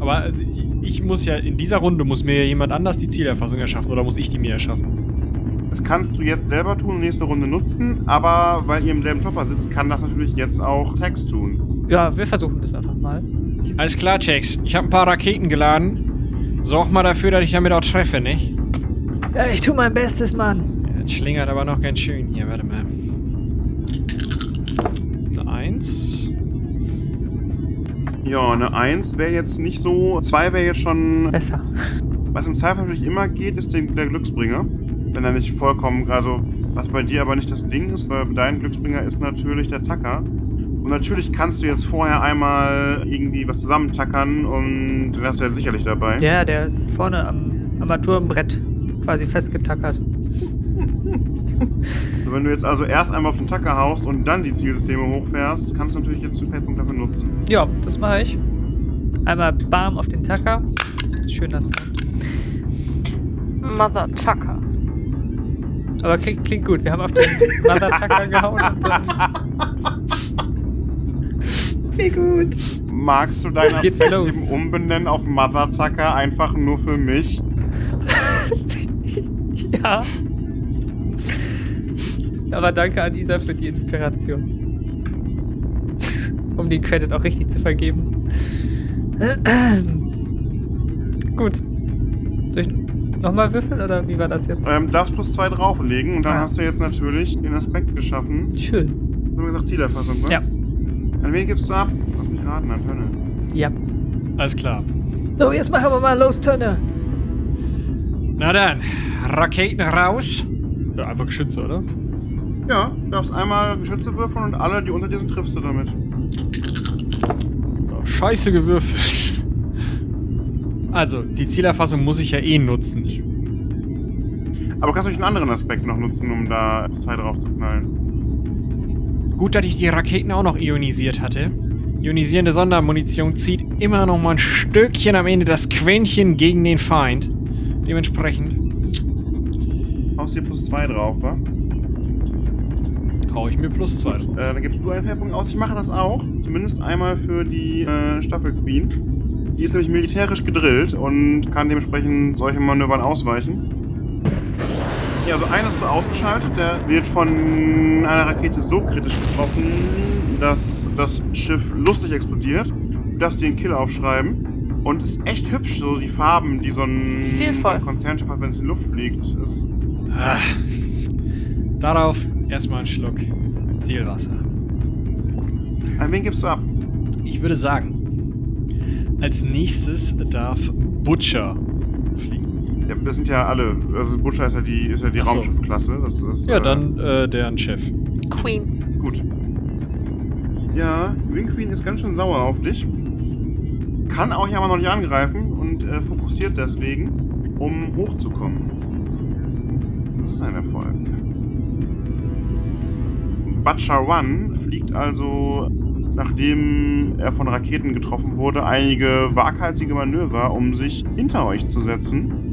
Aber also, ich muss ja, in dieser Runde muss mir ja jemand anders die Zielerfassung erschaffen oder muss ich die mir erschaffen? Das kannst du jetzt selber tun und nächste Runde nutzen, aber weil ihr im selben Chopper sitzt, kann das natürlich jetzt auch Tex tun. Ja, wir versuchen das einfach mal. Alles klar, Jax. Ich habe ein paar Raketen geladen. Sorg mal dafür, dass ich damit auch treffe, nicht? Ja, ich tue mein Bestes, Mann. Ja, das schlingert aber noch ganz schön. Hier, warte mal. Eine Eins. Ja, eine 1 wäre jetzt nicht so. 2 wäre jetzt schon. Besser. Was im Zweifel natürlich immer geht, ist den, der Glücksbringer. Wenn er nicht vollkommen. Also, was bei dir aber nicht das Ding ist, weil dein Glücksbringer ist natürlich der Tacker. Und natürlich kannst du jetzt vorher einmal irgendwie was zusammentackern und dann hast du ja sicherlich dabei. Ja, der ist vorne am Armaturenbrett quasi festgetackert. Wenn du jetzt also erst einmal auf den Tacker haust und dann die Zielsysteme hochfährst, kannst du natürlich jetzt den Feldpunkt dafür nutzen. Ja, das mache ich. Einmal Bam auf den Tacker. Schöner Sound. Mother Tucker. Aber klingt, klingt gut. Wir haben auf den Mother Tacker gehauen und dann. [LAUGHS] Wie gut. Magst du deinen Aspekt eben umbenennen auf Mother Tucker einfach nur für mich? [LAUGHS] Ja. Aber danke an Isa für die Inspiration. um den Credit auch richtig zu vergeben. [CLEARS THROAT] Gut. Soll ich nochmal würfeln oder wie war das jetzt? Ähm, darfst plus zwei drauflegen und dann Ah. hast du jetzt natürlich den Aspekt geschaffen. Schön. So wie gesagt, Zielerfassung, ne? Ja. An wen gibst du ab? Lass mich raten, an Tönne. Ja. Alles klar. So, jetzt machen wir mal los, Tönne. Na dann, Raketen raus. Ja, einfach Geschütze, oder? Ja, du darfst einmal Geschütze würfeln und alle, die unter dir sind, triffst du damit. Ja, scheiße gewürfelt. Also, die Zielerfassung muss ich ja eh nutzen. Aber du kannst durch einen anderen Aspekt noch nutzen, um da zwei drauf zu knallen. Gut, dass ich die Raketen auch noch ionisiert hatte. Ionisierende Sondermunition zieht immer noch mal ein Stückchen am Ende das Quäntchen gegen den Feind. Dementsprechend Haust dir plus zwei drauf, wa? hau ich mir plus zwei. drauf. Äh, dann gibst du einen Feldpunkt aus. Ich mache das auch. Zumindest einmal für die äh, Staffel Queen. Die ist nämlich militärisch gedrillt und kann dementsprechend solche Manövern ausweichen. Ja, also einer ist so ausgeschaltet. Der wird von einer Rakete so kritisch getroffen, dass das Schiff lustig explodiert. darfst dir den Kill aufschreiben. Und ist echt hübsch, so die Farben, die so ein, so Stilvoll. ein Konzernschiff hat, wenn es in die Luft fliegt. Ist, Ah. Darauf erstmal einen Schluck Zielwasser. an wen gibst du ab? Ich würde sagen, als nächstes darf Butcher. Ja, wir sind ja alle, also Butcher ist ja die, ist ja die so. Raumschiffklasse. Das ist, Ja, äh, dann äh, deren Chef. Queen. Gut. Ja, Wing Queen ist ganz schön sauer auf dich. Kann auch ja aber noch nicht angreifen und äh, fokussiert deswegen, um hochzukommen. Das ist ein Erfolg. Butcher One fliegt also, nachdem er von Raketen getroffen wurde, einige waghalsige Manöver, um sich hinter euch zu setzen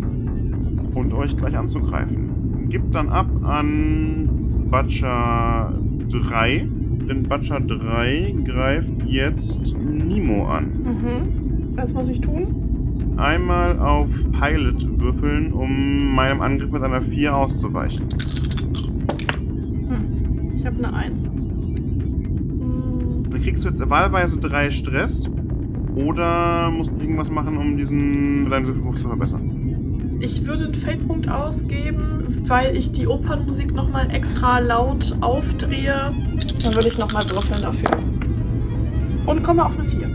und euch gleich anzugreifen. Gibt dann ab an Butcher 3. Denn Butcher 3 greift jetzt Nemo an. Mhm. Was muss ich tun? Einmal auf Pilot würfeln, um meinem Angriff mit einer 4 auszuweichen. Hm. Ich habe eine Eins. Hm. Dann kriegst du jetzt wahlweise 3 Stress. Oder musst du irgendwas machen, um diesen deinen Würfelwurf zu verbessern. Ich würde einen Feldpunkt ausgeben, weil ich die Opernmusik nochmal extra laut aufdrehe. Dann würde ich nochmal würfeln dafür. Und komme auf eine 4.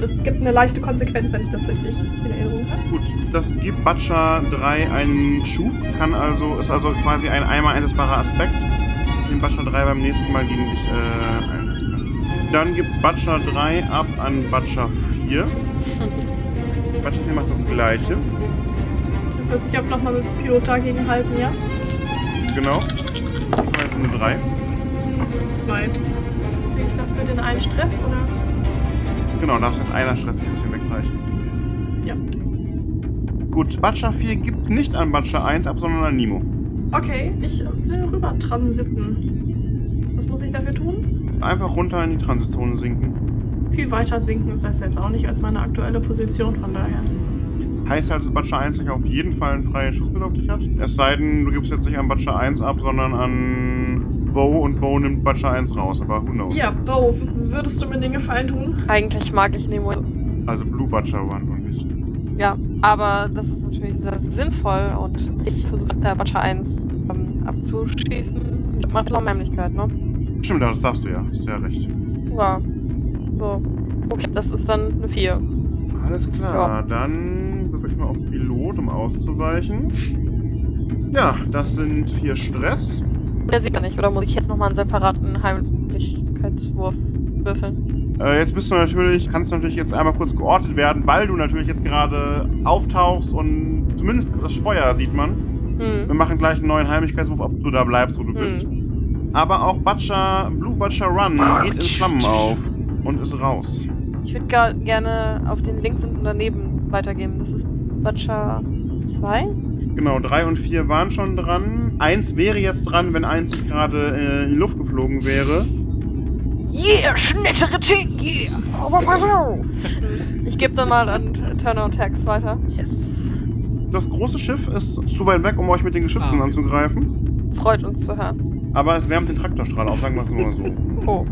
Das gibt eine leichte Konsequenz, wenn ich das richtig in Erinnerung habe. Gut, das gibt Butcher 3 einen Schub, kann also, ist also quasi ein einmal einsetzbarer Aspekt, den Butcher 3 beim nächsten Mal gegen dich äh, einsetzen kann. Dann gibt Butcher 3 ab an Butcher 4. [LAUGHS] Butcher 4 macht das gleiche. Das heißt, ich habe nochmal mit Pilot dagegen halten, ja? Genau. Diesmal ist es eine 3. Hm, Zwei. Kriege ich dafür den einen Stress oder? Genau, darfst jetzt einer Stress ein bisschen wegreichen. Ja. Gut, Butcher 4 gibt nicht an Butcher 1 ab, sondern an Nemo. Okay, ich will rüber transiten. Was muss ich dafür tun? Einfach runter in die Transitzone sinken. Viel weiter sinken ist das jetzt auch nicht als meine aktuelle Position, von daher. Heißt halt, dass Butcher 1 nicht auf jeden Fall einen freien Schussbild auf dich hat. Es sei denn, du gibst jetzt nicht an Butcher 1 ab, sondern an Bo und Bo nimmt Butcher 1 raus, aber who knows. Ja, Bo, würdest du mir den Gefallen tun? Eigentlich mag ich Nemo. Also Blue Butcher One und nicht. Ja, aber das ist natürlich sehr sinnvoll und ich versuche äh, Butcher 1 ähm, abzuschießen. Ich mache Unheimlichkeit, ne? Stimmt, das darfst du ja. Hast ja recht. Ja. So. Okay, das ist dann eine 4. Alles klar, dann ich mal auf Pilot, um auszuweichen. Ja, das sind vier Stress. Der sieht man nicht, oder muss ich jetzt nochmal einen separaten Heimlichkeitswurf würfeln? Äh, jetzt bist du natürlich, kannst du natürlich jetzt einmal kurz geortet werden, weil du natürlich jetzt gerade auftauchst und zumindest das Feuer sieht man. Wir Hm. machen gleich einen neuen Heimlichkeitswurf, ob du da bleibst, wo du Hm. bist. Aber auch Butcher, Blue Butcher Run geht in Flammen auf und ist raus. Ich würde gerne auf den links und daneben weitergeben. Das ist Butcher 2. Genau, drei und vier waren schon dran. Eins wäre jetzt dran, wenn eins nicht gerade äh, in die Luft geflogen wäre. Yeah, schnittere Ting, [LAUGHS] yeah! Ich gebe dann mal an Turner und Tax weiter. Yes. Das große Schiff ist zu weit weg, um euch mit den Geschützen Ah, okay. anzugreifen. Freut uns zu hören. Aber es wärmt den Traktorstrahl auf, sagen wir es nur so. [LAUGHS] Oh.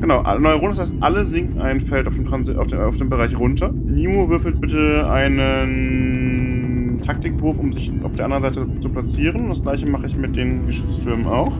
Genau, Runde, das heißt, alle sinken ein Feld auf dem, Transi auf dem, auf dem Bereich runter. Nimo würfelt bitte einen Taktikwurf, um sich auf der anderen Seite zu platzieren. Das gleiche mache ich mit den Geschütztürmen auch.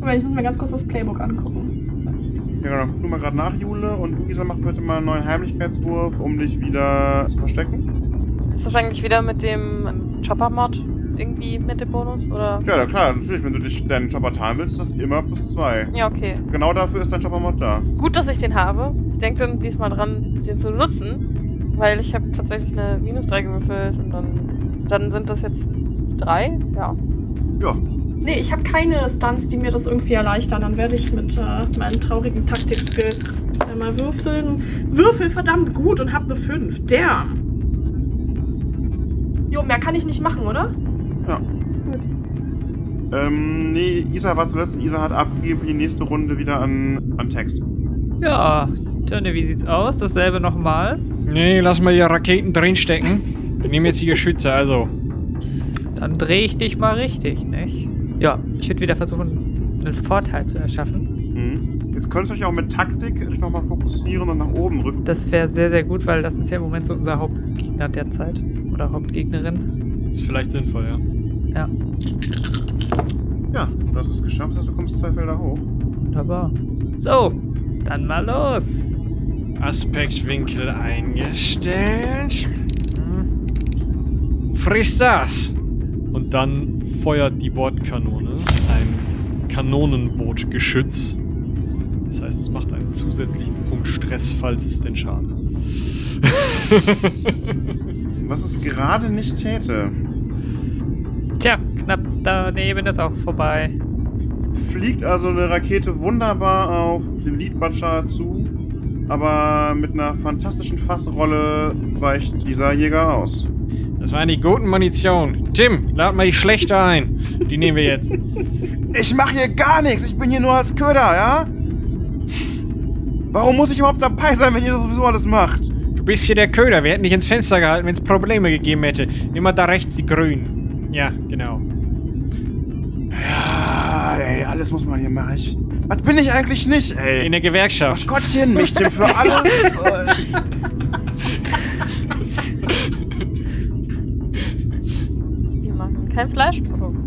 Aber ich muss mir ganz kurz das Playbook angucken. Ja, genau. Du mal gerade nach, Jule. Und du, Isa, mach bitte mal einen neuen Heimlichkeitswurf, um dich wieder zu verstecken. Ist das eigentlich wieder mit dem Chopper-Mod irgendwie mit dem Bonus? Oder? Ja, na klar, natürlich, wenn du dich deinen Chopper teilen willst, ist das immer plus zwei. Ja, okay. Genau dafür ist dein Chopper-Mod da. Gut, dass ich den habe. Ich denke dann diesmal dran, den zu nutzen, weil ich habe tatsächlich eine Minus 3 gewürfelt und dann, dann sind das jetzt drei. Ja. Ja, Nee, ich habe keine Stunts, die mir das irgendwie erleichtern. Dann werde ich mit äh, meinen traurigen Taktik-Skills einmal würfeln. Würfel verdammt gut und hab eine 5. Damn. Jo, mehr kann ich nicht machen, oder? ja. Ähm, nee, Isa war zuletzt. Isa hat abgegeben für die nächste Runde wieder an, an Tex. Ja, Tönne, wie sieht's aus? Dasselbe nochmal. Nee, lass mal die Raketen drin stecken. Wir nehmen jetzt die Geschütze, also. Dann drehe ich dich mal richtig, nicht? Ja, ich würde wieder versuchen, einen Vorteil zu erschaffen. Mhm. Jetzt könntest du euch auch mit Taktik nochmal fokussieren und nach oben rücken. Das wäre sehr, sehr gut, weil das ist ja im Moment so unser Hauptgegner derzeit. Oder Hauptgegnerin. Ist vielleicht sinnvoll, ja. Ja, Ja, du hast es geschafft, heißt, du kommst zwei Felder hoch. wunderbar. So, dann mal los. Aspektwinkel eingestellt. Friss das! Und dann feuert die Bordkanone ein Kanonenbootgeschütz. Das heißt, es macht einen zusätzlichen Punkt Stress, falls es den Schaden hat. [LAUGHS] Was es gerade nicht täte, Tja, knapp daneben ist auch vorbei. fliegt also eine Rakete wunderbar auf den Leadbutcher zu, aber mit einer fantastischen Fassrolle weicht dieser Jäger aus. Das waren die guten Munition. Tim, lad mal die schlechte ein. Die nehmen wir jetzt. Ich mache hier gar nichts, ich bin hier nur als Köder, ja? Warum muss ich überhaupt dabei sein, wenn ihr das sowieso alles macht? Du bist hier der Köder. Wir hätten dich ins Fenster gehalten, wenn es Probleme gegeben hätte. Immer da rechts die Grünen. Ja, genau. Ja, ey, alles muss man hier machen. Ich, was bin ich eigentlich nicht, ey? In der Gewerkschaft. Gottchen, mich Tim für alles. [LAUGHS] Wir machen kein Fleischprodukt.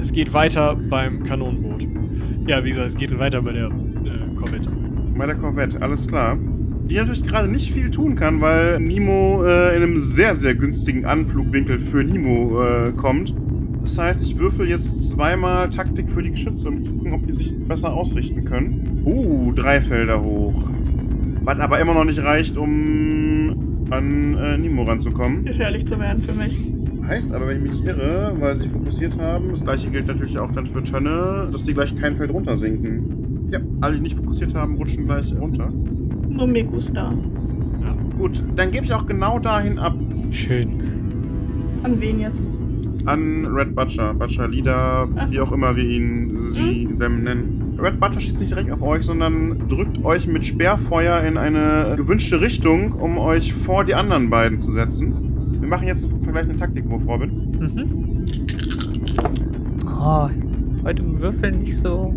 Es geht weiter beim Kanonenboot. Ja, wie gesagt, es geht weiter bei der äh, Corvette. Bei der Corvette, alles klar. Die natürlich gerade nicht viel tun kann, weil Nemo äh, in einem sehr, sehr günstigen Anflugwinkel für Nemo äh, kommt. Das heißt, ich würfel jetzt zweimal Taktik für die Geschütze, um zu gucken, ob die sich besser ausrichten können. Uh, drei Felder hoch. Was aber immer noch nicht reicht, um an äh, Nemo ranzukommen. Gefährlich zu werden für mich. Heißt aber, wenn ich mich nicht irre, weil sie fokussiert haben, das gleiche gilt natürlich auch dann für Tönne, dass die gleich kein Feld runter sinken. Ja, alle, die nicht fokussiert haben, rutschen gleich runter. Nur me gusta. Gut, dann gebe ich auch genau dahin ab. Schön. An wen jetzt? An Red Butcher, Butcher Leader, so. wie auch immer wir ihn, sie, them nennen. Red Butcher schießt nicht direkt auf euch, sondern drückt euch mit Sperrfeuer in eine gewünschte Richtung, um euch vor die anderen beiden zu setzen. Wir machen jetzt einen vergleichenden Taktikwurf, Robin. Mhm. Oh, heute im Würfeln nicht so.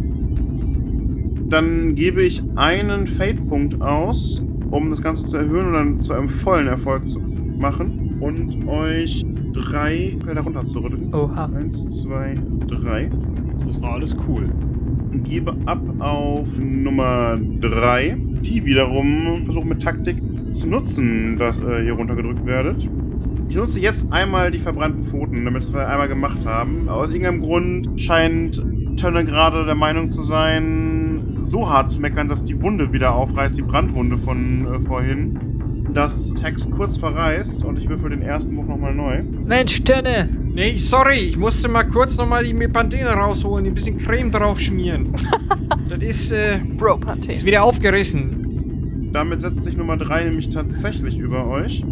Dann gebe ich einen Fate-Punkt aus, um das Ganze zu erhöhen und dann zu einem vollen Erfolg zu machen. Und euch drei Felder runter zu rücken. Oha. Eins, zwei, drei. Das ist alles cool. Gebe ab auf Nummer drei. Die wiederum versuchen mit Taktik zu nutzen, dass äh, ihr runtergedrückt werdet. Ich nutze jetzt einmal die verbrannten Pfoten, damit wir einmal gemacht haben. Aus irgendeinem Grund scheint Tönne gerade der Meinung zu sein, so hart zu meckern, dass die Wunde wieder aufreißt, die Brandwunde von äh, vorhin. Dass Tex kurz verreißt und ich würfel den ersten Wurf nochmal neu. Mensch, Tönne! Nee, sorry, ich musste mal kurz nochmal die Mepantene rausholen, ein bisschen Creme drauf schmieren. [LAUGHS] das ist, äh, Bro Pantene. ist wieder aufgerissen. Damit setzt sich Nummer 3 nämlich tatsächlich über euch.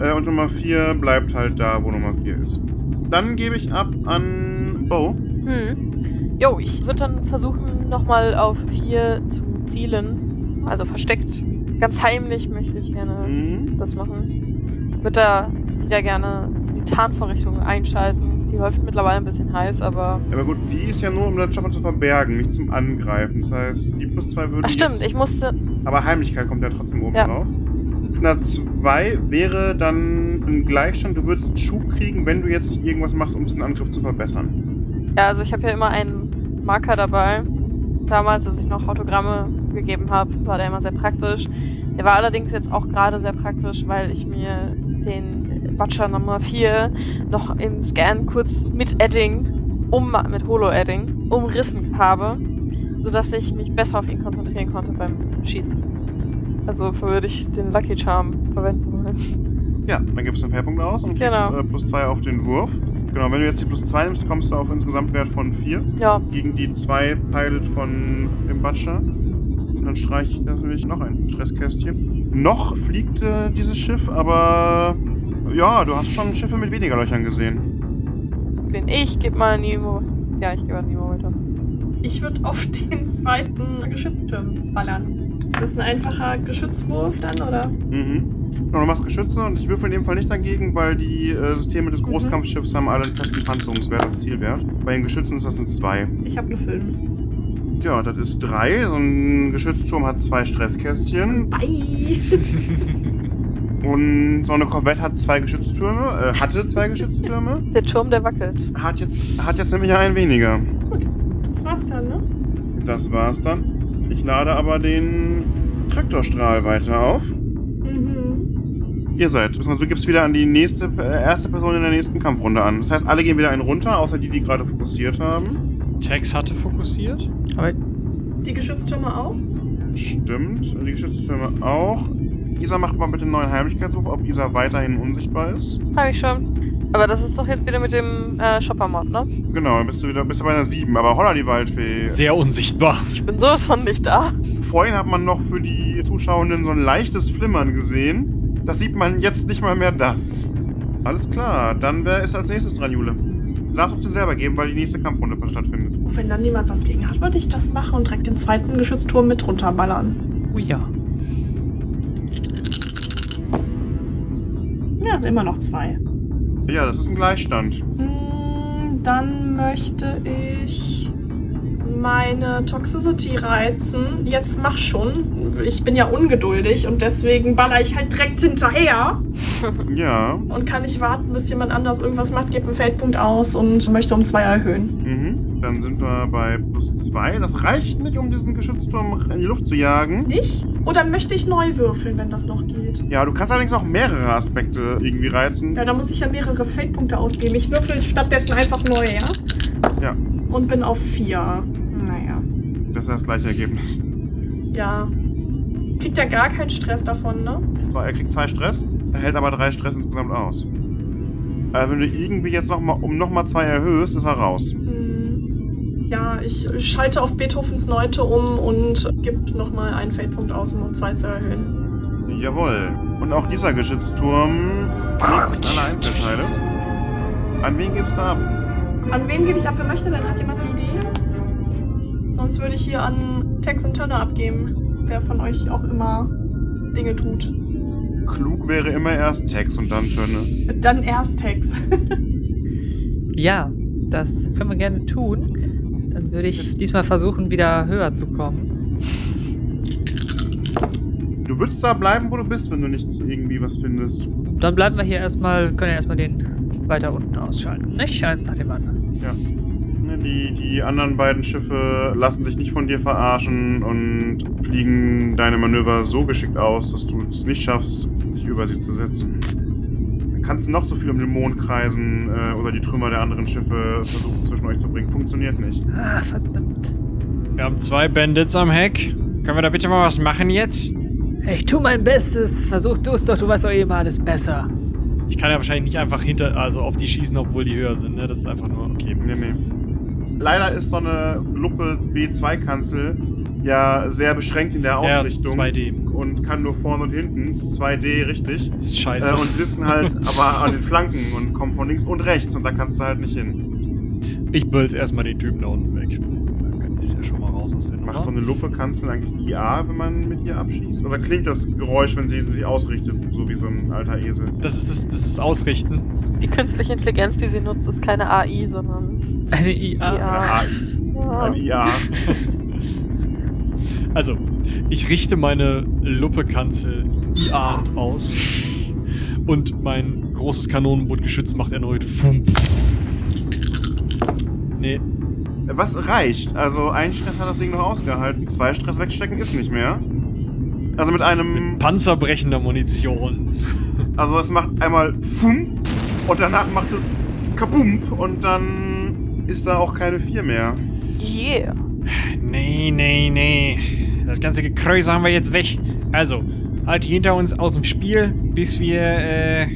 Äh, und Nummer 4 bleibt halt da, wo Nummer 4 ist. Dann gebe ich ab an Bo. Hm. Jo, ich würde dann versuchen, nochmal auf 4 zu zielen. Also versteckt. Ganz heimlich möchte ich gerne Mhm. das machen. Würde da wieder gerne die Tarnvorrichtung einschalten. Die läuft mittlerweile ein bisschen heiß, aber. Aber gut, die ist ja nur, um den Chopper zu verbergen, nicht zum Angreifen. Das heißt, die plus 2 würde Ach stimmt, jetzt... ich musste. aber Heimlichkeit kommt ja trotzdem oben Ja. drauf. Na, 2 wäre dann ein Gleichstand. Du würdest einen Schub kriegen, wenn du jetzt nicht irgendwas machst, um diesen Angriff zu verbessern. Ja, also ich habe ja immer einen Marker dabei. Damals, als ich noch Autogramme gegeben habe, war der immer sehr praktisch. Der war allerdings jetzt auch gerade sehr praktisch, weil ich mir den Butcher Nummer 4 noch im Scan kurz mit Edding, um, mit Holo-Edding, umrissen habe, sodass ich mich besser auf ihn konzentrieren konnte beim Schießen. Also würde ich den Lucky Charm verwenden wollen. Ja, dann gibst du einen Fairpunkt aus und kriegst Genau. äh, plus 2 auf den Wurf. Genau, wenn du jetzt die plus 2 nimmst, kommst du auf insgesamt Wert von 4. Ja, gegen die zwei Pilot von dem Butcher. Und dann streiche ich natürlich noch ein Stresskästchen. Noch fliegt äh, dieses Schiff, aber ja, du hast schon Schiffe mit weniger Löchern gesehen. bin ich, gib mal Nemo. Ja, ich gebe an Nemo weiter. Ich würde auf [LAUGHS] den zweiten Geschützturm ballern. Ist das ein einfacher Geschützwurf dann, oder? Mhm. Genau, du machst Geschütze und ich würfel in dem Fall nicht dagegen, weil die äh, Systeme des Großkampfschiffs haben alle einen festen Panzerungswert als Zielwert. Bei den Geschützen ist das eine 2. Ich habe eine 5. Ja, das ist drei. So ein Geschützturm hat zwei Stresskästchen. Bye. Und so eine Korvette hat zwei Geschütztürme. Äh, hatte zwei Geschütztürme. [LAUGHS] Der Turm, der wackelt. Hat jetzt, hat jetzt nämlich einen weniger. Das war's dann, ne? Das war's dann. Ich lade aber den Traktorstrahl weiter auf. Mhm. Ihr seid. Also du gibst wieder an die nächste, äh, erste Person in der nächsten Kampfrunde an. Das heißt, alle gehen wieder einen runter, außer die, die gerade fokussiert haben. Tex hatte fokussiert. Aber Die Geschütztürme auch? Stimmt. Und die Geschütztürme auch. Isa macht mal bitte einen neuen Heimlichkeitswurf, ob Isa weiterhin unsichtbar ist. Hab ich schon. Aber das ist doch jetzt wieder mit dem äh, Shopper-Mod, ne? Genau, dann bist du wieder bist du bei einer 7. Aber holla die Waldfee. Sehr unsichtbar. Ich bin sowas von nicht da. Vorhin hat man noch für die Zuschauenden so ein leichtes Flimmern gesehen. Das sieht man jetzt nicht mal mehr das. Alles klar, dann wer ist als nächstes dran, Jule? Darfst auch dir selber geben, weil die nächste Kampfrunde stattfindet. Und wenn dann niemand was gegen hat, würde ich das machen und direkt den zweiten Geschützturm mit runterballern. oh ja. Ja, sind immer noch zwei. Ja, das ist ein Gleichstand. Hm, Dann möchte ich meine Toxicity reizen. Jetzt mach schon. Ich bin ja ungeduldig und deswegen baller ich halt direkt hinterher [LAUGHS] Ja. und kann nicht warten, bis jemand anders irgendwas macht, gebe einen Feldpunkt aus und möchte um zwei erhöhen. Mhm. Dann sind wir bei plus zwei. Das reicht nicht, um diesen Geschützturm in die Luft zu jagen. Nicht? Oder möchte ich neu würfeln, wenn das noch geht? Ja, du kannst allerdings noch mehrere Aspekte irgendwie reizen. Ja, da muss ich ja mehrere Feldpunkte ausgeben. Ich würfel stattdessen einfach neu, ja? Ja. Und bin auf vier. Naja. Das ist das gleiche Ergebnis. Ja. Kriegt ja gar keinen Stress davon, ne? Zwar, Er kriegt zwei Stress, er hält aber drei Stress insgesamt aus. Also wenn du irgendwie jetzt noch mal, um nochmal zwei erhöhst, ist er raus. Hm. Ja, ich schalte auf Beethovens Neunte um und gebe nochmal einen Feldpunkt aus, um um zwei zu erhöhen. Jawohl. Und auch dieser Geschützturm sich in alle Einzelteile. An wen gibst du ab? An wen gebe ich ab? Wer möchte denn? Hat jemand eine Idee? Sonst würde ich hier an Tex und Turner abgeben. Wer von euch auch immer Dinge tut. Klug wäre immer erst Tex und dann Tönne. Dann erst Tex. [LAUGHS] Ja, das können wir gerne tun. Dann würde ich diesmal versuchen, wieder höher zu kommen. Du würdest da bleiben, wo du bist, wenn du nichts irgendwie was findest. Dann bleiben wir hier erstmal, können ja erstmal den weiter unten ausschalten. Nicht eins nach dem anderen. Ja. Die, die anderen beiden Schiffe lassen sich nicht von dir verarschen und fliegen deine Manöver so geschickt aus, dass du es nicht schaffst, dich über sie zu setzen. Du kannst noch so viel um den Mond kreisen äh, oder die Trümmer der anderen Schiffe versuchen zwischen euch zu bringen. Funktioniert nicht. Ah, verdammt. Wir haben zwei Bandits am Heck. Können wir da bitte mal was machen jetzt? Ich tu mein Bestes. Versuch du es doch, du weißt doch eh mal alles besser. Ich kann ja wahrscheinlich nicht einfach hinter, also auf die schießen, obwohl die höher sind, ne? Das ist einfach nur, okay. Nee, nee. Leider ist so eine Luppe B2-Kanzel ja sehr beschränkt in der Ja, Ausrichtung. 2D. Und kann nur vorne und hinten. Ist 2D, richtig. Das ist Äh, scheiße. und die sitzen halt [LAUGHS] aber an den Flanken und kommen von links und rechts und da kannst du halt nicht hin. ich bölz erstmal den Typen da unten weg. Dann ist ja schon mal aus der Macht so eine Luppe-Kanzel eigentlich IA, wenn man mit ihr abschießt? Oder klingt das Geräusch, wenn sie sich ausrichtet, so wie so ein alter Esel? Das ist das, das ist Ausrichten. Die künstliche Intelligenz, die sie nutzt, ist keine AI, sondern Eine IA. Eine Ja. AI. ja, Ein IA. [LAUGHS] Also, ich richte meine Luppe-Kanzel IA aus. Und mein großes Kanonenbootgeschütz macht erneut Fump. Nee, Was reicht? Also ein Stress hat das Ding noch ausgehalten. Zwei Stress wegstecken ist nicht mehr. Also mit einem... panzerbrechender Munition. Also es macht einmal Fum und danach macht es Kabump und dann ist da auch keine 4 mehr. yeah. Nee, nee, nee. Das ganze Gekräuse haben wir jetzt weg. Also, halt hinter uns aus dem Spiel, bis wir, äh,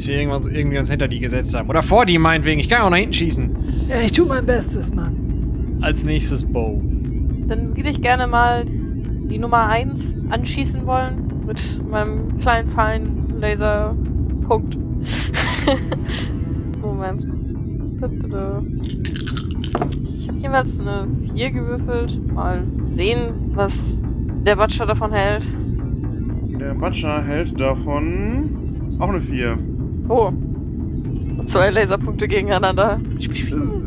bis wir irgendwann, irgendwie uns hinter die gesetzt haben. Oder vor die meinetwegen. Ich kann auch nach hinten schießen. Ja, ich tu mein Bestes, Mann. Als nächstes Bow. Dann würde ich gerne mal die Nummer 1 anschießen wollen. Mit meinem kleinen, feinen Laserpunkt. [LAUGHS] Moment. Ich habe jeweils eine 4 gewürfelt. Mal sehen, was der Butcher davon hält. Der Butcher hält davon auch eine 4. Oh, Zwei Laserpunkte gegeneinander.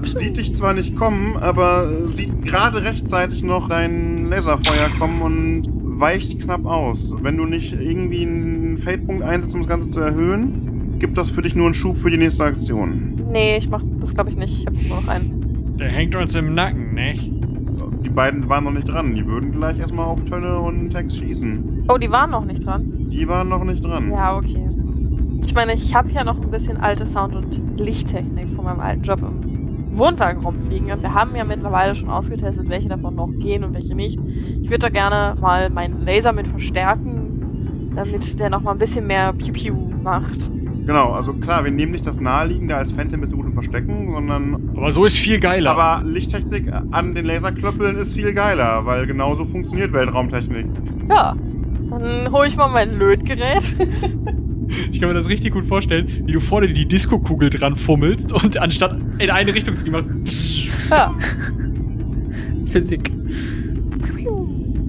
Sieht dich zwar nicht kommen, aber sieht gerade rechtzeitig noch dein Laserfeuer kommen und weicht knapp aus. Wenn du nicht irgendwie einen Fade-Punkt einsetzt, um das Ganze zu erhöhen, gibt das für dich nur einen Schub für die nächste Aktion. Nee, ich mach das glaube ich nicht. Ich habe nur noch einen. Der hängt uns im Nacken, nicht? Die beiden waren noch nicht dran. Die würden gleich erstmal auf Tönne und Tex schießen. Oh, die waren noch nicht dran. Die waren noch nicht dran. Ja, okay. Ich meine, ich habe ja noch ein bisschen alte Sound- und Lichttechnik von meinem alten Job im Wohnwagen rumfliegen. Und wir haben ja mittlerweile schon ausgetestet, welche davon noch gehen und welche nicht. Ich würde da gerne mal meinen Laser mit verstärken, damit der noch mal ein bisschen mehr Piu-Piu macht. Genau, also klar, wir nehmen nicht das Naheliegende als Phantom ist gut im Verstecken, sondern. Aber so ist viel geiler. Aber Lichttechnik an den Laserklöppeln ist viel geiler, weil genauso funktioniert Weltraumtechnik. Ja, dann hole ich mal mein Lötgerät. [LAUGHS] ich kann mir das richtig gut vorstellen, wie du vorne die Disco-Kugel dran fummelst und anstatt in eine Richtung zu gehen, machst du ja. [LAUGHS] Physik.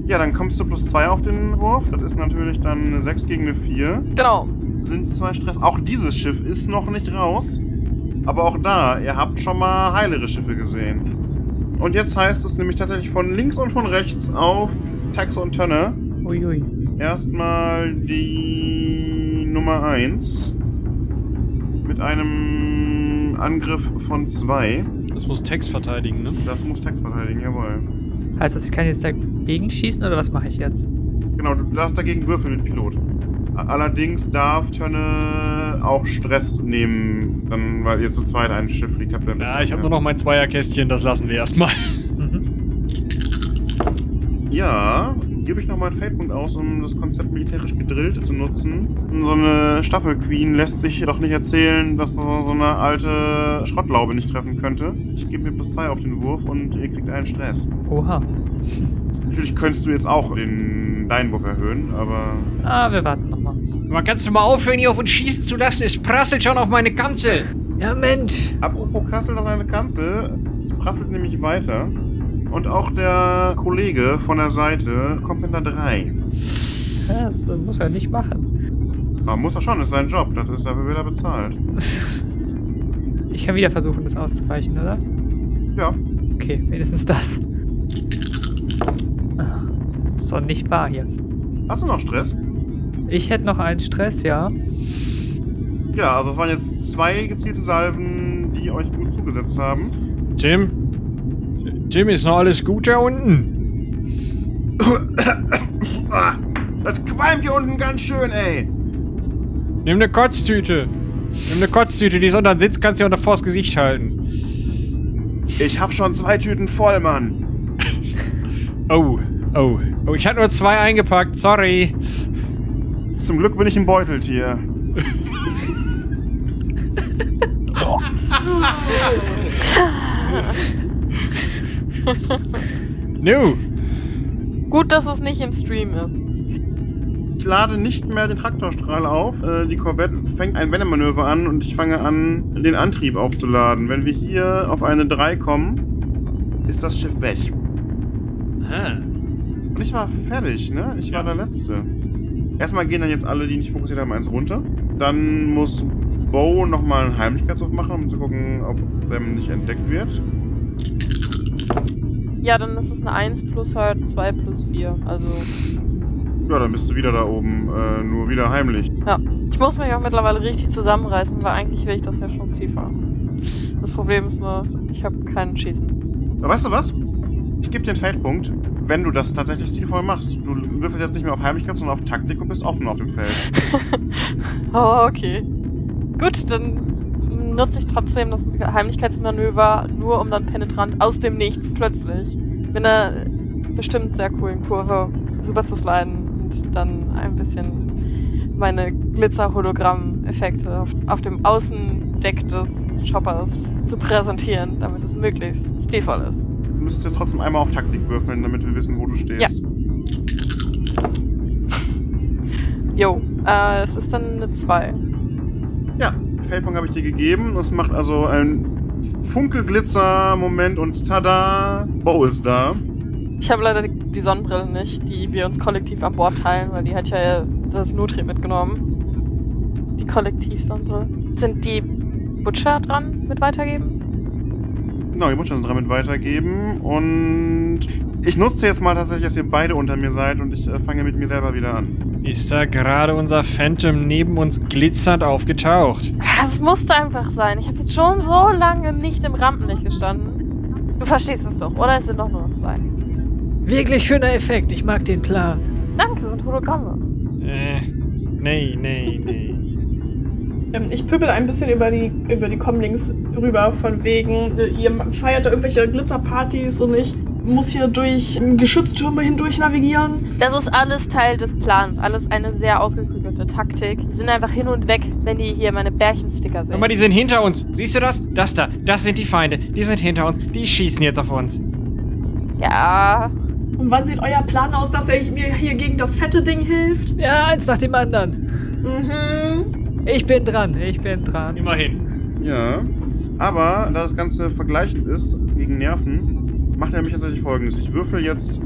Ja, dann kommst du plus 2 auf den Wurf. Das ist natürlich dann eine 6 gegen eine 4. Genau. Sind zwei Stress. Auch dieses Schiff ist noch nicht raus. Aber auch da, ihr habt schon mal heilere Schiffe gesehen. Und jetzt heißt es nämlich tatsächlich von links und von rechts auf Tax und Tönne. Uiui. Erstmal die Nummer 1 mit einem Angriff von 2. Das muss Tex verteidigen, ne? Das muss Tax verteidigen, jawohl. Heißt das, ich kann jetzt dagegen schießen oder was mache ich jetzt? Genau, du darfst dagegen würfeln mit Pilot. Allerdings darf Tönne auch Stress nehmen, dann, weil ihr zu zweit ein Schiff fliegt. Habt ihr ein Ja, ich habe nur noch mein Zweierkästchen, das lassen wir erstmal. Mhm. Ja, gebe ich noch mal einen Feldpunkt aus, um das Konzept militärisch gedrillt zu nutzen. So eine Staffelqueen lässt sich jedoch nicht erzählen, dass so so eine alte Schrottlaube nicht treffen könnte. Ich gebe mir plus zwei auf den Wurf und ihr kriegt einen Stress. Oha. Natürlich könntest du jetzt auch den, deinen Wurf erhöhen, aber Ah, wir warten nochmal. Aber kannst du mal aufhören, hier auf uns schießen zu lassen? Es prasselt schon auf meine Kanzel. Ja, Mensch. Apropos Kassel noch eine Kanzel. Es prasselt nämlich weiter. Und auch der Kollege von der Seite kommt mit einer 3. Das muss er nicht machen. Aber muss er schon, ist sein Job. Das ist dafür wieder bezahlt. Ich kann wieder versuchen, das auszuweichen, oder? Ja. Okay, wenigstens das. Ah, Ist doch nicht wahr hier. Hast du noch Stress? Ich hätte noch einen Stress, ja. Ja, also es waren jetzt zwei gezielte Salven, die euch gut zugesetzt haben. Tim? Tim, ist noch alles gut da unten? Ah, das qualmt hier unten ganz schön, ey. Nimm eine Kotztüte. Nimm eine Kotztüte, die ist unter den Sitz, kannst du unter vors Gesicht halten. Ich hab schon zwei Tüten voll, Mann. [LAUGHS] Oh, oh, oh, ich hatte nur zwei eingepackt, sorry. Zum Glück bin ich ein Beuteltier. [LAUGHS] [LAUGHS] [LAUGHS] Nu. Gut, dass es nicht im Stream ist. Ich lade nicht mehr den Traktorstrahl auf. Äh, die Corvette fängt ein Wendemanöver an und ich fange an, den Antrieb aufzuladen. Wenn wir hier auf eine 3 kommen, ist das Schiff weg. Und ich war fertig, ne? Ich war der Letzte. Erstmal gehen dann jetzt alle, die nicht fokussiert haben, eins runter. Dann muss Bo nochmal einen Heimlichkeitswurf machen, um zu gucken, ob dem nicht entdeckt wird. Ja, dann ist es eine 1 plus halt 2 plus 4. Also, Ja, dann bist du wieder da oben, äh, nur wieder heimlich. ja. Ich muss mich auch mittlerweile richtig zusammenreißen, weil eigentlich will ich das ja schon tiefer. Das Problem ist nur, ich habe keinen Schießen. Weißt du was? Ich gebe dir einen Feldpunkt, wenn du das tatsächlich stilvoll machst. Du würfelst jetzt nicht mehr auf Heimlichkeit, sondern auf Taktik und bist offen auf dem Feld. [LAUGHS] Oh, okay. Gut, dann nutze ich trotzdem das Heimlichkeitsmanöver, nur um dann penetrant aus dem Nichts plötzlich mit einer bestimmt sehr coolen Kurve rüber zu sliden und dann ein bisschen meine Glitzer-Hologramm-Effekte auf, auf dem Außendeck des Choppers zu präsentieren, damit es möglichst stilvoll ist. Du müsstest jetzt trotzdem einmal auf Taktik würfeln, damit wir wissen, wo du stehst. Jo, äh, es ist dann eine 2. Feldpunkt habe ich dir gegeben. Das macht also einen Funkelglitzer-Moment und tada, Bo ist da. Ich habe leider die, Sonnenbrille nicht, die wir uns kollektiv an Bord teilen, weil die hat ja das Notrieb mitgenommen. Die Kollektiv-Sonnenbrille. Sind die Butcher dran mit weitergeben? Genau, die Butcher sind dran mit weitergeben. Und ich nutze jetzt mal tatsächlich, dass ihr beide unter mir seid und ich äh, fange mit mir selber wieder an. Ist da gerade unser Phantom neben uns glitzernd aufgetaucht? Das musste einfach sein. Ich habe jetzt schon so lange nicht im Rampenlicht gestanden. Du verstehst es doch, oder? Es sind doch nur noch zwei. Wirklich schöner Effekt. Ich mag den Plan. Danke, das sind Hologramme. Äh, nee, nee, nee. Ähm, ich pöbel ein bisschen über die, über die Comlinks rüber, von wegen, ihr feiert da irgendwelche Glitzerpartys und ich muss hier durch Geschütztürme hindurch navigieren. Das ist alles Teil des Plans. Alles eine sehr ausgeklügelte Taktik. Die sind einfach hin und weg, wenn die hier meine Bärchensticker Guck sehen. mal, die sind hinter uns. Siehst du das? Das da, das sind die Feinde. Die sind hinter uns. Die schießen jetzt auf uns. Ja, Und wann sieht euer Plan aus, dass er mir hier gegen das fette Ding hilft? Ja, eins nach dem anderen. Mhm. Ich bin dran. Ich bin dran. Immerhin. Ja. Aber da das Ganze vergleichend ist gegen Nerven, macht er nämlich tatsächlich folgendes. Ich würfel jetzt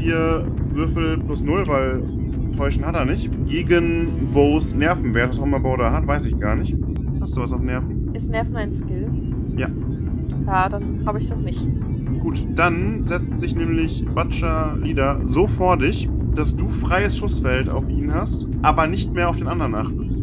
vier Würfel plus null, weil täuschen hat er nicht. Gegen Bows Nervenwert, was auch immer Bow da hat, weiß ich gar nicht. Hast du was auf Nerven? ist Nerven ein Skill? Ja. Ja, dann habe ich das nicht. Gut, dann setzt sich nämlich Butcher Leader so vor dich, dass du freies Schussfeld auf ihn hast, aber nicht mehr auf den anderen achtest.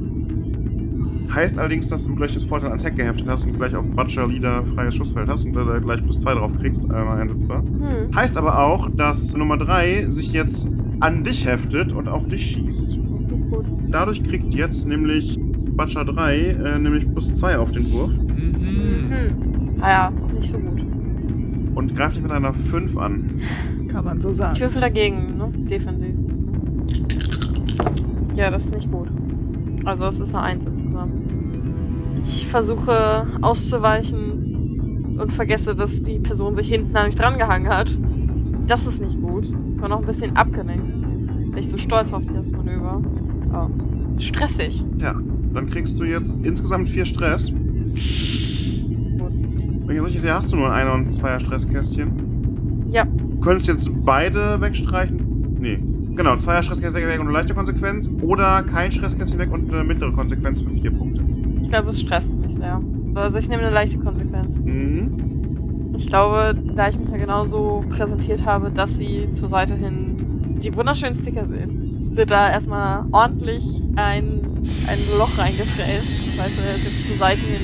Heißt allerdings, dass du gleich das Vorteil ans Heck geheftet hast und gleich auf Butcher Leader freies Schussfeld hast und da gleich plus zwei drauf kriegst, einmal einsetzbar. Hm, Heißt aber auch, dass Nummer 3 sich jetzt an dich heftet und auf dich schießt. das ist nicht gut. Dadurch kriegt jetzt nämlich Butcher 3 äh, nämlich plus 2 auf den Wurf Mhm. Hm. Naja, nicht so gut. und greift dich mit einer 5 an. Kann man so Ich sagen. würfel dagegen, ne? Defensiv. Ja, das ist nicht gut. Also es ist eine Eins insgesamt. Ich versuche auszuweichen und vergesse, dass die Person sich hinten an mich drangehangen hat. Das ist nicht gut. Ich war noch ein bisschen abgelenkt. Bin ich so stolz auf dieses Manöver. Oh. Stressig. Ja, dann kriegst du jetzt insgesamt 4 Stress. Wenn ich das richtig sehe, hast du nur ein Einer- und Zweier Stresskästchen. Ja. Du könntest jetzt beide wegstreichen. Nee. Genau, Zweier Stresskästchen weg und eine leichte Konsequenz. Oder kein Stresskästchen weg und eine mittlere Konsequenz für 4 Punkte. Ich glaube, es stresst mich sehr. Also ich nehme eine leichte Konsequenz. Mhm. Ich glaube, da ich mich ja genauso präsentiert habe, dass sie zur Seite hin die wunderschönen Sticker sehen, wird da erstmal ordentlich ein, ein Loch reingefräst. Das heißt, er ist jetzt zur Seite hin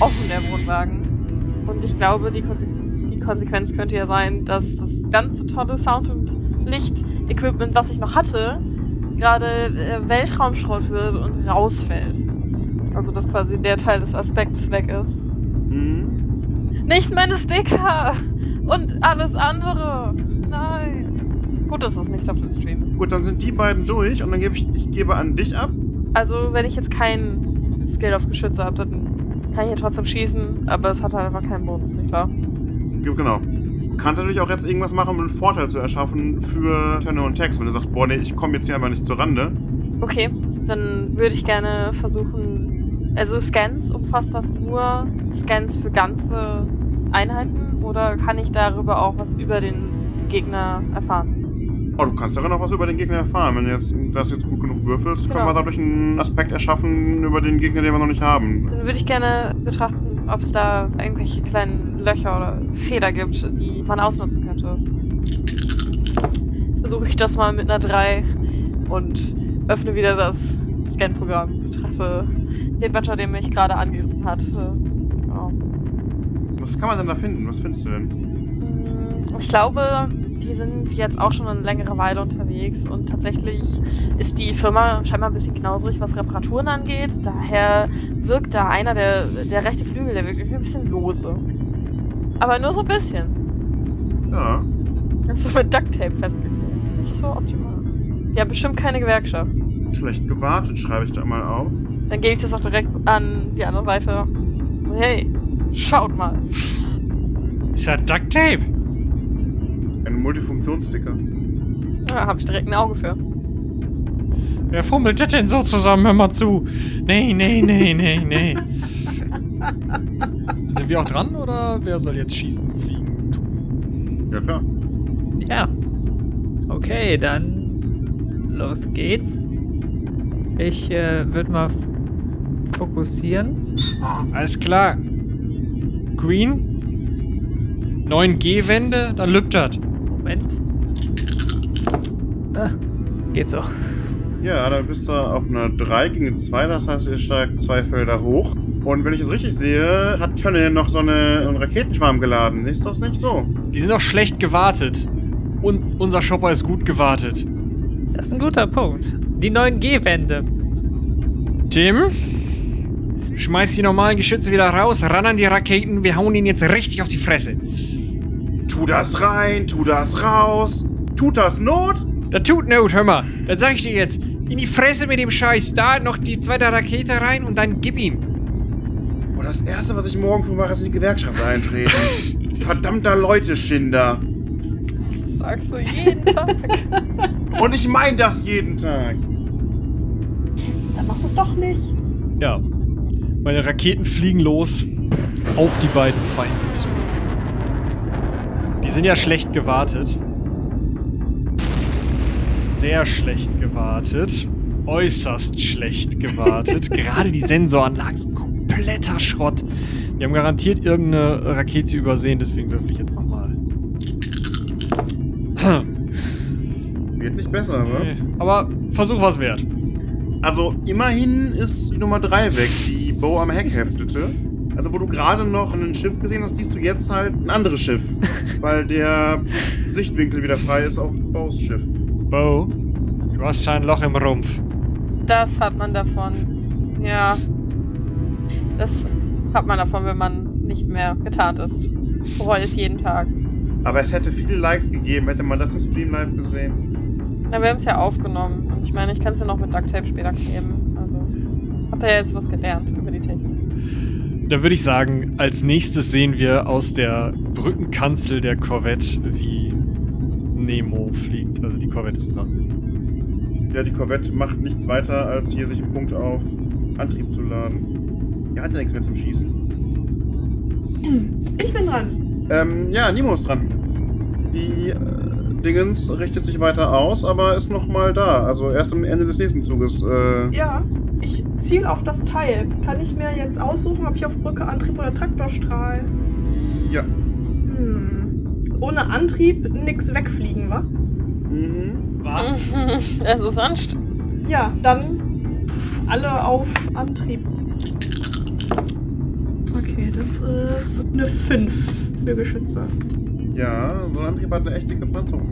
offen, der Wohnwagen. Und ich glaube, die, Konse die Konsequenz könnte ja sein, dass das ganze tolle Sound- und Licht-Equipment, was ich noch hatte, gerade äh, Weltraumschrott wird und rausfällt. Also, dass quasi der Teil des Aspekts weg ist. Mhm. Nicht meine Sticker! Und alles andere! Nein! Gut, dass das nicht auf dem Stream ist. Gut, dann sind die beiden durch und dann gebe ich, ich gebe an dich ab. Also, wenn ich jetzt keinen Skill auf Geschütze habe, dann kann ich ja trotzdem schießen, aber es hat halt einfach keinen Bonus, nicht wahr? Ge- Genau. Du kannst natürlich auch jetzt irgendwas machen, um einen Vorteil zu erschaffen für Tönne und Text. Wenn du sagst, boah, nee, ich komme jetzt hier aber nicht zur Rande. Okay, dann würde ich gerne versuchen. Also, Scans, umfasst das nur Scans für ganze Einheiten oder kann ich darüber auch was über den Gegner erfahren? Oh, du kannst darin auch was über den Gegner erfahren. Wenn du jetzt das jetzt gut genug würfelst, können Genau. wir dadurch einen Aspekt erschaffen über den Gegner, den wir noch nicht haben. Dann würde ich gerne betrachten, ob es da irgendwelche kleinen Löcher oder Fehler gibt, die man ausnutzen könnte. Versuche ich das mal mit einer 3 und öffne wieder das Scan-Programm. Betrachte den Butcher, der mich gerade angegriffen hat. Äh, Genau. Was kann man denn da finden? Was findest du denn? Mm, Ich glaube, die sind jetzt auch schon eine längere Weile unterwegs und tatsächlich ist die Firma scheinbar ein bisschen knauserig, was Reparaturen angeht. Daher wirkt da einer, der, der rechte Flügel, der wirkt ein bisschen lose. Aber nur so ein bisschen. Ja. Also mit Ducktape festgeklebt. Nicht so optimal. Haben bestimmt keine Gewerkschaft. Schlecht gewartet, schreibe ich da mal auf. Dann gebe ich das auch direkt an die andere Seite. So, hey, schaut mal. Ist ja Duct Tape. Ein Multifunktionssticker. Da habe ich direkt ein Auge für. Wer fummelt das denn so zusammen? Hör mal zu. Nee, nee, nee, nee, nee. [LAUGHS] Wir auch dran oder wer soll jetzt schießen, fliegen, tun? Ja, klar. Ja. Okay, dann los geht's. Ich äh, würde mal fokussieren. Alles klar. Queen? 9G-Wände? Dann lübtert. Moment. Ah, geht so. Ja, dann bist du auf einer 3 gegen 2, das heißt, ihr steigt zwei Felder hoch. Und wenn ich es richtig sehe, hat Tönne noch so eine, einen Raketenschwarm geladen. Ist das nicht so? Die sind doch schlecht gewartet. Und unser Shopper ist gut gewartet. Das ist ein guter Punkt. Die 9G-Wände. Tim? Schmeiß die normalen Geschütze wieder raus, ran an die Raketen, wir hauen ihn jetzt richtig auf die Fresse. Tu das rein, tu das raus. Tut das Not? Das tut Not, hör mal. Das sag ich dir jetzt. In die Fresse mit dem Scheiß. Da noch die zweite Rakete rein und dann gib ihm. Oh, das erste, was ich morgen früh mache, ist in die Gewerkschaft eintreten. [LAUGHS] Verdammter Leute-Schinder. Sagst du jeden Tag. [LAUGHS] Und ich meine das jeden Tag. Dann machst du es doch nicht. Ja. Meine Raketen fliegen los auf die beiden Feinde zu. Die sind ja schlecht gewartet. Sehr schlecht gewartet. Äußerst schlecht gewartet. [LAUGHS] Gerade die Sensoranlagen sind kompletter Schrott. Die haben garantiert irgendeine Rakete übersehen, deswegen würfel ich jetzt nochmal. Wird nicht besser? Nee. Aber Versuch was wert. Also immerhin ist Nummer 3 weg, die Bo am Heck heftete. Also wo du gerade noch ein Schiff gesehen hast, siehst du jetzt halt ein anderes Schiff. [LAUGHS] weil der Sichtwinkel wieder frei ist auf Bo's Schiff. Bo, du hast ein Loch im Rumpf. Das hat man davon. Ja. Das hat man davon, wenn man nicht mehr getarnt ist. Bereue es jeden Tag. Aber es hätte viele Likes gegeben, hätte man das im Stream live gesehen. Na, wir haben es ja aufgenommen. Und ich meine, ich kann es ja noch mit Duct Tape später kleben. Also, hab ja jetzt was gelernt über die Technik. Da würde ich sagen, als nächstes sehen wir aus der Brückenkanzel der Corvette, wie Nemo fliegt. Also die Corvette ist dran. Ja, die Corvette macht nichts weiter, als hier sich einen Punkt auf Antrieb zu laden. Er hat ja nichts mehr zum Schießen. Ich bin dran. Ähm, ja, Nemo ist dran. Die äh, Dingens richtet sich weiter aus, aber ist noch mal da. Also erst am Ende des nächsten Zuges. Äh, Ja, ich ziel auf das Teil. Kann ich mir jetzt aussuchen, ob ich auf Brücke, Antrieb oder Traktorstrahl? ja. Hm. Ohne Antrieb nix wegfliegen, wa? Mhm. [LAUGHS] es ist anstrengend. Ja, dann alle auf Antrieb. Okay, das ist eine 5 für Geschütze. Ja, so ein Antrieb hat eine echt dicke Panzerung.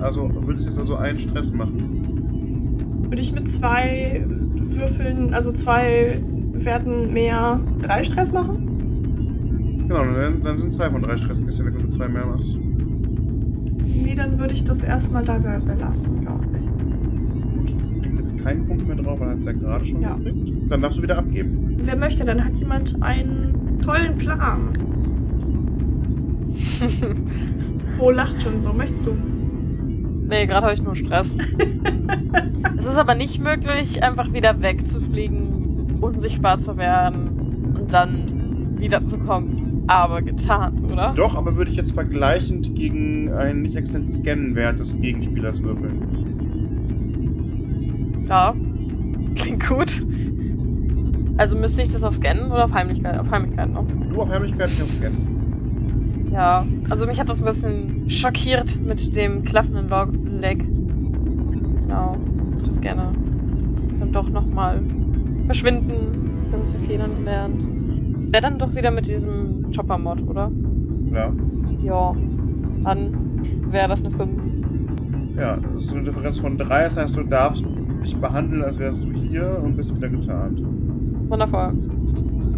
Also würdest du jetzt also einen Stress machen? Würde ich mit zwei Würfeln, also zwei werden mehr drei Stress machen? Genau, dann, dann sind zwei von drei Stresskisten, wenn du zwei mehr machst. Nee, dann würde ich das erstmal dabei belassen, glaube ich. Gibt jetzt keinen Punkt mehr drauf, weil er es ja gerade schon Ja. gekriegt. Dann darfst du wieder abgeben. Wer möchte, dann hat jemand einen tollen Plan. [LAUGHS] Bo lacht schon so. Möchtest du? Nee, gerade habe ich nur Stress. [LAUGHS] es ist aber nicht möglich, einfach wieder wegzufliegen, unsichtbar zu werden und dann wiederzukommen. Aber getarnt, oder? Doch, aber würde ich jetzt vergleichend gegen einen nicht existenten Scannen-Wert des Gegenspielers würfeln. Ja. Klingt gut. Also müsste ich das auf Scannen oder auf Heimlichkeit? Auf Heimlichkeit noch. Du auf Heimlichkeit, ich auf Scannen. Ja, also mich hat das ein bisschen schockiert mit dem klaffenden Log Leg. Genau. Ich würde das gerne dann doch nochmal verschwinden. Ich habe aus den Fehlern gelernt. Das wäre dann doch wieder mit diesem Chopper-Mod, oder? Ja. Ja. Dann wäre das eine 5. Ja, das ist eine Differenz von drei. Das heißt, du darfst dich behandeln, als wärst du hier und bist wieder getarnt. Wundervoll.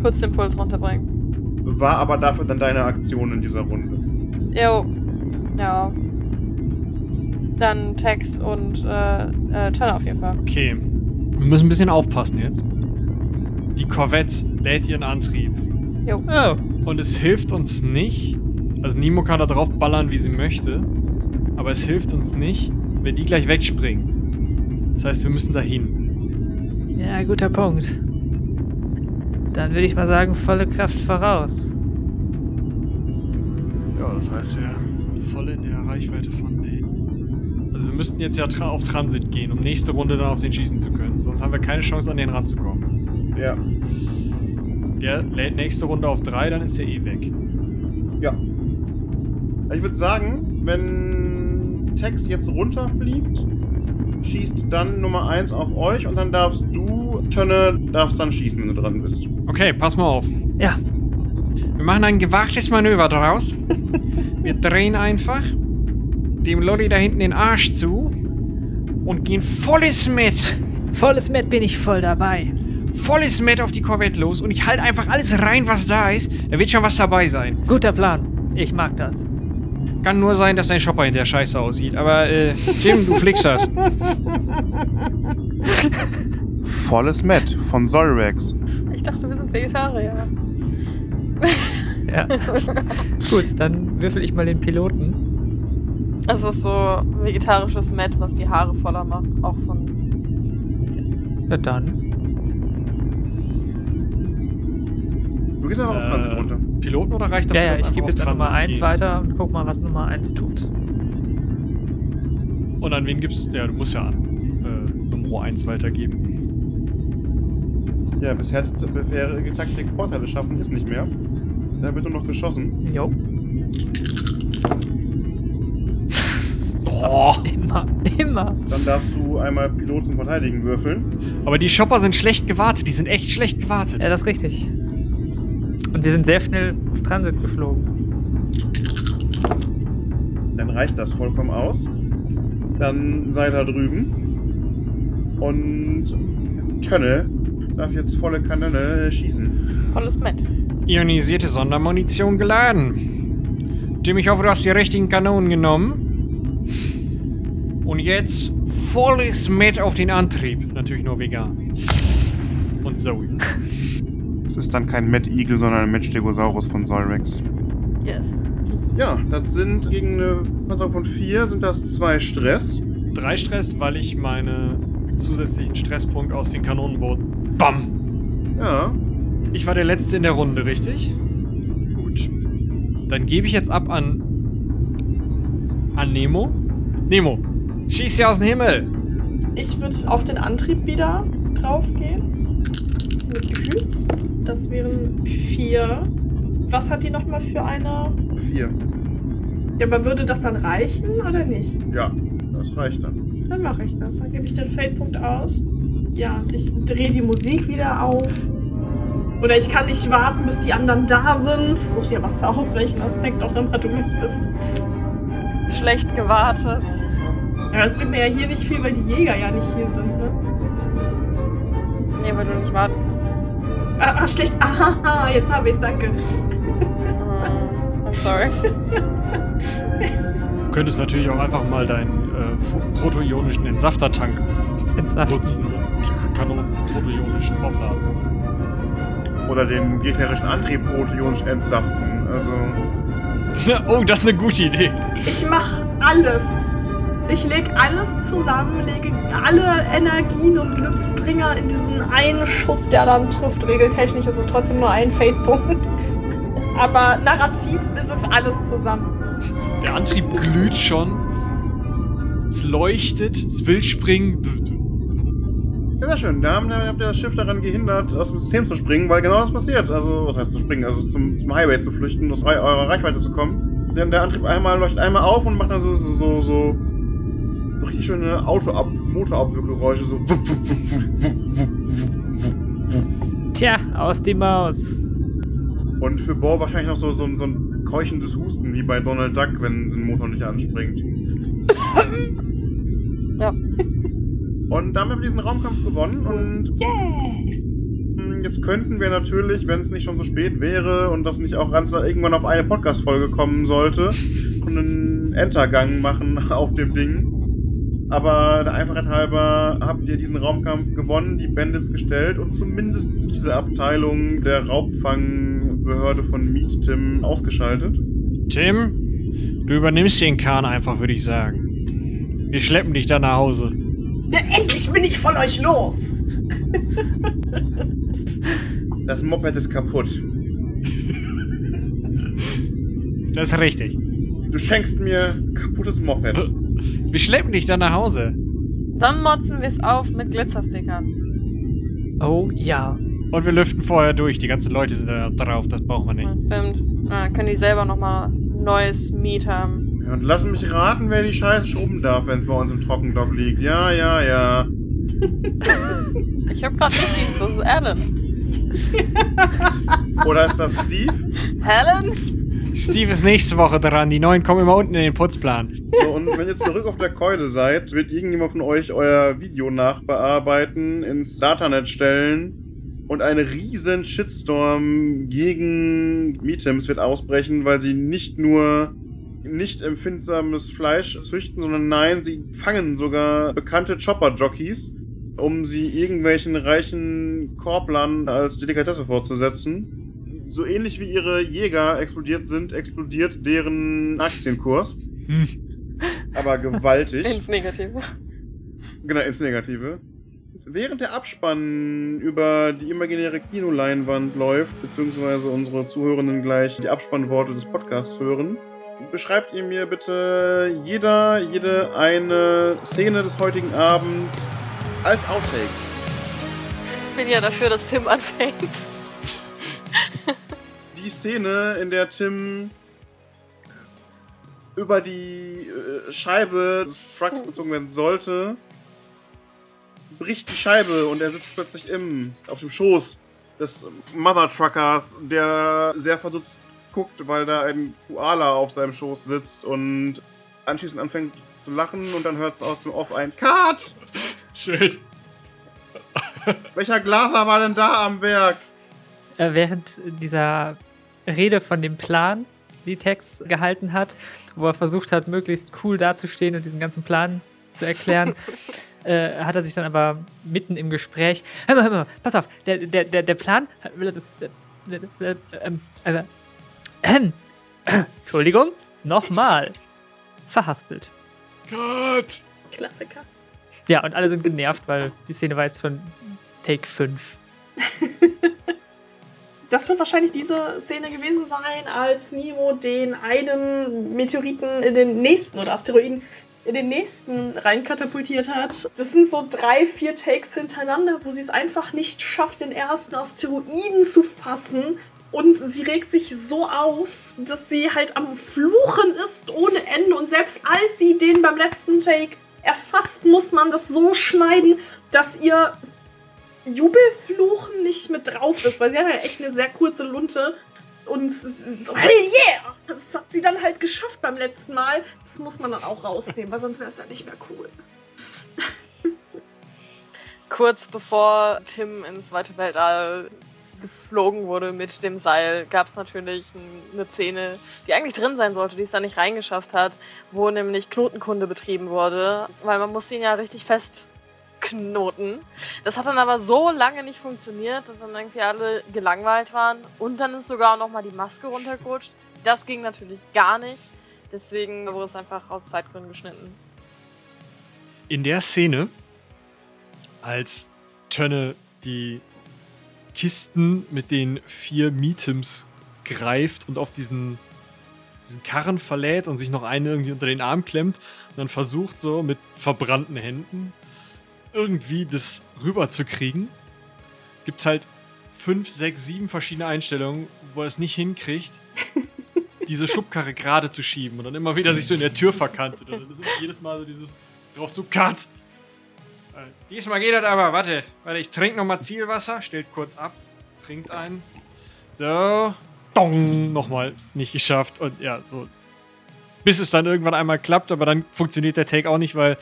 Kurz den Puls runterbringen. War aber dafür dann deine Aktion in dieser Runde. Jo. Ja. Dann Tex und äh, äh, Turner auf jeden Fall. Okay. Wir müssen ein bisschen aufpassen jetzt. Die Corvette lädt ihren Antrieb. Jo. Oh, Und es hilft uns nicht. Also Nemo kann da drauf ballern, wie sie möchte. Aber es hilft uns nicht, wenn die gleich wegspringen. Das heißt, wir müssen dahin. ja, guter Punkt. Dann würde ich mal sagen, volle Kraft voraus. Ja, das heißt, wir sind voll in der Reichweite von denen. Also wir müssten jetzt ja tra auf Transit gehen, um nächste Runde dann auf den schießen zu können. Sonst haben wir keine Chance, an den ranzukommen. Ja. Der lädt nächste Runde auf 3, dann ist der eh weg. Ja. Ich würde sagen, wenn Tex jetzt runterfliegt, schießt dann Nummer 1 auf euch und dann darfst du, Tönne, darfst dann schießen, wenn du dran bist. Okay, pass mal auf. Ja, Wir machen ein gewagtes Manöver draus. [LAUGHS] Wir drehen einfach dem Lolli da hinten den Arsch zu und gehen volles Met, volles Met bin ich voll dabei. volles Met auf die Corvette los und ich halte einfach alles rein, was da ist. Da wird schon was dabei sein. Guter Plan. Ich mag das. Kann nur sein, dass dein Shopper hinterher scheiße aussieht. Aber, äh, Jim, du fliegst das. [LAUGHS] Volles Met von Solrex. Ich dachte, wir sind Vegetarier. Ja. [LAUGHS] Gut, dann würfel ich mal den Piloten. Es ist so vegetarisches Met, was die Haare voller macht. Auch von. Ja, dann. Gehst einfach auf Äh, Transit runter. Piloten oder reicht das? Ja, ja, ich gebe jetzt an Nummer 1 weiter und guck mal, was Nummer 1 tut. Und an wen gibst Ja, du musst ja an äh, Nummer 1 weitergeben. Ja, bisher bisherige Taktik Vorteile schaffen ist nicht mehr. Da wird nur noch geschossen. Jo. Oh, [LAUGHS] Immer, immer. Dann darfst du einmal Pilot zum Verteidigen würfeln. aber die Shopper sind schlecht gewartet. Die sind echt schlecht gewartet. Ja, das ist richtig. Und wir sind sehr schnell auf Transit geflogen. Dann reicht das vollkommen aus. Dann sei da drüben. Und Tönne darf jetzt volle Kanone schießen. Volles Met. Ionisierte Sondermunition geladen. Tim, ich hoffe, du hast die richtigen Kanonen genommen. Und jetzt volles Met auf den Antrieb. Natürlich nur vegan. Und Zoe. [LAUGHS] Es ist dann kein Mad Eagle, sondern ein Mad Stegosaurus von Solrex. Yes. Ja, das sind gegen eine Panzerung von 4 sind das zwei Stress. Drei Stress, weil ich meine zusätzlichen Stresspunkt aus den Kanonenbooten. Bam! Ja. Ich war der Letzte in der Runde, richtig? Gut. Dann gebe ich jetzt ab an. an Nemo. Nemo, schieß sie aus dem Himmel! Ich würde auf den Antrieb wieder draufgehen. Mit Geschütz. Das wären vier. Was hat die nochmal für eine? 4. Ja, aber würde das dann reichen oder nicht? Ja, das reicht dann. Dann mache ich das. Dann gebe ich den Fade-Punkt aus. Ja, ich drehe die Musik wieder auf. Oder ich kann nicht warten, bis die anderen da sind. Such dir was aus, welchen Aspekt auch immer du möchtest. Schlecht gewartet. Ja, es bringt mir ja hier nicht viel, weil die Jäger ja nicht hier sind, ne? Nee, weil du nicht warten. Ah, ach, schlecht. Ah, jetzt habe ich's, danke. Mm, I'm sorry. Du könntest natürlich auch einfach mal deinen äh, protoionischen Entsaftertank Entsaften. nutzen und die Kanonen protoionisch aufladen. Oder den gegnerischen Antrieb protionisch entsaften. Also. [LAUGHS] oh, das ist eine gute Idee. Ich mache alles. Ich lege alles zusammen, lege alle Energien und Glücksbringer in diesen einen Schuss, der dann trifft. Regeltechnisch ist es trotzdem nur ein Fade-Punkt. [LAUGHS] Aber narrativ ist es alles zusammen. Der Antrieb glüht schon. Es leuchtet, es will springen. Ja, sehr schön. Da habt ihr das Schiff daran gehindert, aus dem System zu springen, weil genau das passiert. Also, was heißt zu springen? Also zum, zum Highway zu flüchten, aus eu- eurer Reichweite zu kommen. Denn der Antrieb einmal leuchtet einmal auf und macht dann so, so, so richtig schöne Autoab, Motorabwürgeräusche, so. wupp, wupp, wupp, wupp, wupp, wupp, wupp, wupp. Tja, aus die Maus. Und für Bo wahrscheinlich noch so, so, ein- so ein keuchendes Husten, wie bei Donald Duck, wenn der Motor nicht anspringt. [LAUGHS] Ja. Und damit haben wir diesen Raumkampf gewonnen und Yeah! Jetzt könnten wir natürlich, wenn es nicht schon so spät wäre und das nicht auch ganz irgendwann auf eine Podcast-Folge kommen sollte, einen Entergang machen [LAUGHS] auf dem Ding. Aber der Einfachheit halber habt ihr diesen Raumkampf gewonnen, die Bandits gestellt und zumindest diese Abteilung der Raubfangbehörde von Meat Tim ausgeschaltet. Tim, du übernimmst den Kahn einfach, würde ich sagen. Wir schleppen dich da nach Hause. Ja, endlich bin ich von euch los! Das Moped ist kaputt. Das ist richtig. Du schenkst mir kaputtes Moped. Wir schleppen dich da nach Hause. Dann motzen wir es auf mit Glitzerstickern. Oh ja. Und wir lüften vorher durch. Die ganzen Leute sind da drauf, das brauchen wir nicht. Stimmt. Ja, dann können die selber nochmal neues Meat haben. Ja, und lass mich raten, wer die Scheiße schrubben darf, wenn es bei uns im Trockendock liegt. Ja, ja, ja. [LAUGHS] Ich hab grad nicht Dienst, das ist Alan. Oder ist das Steve? Helen? Steve ist nächste Woche dran. Die neuen kommen immer unten in den Putzplan. So, und wenn ihr zurück auf der Keule seid, wird irgendjemand von euch euer Video nachbearbeiten, ins Datanet stellen und ein riesen Shitstorm gegen Meetems wird ausbrechen, weil sie nicht nur nicht empfindsames Fleisch züchten, sondern nein, sie fangen sogar bekannte Chopper-Jockeys, um sie irgendwelchen reichen Korblern als Delikatesse vorzusetzen. So ähnlich wie ihre Jäger explodiert sind, explodiert deren Aktienkurs. Hm. Aber gewaltig. [LAUGHS] Ins Negative. Genau, ins Negative. Während der Abspann über die imaginäre Kinoleinwand läuft, beziehungsweise unsere Zuhörenden gleich die Abspannworte des Podcasts hören, beschreibt ihr mir bitte jeder, jede eine Szene des heutigen Abends als Outtake. Ich bin ja dafür, dass Tim anfängt. Die Szene, in der Tim über die äh, Scheibe des Trucks gezogen werden sollte, bricht die Scheibe und er sitzt plötzlich im, auf dem Schoß des Mother Truckers, der sehr verdutzt guckt, weil da ein Koala auf seinem Schoß sitzt und anschließend anfängt zu lachen und dann hört es aus dem Off ein Cut! Schön. Welcher Glaser war denn da am Werk? Äh, während dieser Rede von dem Plan, die Tex gehalten hat, wo er versucht hat, möglichst cool dazustehen und diesen ganzen Plan zu erklären, [LAUGHS] äh, hat er sich dann aber mitten im Gespräch. Hör mal, hör mal, pass auf, der, der, der, der Plan. Äh, äh, Entschuldigung, nochmal. Verhaspelt. Cut! Klassiker. Ja, und alle sind genervt, weil die Szene war jetzt schon Take 5. [LAUGHS] Das wird wahrscheinlich diese Szene gewesen sein, als Nemo den einen Meteoriten in den nächsten oder Asteroiden in den nächsten reinkatapultiert hat. Das sind so drei, vier Takes hintereinander, wo sie es einfach nicht schafft, den ersten Asteroiden zu fassen. Und sie regt sich so auf, dass sie halt am Fluchen ist ohne Ende. Und selbst als sie den beim letzten Take erfasst, muss man das so schneiden, dass ihr Jubelfluchen nicht mit drauf ist, weil sie hat ja echt eine sehr kurze Lunte. Und so, hell yeah! Das hat sie dann halt geschafft beim letzten Mal. Das muss man dann auch rausnehmen, weil sonst wäre es ja nicht mehr cool. Kurz bevor Tim ins weite Weltall geflogen wurde mit dem Seil, gab es natürlich eine Szene, die eigentlich drin sein sollte, die es da nicht reingeschafft hat, wo nämlich Knotenkunde betrieben wurde, weil man musste ihn ja richtig festknoten. Das hat dann aber so lange nicht funktioniert, dass dann irgendwie alle gelangweilt waren und dann ist sogar auch noch mal die Maske runtergerutscht. Das ging natürlich gar nicht, deswegen wurde es einfach aus Zeitgründen geschnitten. In der Szene, als Tönne die Kisten mit den vier Meetums greift und auf diesen, diesen Karren verlädt und sich noch einen irgendwie unter den Arm klemmt und dann versucht so mit verbrannten Händen irgendwie das rüberzukriegen, gibt es halt fünf, sechs, sieben verschiedene Einstellungen, wo er es nicht hinkriegt, [LAUGHS] diese Schubkarre gerade zu schieben und dann immer wieder sich so in der Tür verkantet. Und dann ist immer jedes Mal so dieses drauf zu Cut. Äh, Diesmal geht das aber, warte, warte, ich trinke nochmal Zielwasser, stellt kurz ab, trinkt ein. So, dong, nochmal nicht geschafft und ja, so. Bis es dann irgendwann einmal klappt, aber dann funktioniert der Take auch nicht, weil.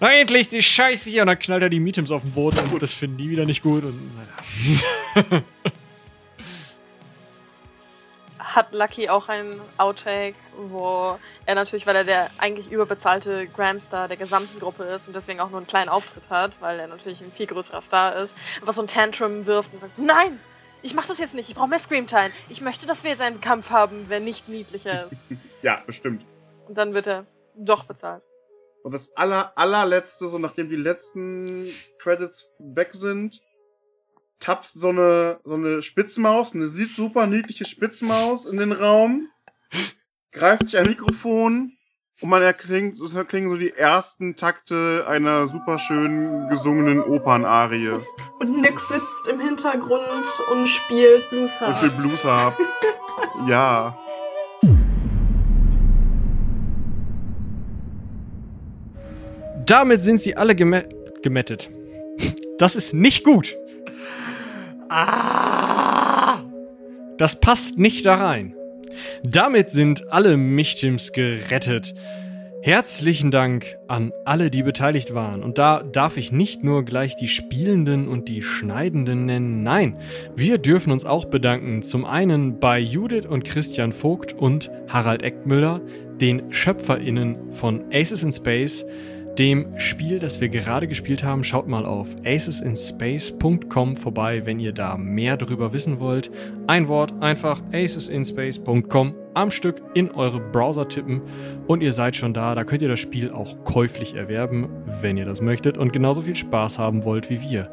Na endlich die Scheiße hier und dann knallt er die Meetums auf den Boden und das finden die wieder nicht gut und naja. [LAUGHS] hat Lucky auch einen Outtake, wo er natürlich, weil er der eigentlich überbezahlte Gramstar der gesamten Gruppe ist und deswegen auch nur einen kleinen Auftritt hat, weil er natürlich ein viel größerer Star ist, was so ein Tantrum wirft und sagt, nein, ich mach das jetzt nicht, ich brauche mehr Screamtime. Ich möchte, dass wir jetzt einen Kampf haben, wer nicht niedlicher ist. [LAUGHS] Ja, bestimmt. Und dann wird er doch bezahlt. Und das aller, allerletzte, so nachdem die letzten Credits weg sind, tapst so eine, so eine Spitzmaus, eine sieht super niedliche Spitzmaus in den Raum, greift sich ein Mikrofon Und man erklingt, es klingen so die ersten Takte einer super schön gesungenen Opernarie. Und Nick sitzt im Hintergrund und spielt Blues Ich Harp. will Blues Harp. ja. Damit sind sie alle geme gemettet. Das ist nicht gut. Ah! Das passt nicht da rein. Damit sind alle Michtims gerettet. Herzlichen Dank an alle, die beteiligt waren. Und da darf ich nicht nur gleich die Spielenden und die Schneidenden nennen. Nein, wir dürfen uns auch bedanken. Zum einen bei Judith und Christian Vogt und Harald Eckmüller, den SchöpferInnen von Aces in Space, dem Spiel, das wir gerade gespielt haben. Schaut mal auf acesinspace.com vorbei, wenn ihr da mehr drüber wissen wollt. Ein Wort, einfach acesinspace.com am Stück in eure Browser tippen und ihr seid schon da. Da könnt ihr das Spiel auch käuflich erwerben, wenn ihr das möchtet und genauso viel Spaß haben wollt wie wir.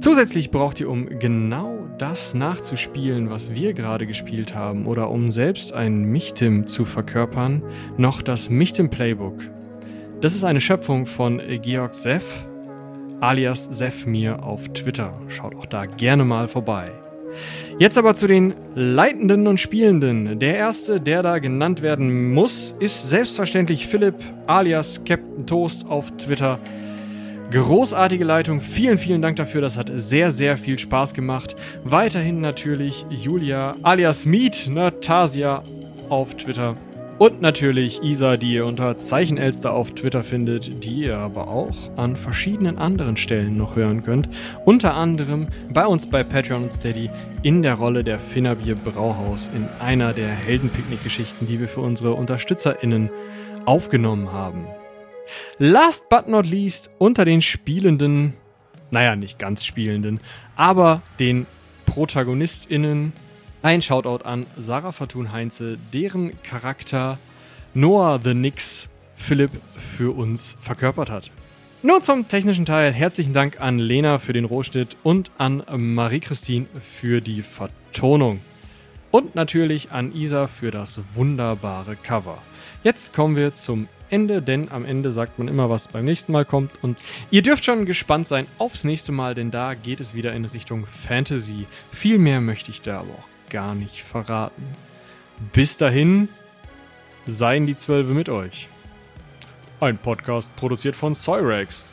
Zusätzlich braucht ihr, um genau das nachzuspielen, was wir gerade gespielt haben, oder um selbst ein Michtim zu verkörpern, noch das Michtim Playbook. Das ist eine Schöpfung von Georg Seff, alias Sefmir auf Twitter. Schaut auch da gerne mal vorbei. Jetzt aber zu den Leitenden und Spielenden. Der erste, der da genannt werden muss, ist selbstverständlich Philipp alias Captain Toast auf Twitter. Großartige Leitung, vielen, vielen Dank dafür. Das hat sehr, sehr viel Spaß gemacht. Weiterhin natürlich Julia alias Meet Natasia auf Twitter. Und natürlich Isa, die ihr unter Zeichenelster auf Twitter findet, die ihr aber auch an verschiedenen anderen Stellen noch hören könnt. Unter anderem bei uns bei Patreon und Steady in der Rolle der Finnerbier Brauhaus in einer der Heldenpicknick-Geschichten, die wir für unsere UnterstützerInnen aufgenommen haben. Last but not least unter den Spielenden, naja, nicht ganz Spielenden, aber den ProtagonistInnen ein Shoutout an Sarah Fatun Heinze, deren Charakter Noah the Nix Philipp für uns verkörpert hat. Nun zum technischen Teil. Herzlichen Dank an Lena für den Rohschnitt und an Marie-Christine für die Vertonung. Und natürlich an Isa für das wunderbare Cover. Jetzt kommen wir zum Ende, denn am Ende sagt man immer, was beim nächsten Mal kommt. Und ihr dürft schon gespannt sein aufs nächste Mal, denn da geht es wieder in Richtung Fantasy. Viel mehr möchte ich da aber auch gar nicht verraten. Bis dahin, seien die Zwölfe mit euch. Ein Podcast produziert von Cyrex,